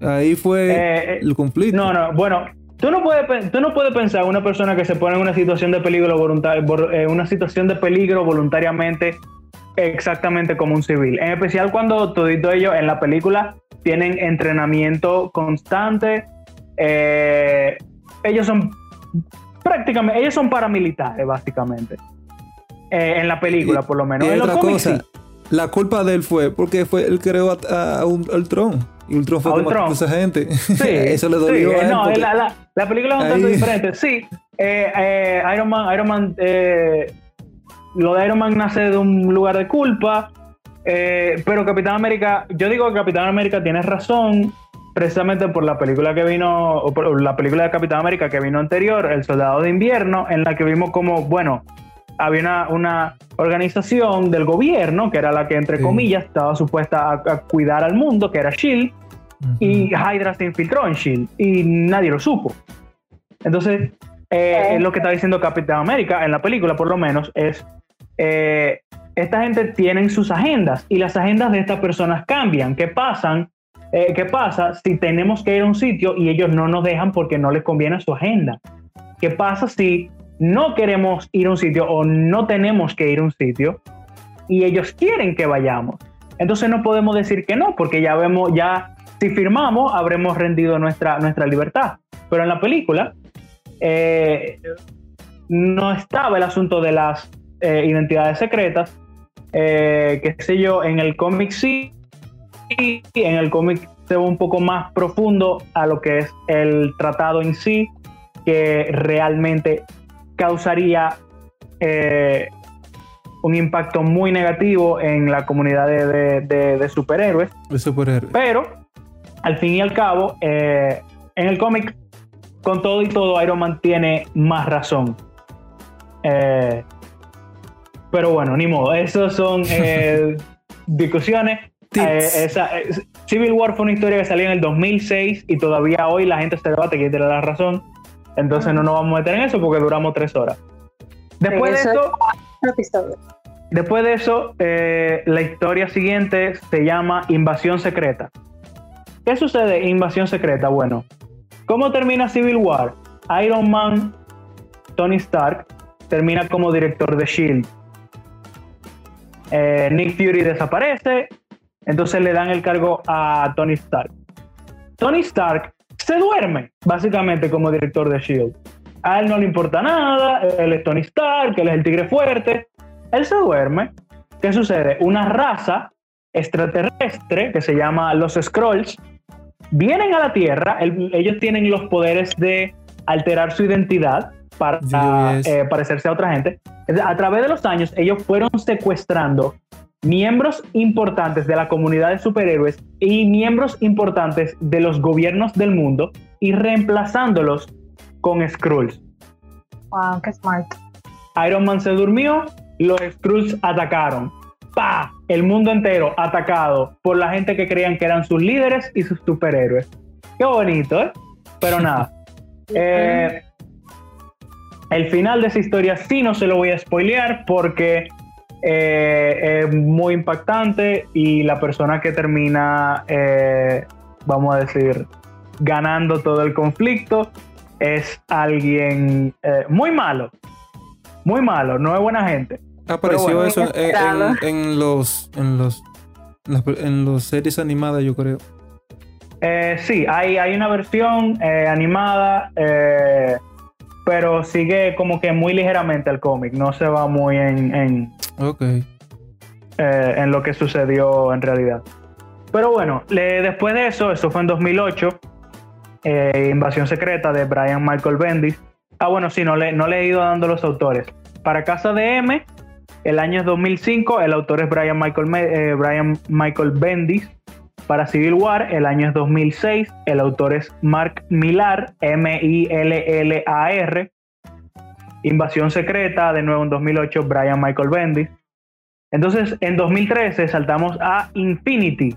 Ahí fue eh, eh, el conflicto. No, no, bueno, tú no puedes, tú no puedes pensar una persona que se pone en una situación de peligro voluntario, una situación de peligro voluntariamente exactamente como un civil. En especial cuando todito ellos en la película tienen entrenamiento constante. ellos son prácticamente, ellos son paramilitares, básicamente. Eh, en la película, por lo menos. Y otra cosa, la culpa de él fue porque fue él creó a, Ultron. Y Ultron fue como a esa gente. Sí, Eso le dolió a él. No, la, la, película es un tanto diferente. Sí, eh, eh, Iron Man, Iron Man lo de Iron Man nace de un lugar de culpa. pero Capitán América, yo digo que Capitán América tiene razón precisamente por la película que vino, o por la película de Capitán América que vino anterior, El Soldado de Invierno, en la que vimos como, bueno, había una, organización del gobierno, que era la que, entre comillas, estaba supuesta a, cuidar al mundo, que era Shield, y Hydra se infiltró en Shield, y nadie lo supo. Entonces, eh, lo que está diciendo Capitán América en la película, por lo menos, es eh, esta gente tiene sus agendas y las agendas de estas personas cambian. ¿Qué pasan? Eh, ¿Qué pasa si tenemos que ir a un sitio y ellos no nos dejan porque no les conviene su agenda? ¿Qué pasa si no queremos ir a un sitio o no tenemos que ir a un sitio y ellos quieren que vayamos? Entonces no podemos decir que no, porque ya vemos, ya si firmamos, habremos rendido nuestra, nuestra libertad. Pero en la película eh, no estaba el asunto de las eh, identidades secretas, qué sé yo, en el cómic sí, en el cómic se va un poco más profundo a lo que es el tratado en sí, que realmente causaría eh, un impacto muy negativo en la comunidad de, superhéroes. Pero, al fin y al cabo, eh, en el cómic, con todo y todo, Iron Man tiene más razón. Eh, pero bueno, ni modo, esos son discusiones. Esa, Civil War fue una historia que salió en el 2006 y todavía hoy la gente se debate quién tiene la razón. Entonces no nos vamos a meter en eso porque duramos tres horas. Después de eso, después de eso, eh, la historia siguiente se llama Invasión Secreta. ¿Qué sucede en Invasión Secreta? Bueno, ¿cómo termina Civil War? Iron Man, Tony Stark, termina como director de Shield. Nick Fury desaparece entonces le dan el cargo a Tony Stark. Tony Stark se duerme, básicamente, como director de Shield. A él no le importa nada, él es Tony Stark, él es el tigre fuerte. Él se duerme. ¿Qué sucede? Una raza extraterrestre que se llama los Scrolls vienen a la Tierra. ellos tienen los poderes de alterar su identidad para eh, parecerse a otra gente. A través de los años, ellos fueron secuestrando miembros importantes de la comunidad de superhéroes y miembros importantes de los gobiernos del mundo y reemplazándolos con Skrulls. Wow, qué smart. Iron Man se durmió, los Skrulls atacaron. ¡Pa! El mundo entero atacado por la gente que creían que eran sus líderes y sus superhéroes. Qué bonito, ¿eh? Pero nada. Eh, el final de esa historia sí no se lo voy a spoilear porque eh, es muy impactante y la persona que termina, eh, vamos a decir, ganando todo el conflicto es alguien eh, muy malo, muy malo, no es buena gente. Apareció eso en, los en los en los series animadas, yo creo. sí, hay, hay una versión animada pero sigue como que muy ligeramente el cómic, no se va muy en, en, okay. Eh, en lo que sucedió en realidad. Pero bueno, después de eso, eso fue en 2008, eh, Invasión Secreta de Brian Michael Bendis. Ah, bueno, sí, no le, no le he ido dando los autores. Para Casa de M, el año es 2005, el autor es Brian Michael, eh, Brian Michael Bendis. Para Civil War, el año es 2006. El autor es Mark Millar, M-I-L-L-A-R. Invasión Secreta, de nuevo en 2008, Brian Michael Bendis. Entonces, en 2013 saltamos a Infinity.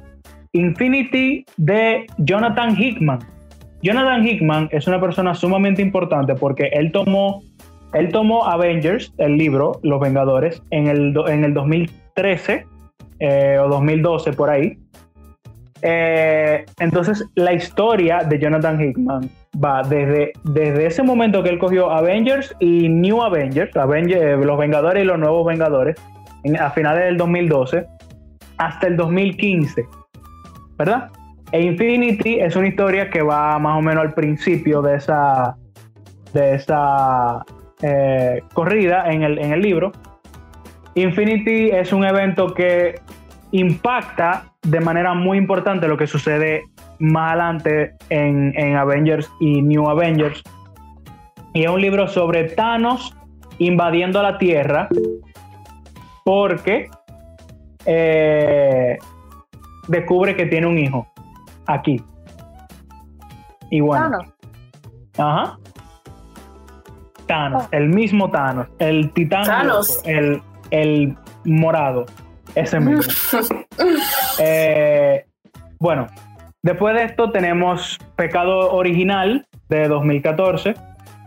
Infinity de Jonathan Hickman. Jonathan Hickman es una persona sumamente importante porque él tomó, él tomó Avengers, el libro, Los Vengadores, en el, en el 2013 eh, o 2012 por ahí. Eh, entonces, la historia de Jonathan Hickman va desde, desde ese momento que él cogió Avengers y New Avengers, eh, los Vengadores y los Nuevos Vengadores, a finales del 2012, hasta el 2015, ¿verdad? E Infinity es una historia que va más o menos al principio de esa, de esa eh, corrida en el, en el libro. Infinity es un evento que impacta de manera muy importante lo que sucede más adelante en, en, Avengers y New Avengers. Y es un libro sobre Thanos invadiendo la Tierra porque eh, descubre que tiene un hijo aquí. Y bueno. Thanos. Ajá. Thanos, oh. el mismo Thanos, el titán, Thanos. El, el morado, ese mismo. Eh, bueno, después de esto tenemos Pecado Original de 2014.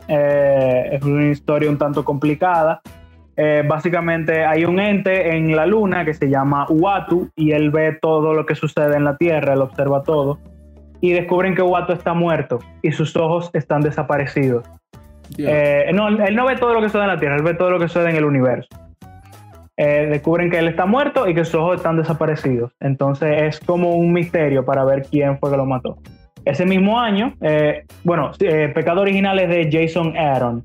Eh, es una historia un tanto complicada. Eh, básicamente hay un ente en la luna que se llama Uatu y él ve todo lo que sucede en la Tierra, él observa todo y descubren que Uatu está muerto y sus ojos están desaparecidos. Eh, no, él no ve todo lo que sucede en la Tierra, él ve todo lo que sucede en el universo. Eh, descubren que él está muerto y que sus ojos están desaparecidos. Entonces es como un misterio para ver quién fue que lo mató. Ese mismo año, bueno, Pecado Original es de Jason Aaron,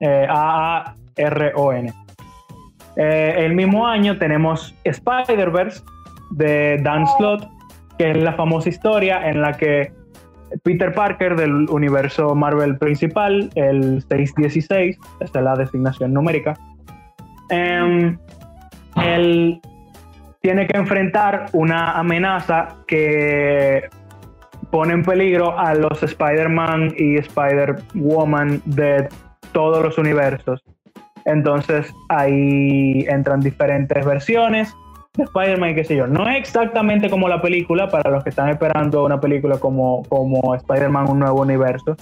A-A-R-O-N. Eh, el mismo año tenemos Spider-Verse de Dan Slott, que es la famosa historia en la que Peter Parker del universo Marvel principal, el 616, esta es la designación numérica, em, él tiene que enfrentar una amenaza que pone en peligro a los Spider-Man y Spider-Woman de todos los universos. Entonces ahí entran diferentes versiones de Spider-Man y qué sé yo. No es exactamente como la película, para los que están esperando una película como, como Spider-Man Un Nuevo Universo.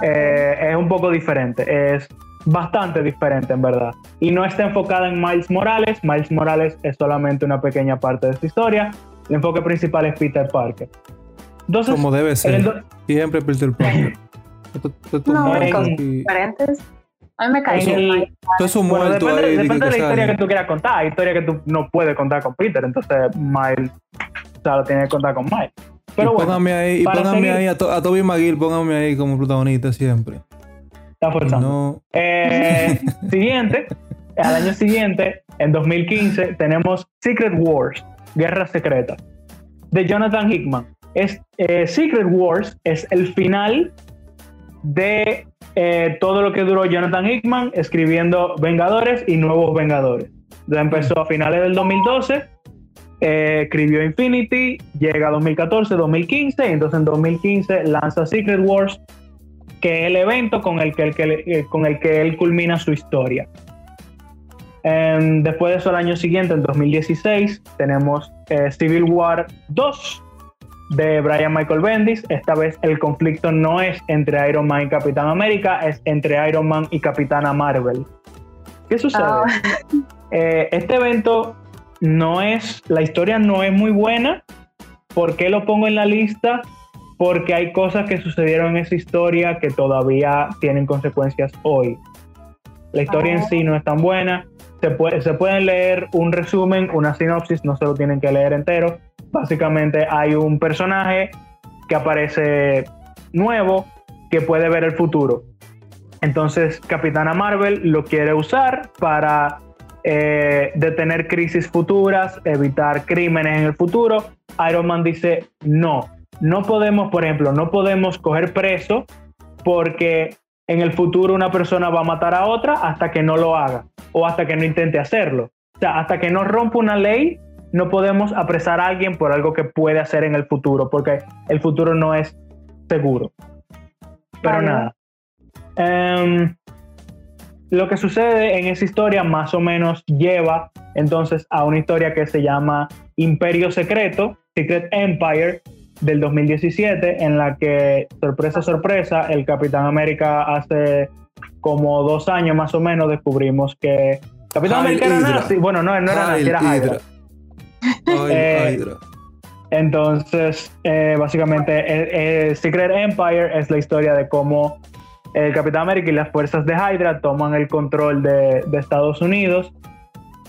Eh, es un poco diferente, es bastante diferente en verdad. Y no está enfocada en Miles Morales. Miles Morales es solamente una pequeña parte de esta historia. El enfoque principal es Peter Parker. Entonces, como debe ser. Siempre Peter Parker. no, diferentes. A mí me cae bien. muerto depende, ahí, depende de la historia que tú quieras contar. Hay historias que tú no puedes contar con Peter, entonces Miles o sea, lo tienes que contar con Miles. Pero y bueno, póngame ahí, y póngame ahí a, a, Toby McGill, póngame ahí como protagonista siempre. Está forzando. Eh, siguiente, al año siguiente, en 2015, tenemos Secret Wars, Guerra Secreta, de Jonathan Hickman. Es, eh, Secret Wars es el final de eh, todo lo que duró Jonathan Hickman escribiendo Vengadores y Nuevos Vengadores. Ya empezó a finales del 2012, eh, escribió Infinity, llega a 2014, 2015, y entonces en 2015 lanza Secret Wars, que el evento con el que, eh, con el que él culmina su historia. Em, después de eso, el año siguiente, en 2016, tenemos Civil War 2, de Brian Michael Bendis. Esta vez el conflicto no es entre Iron Man y Capitán América, es entre Iron Man y Capitana Marvel. ¿Qué sucede? Ah. Eh, este evento no es, la historia no es muy buena. ¿Por qué lo pongo en la lista? Porque hay cosas que sucedieron en esa historia que todavía tienen consecuencias hoy. La historia en ah. sí no es tan buena. Se, puede, se pueden leer un resumen, una sinopsis, no se lo tienen que leer entero Básicamente hay un personaje que aparece nuevo que puede ver el futuro. Entonces Capitana Marvel lo quiere usar para eh, detener crisis futuras, evitar crímenes en el futuro. Iron Man dice, no, no podemos, por ejemplo, no podemos coger preso porque en el futuro una persona va a matar a otra hasta que no lo haga o hasta que no intente hacerlo. O sea, hasta que no rompa una ley, no podemos apresar a alguien por algo que puede hacer en el futuro, porque el futuro no es seguro. Pero nada. Em, lo que sucede en esa historia más o menos lleva entonces a una historia que se llama Imperio Secreto, Secret Empire, del 2017, en la que, sorpresa, sorpresa, el Capitán América hace como dos años más o menos descubrimos que Capitán América era nazi. Bueno, no, no era nazi, era Hydra. Eh, entonces, eh, básicamente, Secret Empire es la historia de cómo el Capitán América y las fuerzas de Hydra toman el control de, Estados Unidos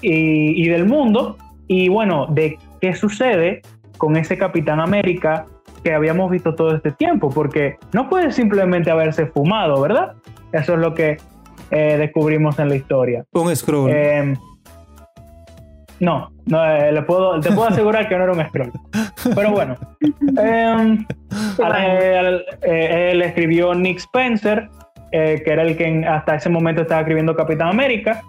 y, del mundo. Y bueno, de qué sucede con ese Capitán América que habíamos visto todo este tiempo, porque no puede simplemente haberse fumado, ¿verdad? Eso es lo que eh, descubrimos en la historia. Un scroll. Em, no, no eh, le puedo, te puedo asegurar que no era un scroll. Pero bueno. Em, eh, él, escribió Nick Spencer, que era el que hasta ese momento estaba escribiendo Capitán América.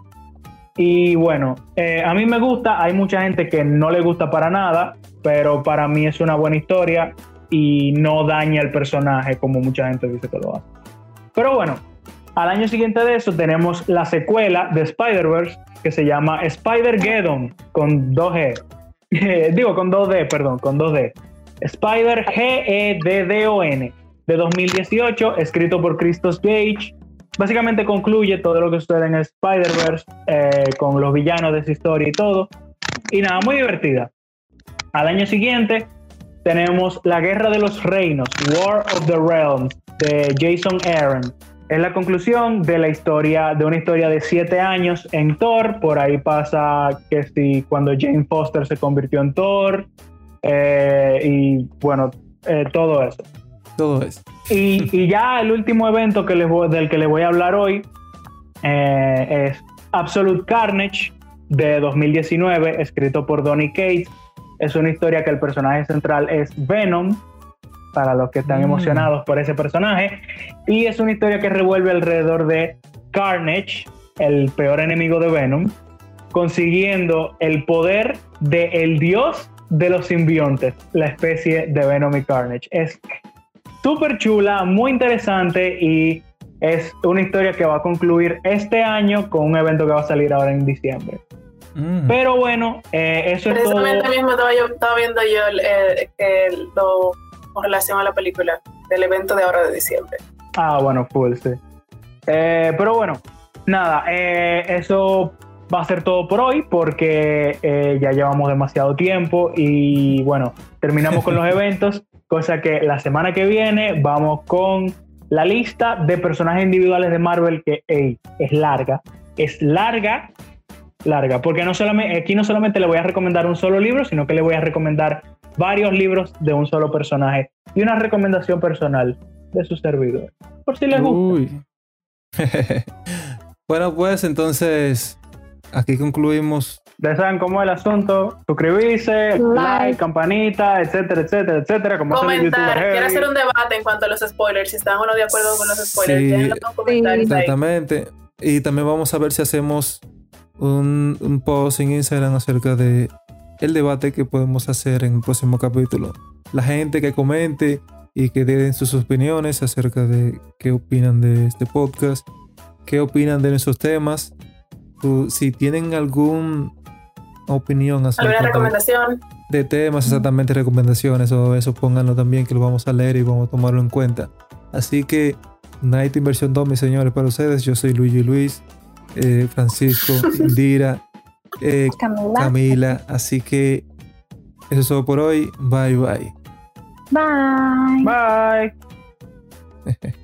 Y bueno, a mí me gusta, hay mucha gente que no le gusta para nada, pero para mí es una buena historia y no daña el personaje como mucha gente dice que lo hace. Pero bueno, al año siguiente de eso tenemos la secuela de Spider-Verse que se llama Spider-Geddon con 2G. Digo, con 2D, perdón, con 2D. Spider G-E-D-D-O-N de 2018, escrito por Christos Gage. Básicamente concluye todo lo que sucede en Spider-Verse eh, con los villanos de esa historia y todo. Y nada, muy divertida. Al año siguiente tenemos La Guerra de los Reinos, War of the Realms, de Jason Aaron. Es la conclusión de la historia, de una historia de siete años en Thor. Por ahí pasa que si cuando Jane Foster se convirtió en Thor. Eh, y bueno, eh, todo eso. Todo eso. Y, ya el último evento que les del que les voy a hablar hoy eh, es Absolute Carnage de 2019, escrito por Donny Cates es una historia que el personaje central es Venom, para los que están mm. emocionados por ese personaje. Y es una historia que revuelve alrededor de Carnage, el peor enemigo de Venom, consiguiendo el poder del el dios de los simbiontes, la especie de Venom y Carnage. Es súper chula, muy interesante y es una historia que va a concluir este año con un evento que va a salir ahora en diciembre. Mm. Pero bueno, eh, eso es todo. Precisamente mismo estaba, yo, estaba viendo yo el, lo con relación a la película del evento de ahora de diciembre. Ah, bueno, full, sí. Eh, pero bueno, nada, eh, eso va a ser todo por hoy porque ya llevamos demasiado tiempo y bueno, terminamos con los eventos, cosa que la semana que viene vamos con la lista de personajes individuales de Marvel que es larga, es larga larga, porque no solamente, aquí no solamente le voy a recomendar un solo libro, sino que le voy a recomendar varios libros de un solo personaje y una recomendación personal de su servidor, por si les gusta. bueno, pues entonces aquí concluimos. Ya saben cómo es el asunto, suscribirse, like, campanita, etcétera, etcétera, etcétera. Como Comentar, quiero hacer un debate en cuanto a los spoilers, si están o no de acuerdo con los spoilers. Sí, exactamente. Y también vamos a ver si hacemos un, un post en Instagram acerca de el debate que podemos hacer en el próximo capítulo. La gente que comente y que den sus opiniones acerca de qué opinan de este podcast, qué opinan de nuestros temas. si tienen alguna opinión acerca recomendación? De, temas, exactamente recomendaciones o eso, pónganlo también que lo vamos a leer y vamos a tomarlo en cuenta. Así que Night Inversión 2, mis señores, para ustedes. Yo soy Luigi Luis. Eh, Francisco, Indira, eh, Camila. Así que eso es todo por hoy. Bye bye. Bye. Bye.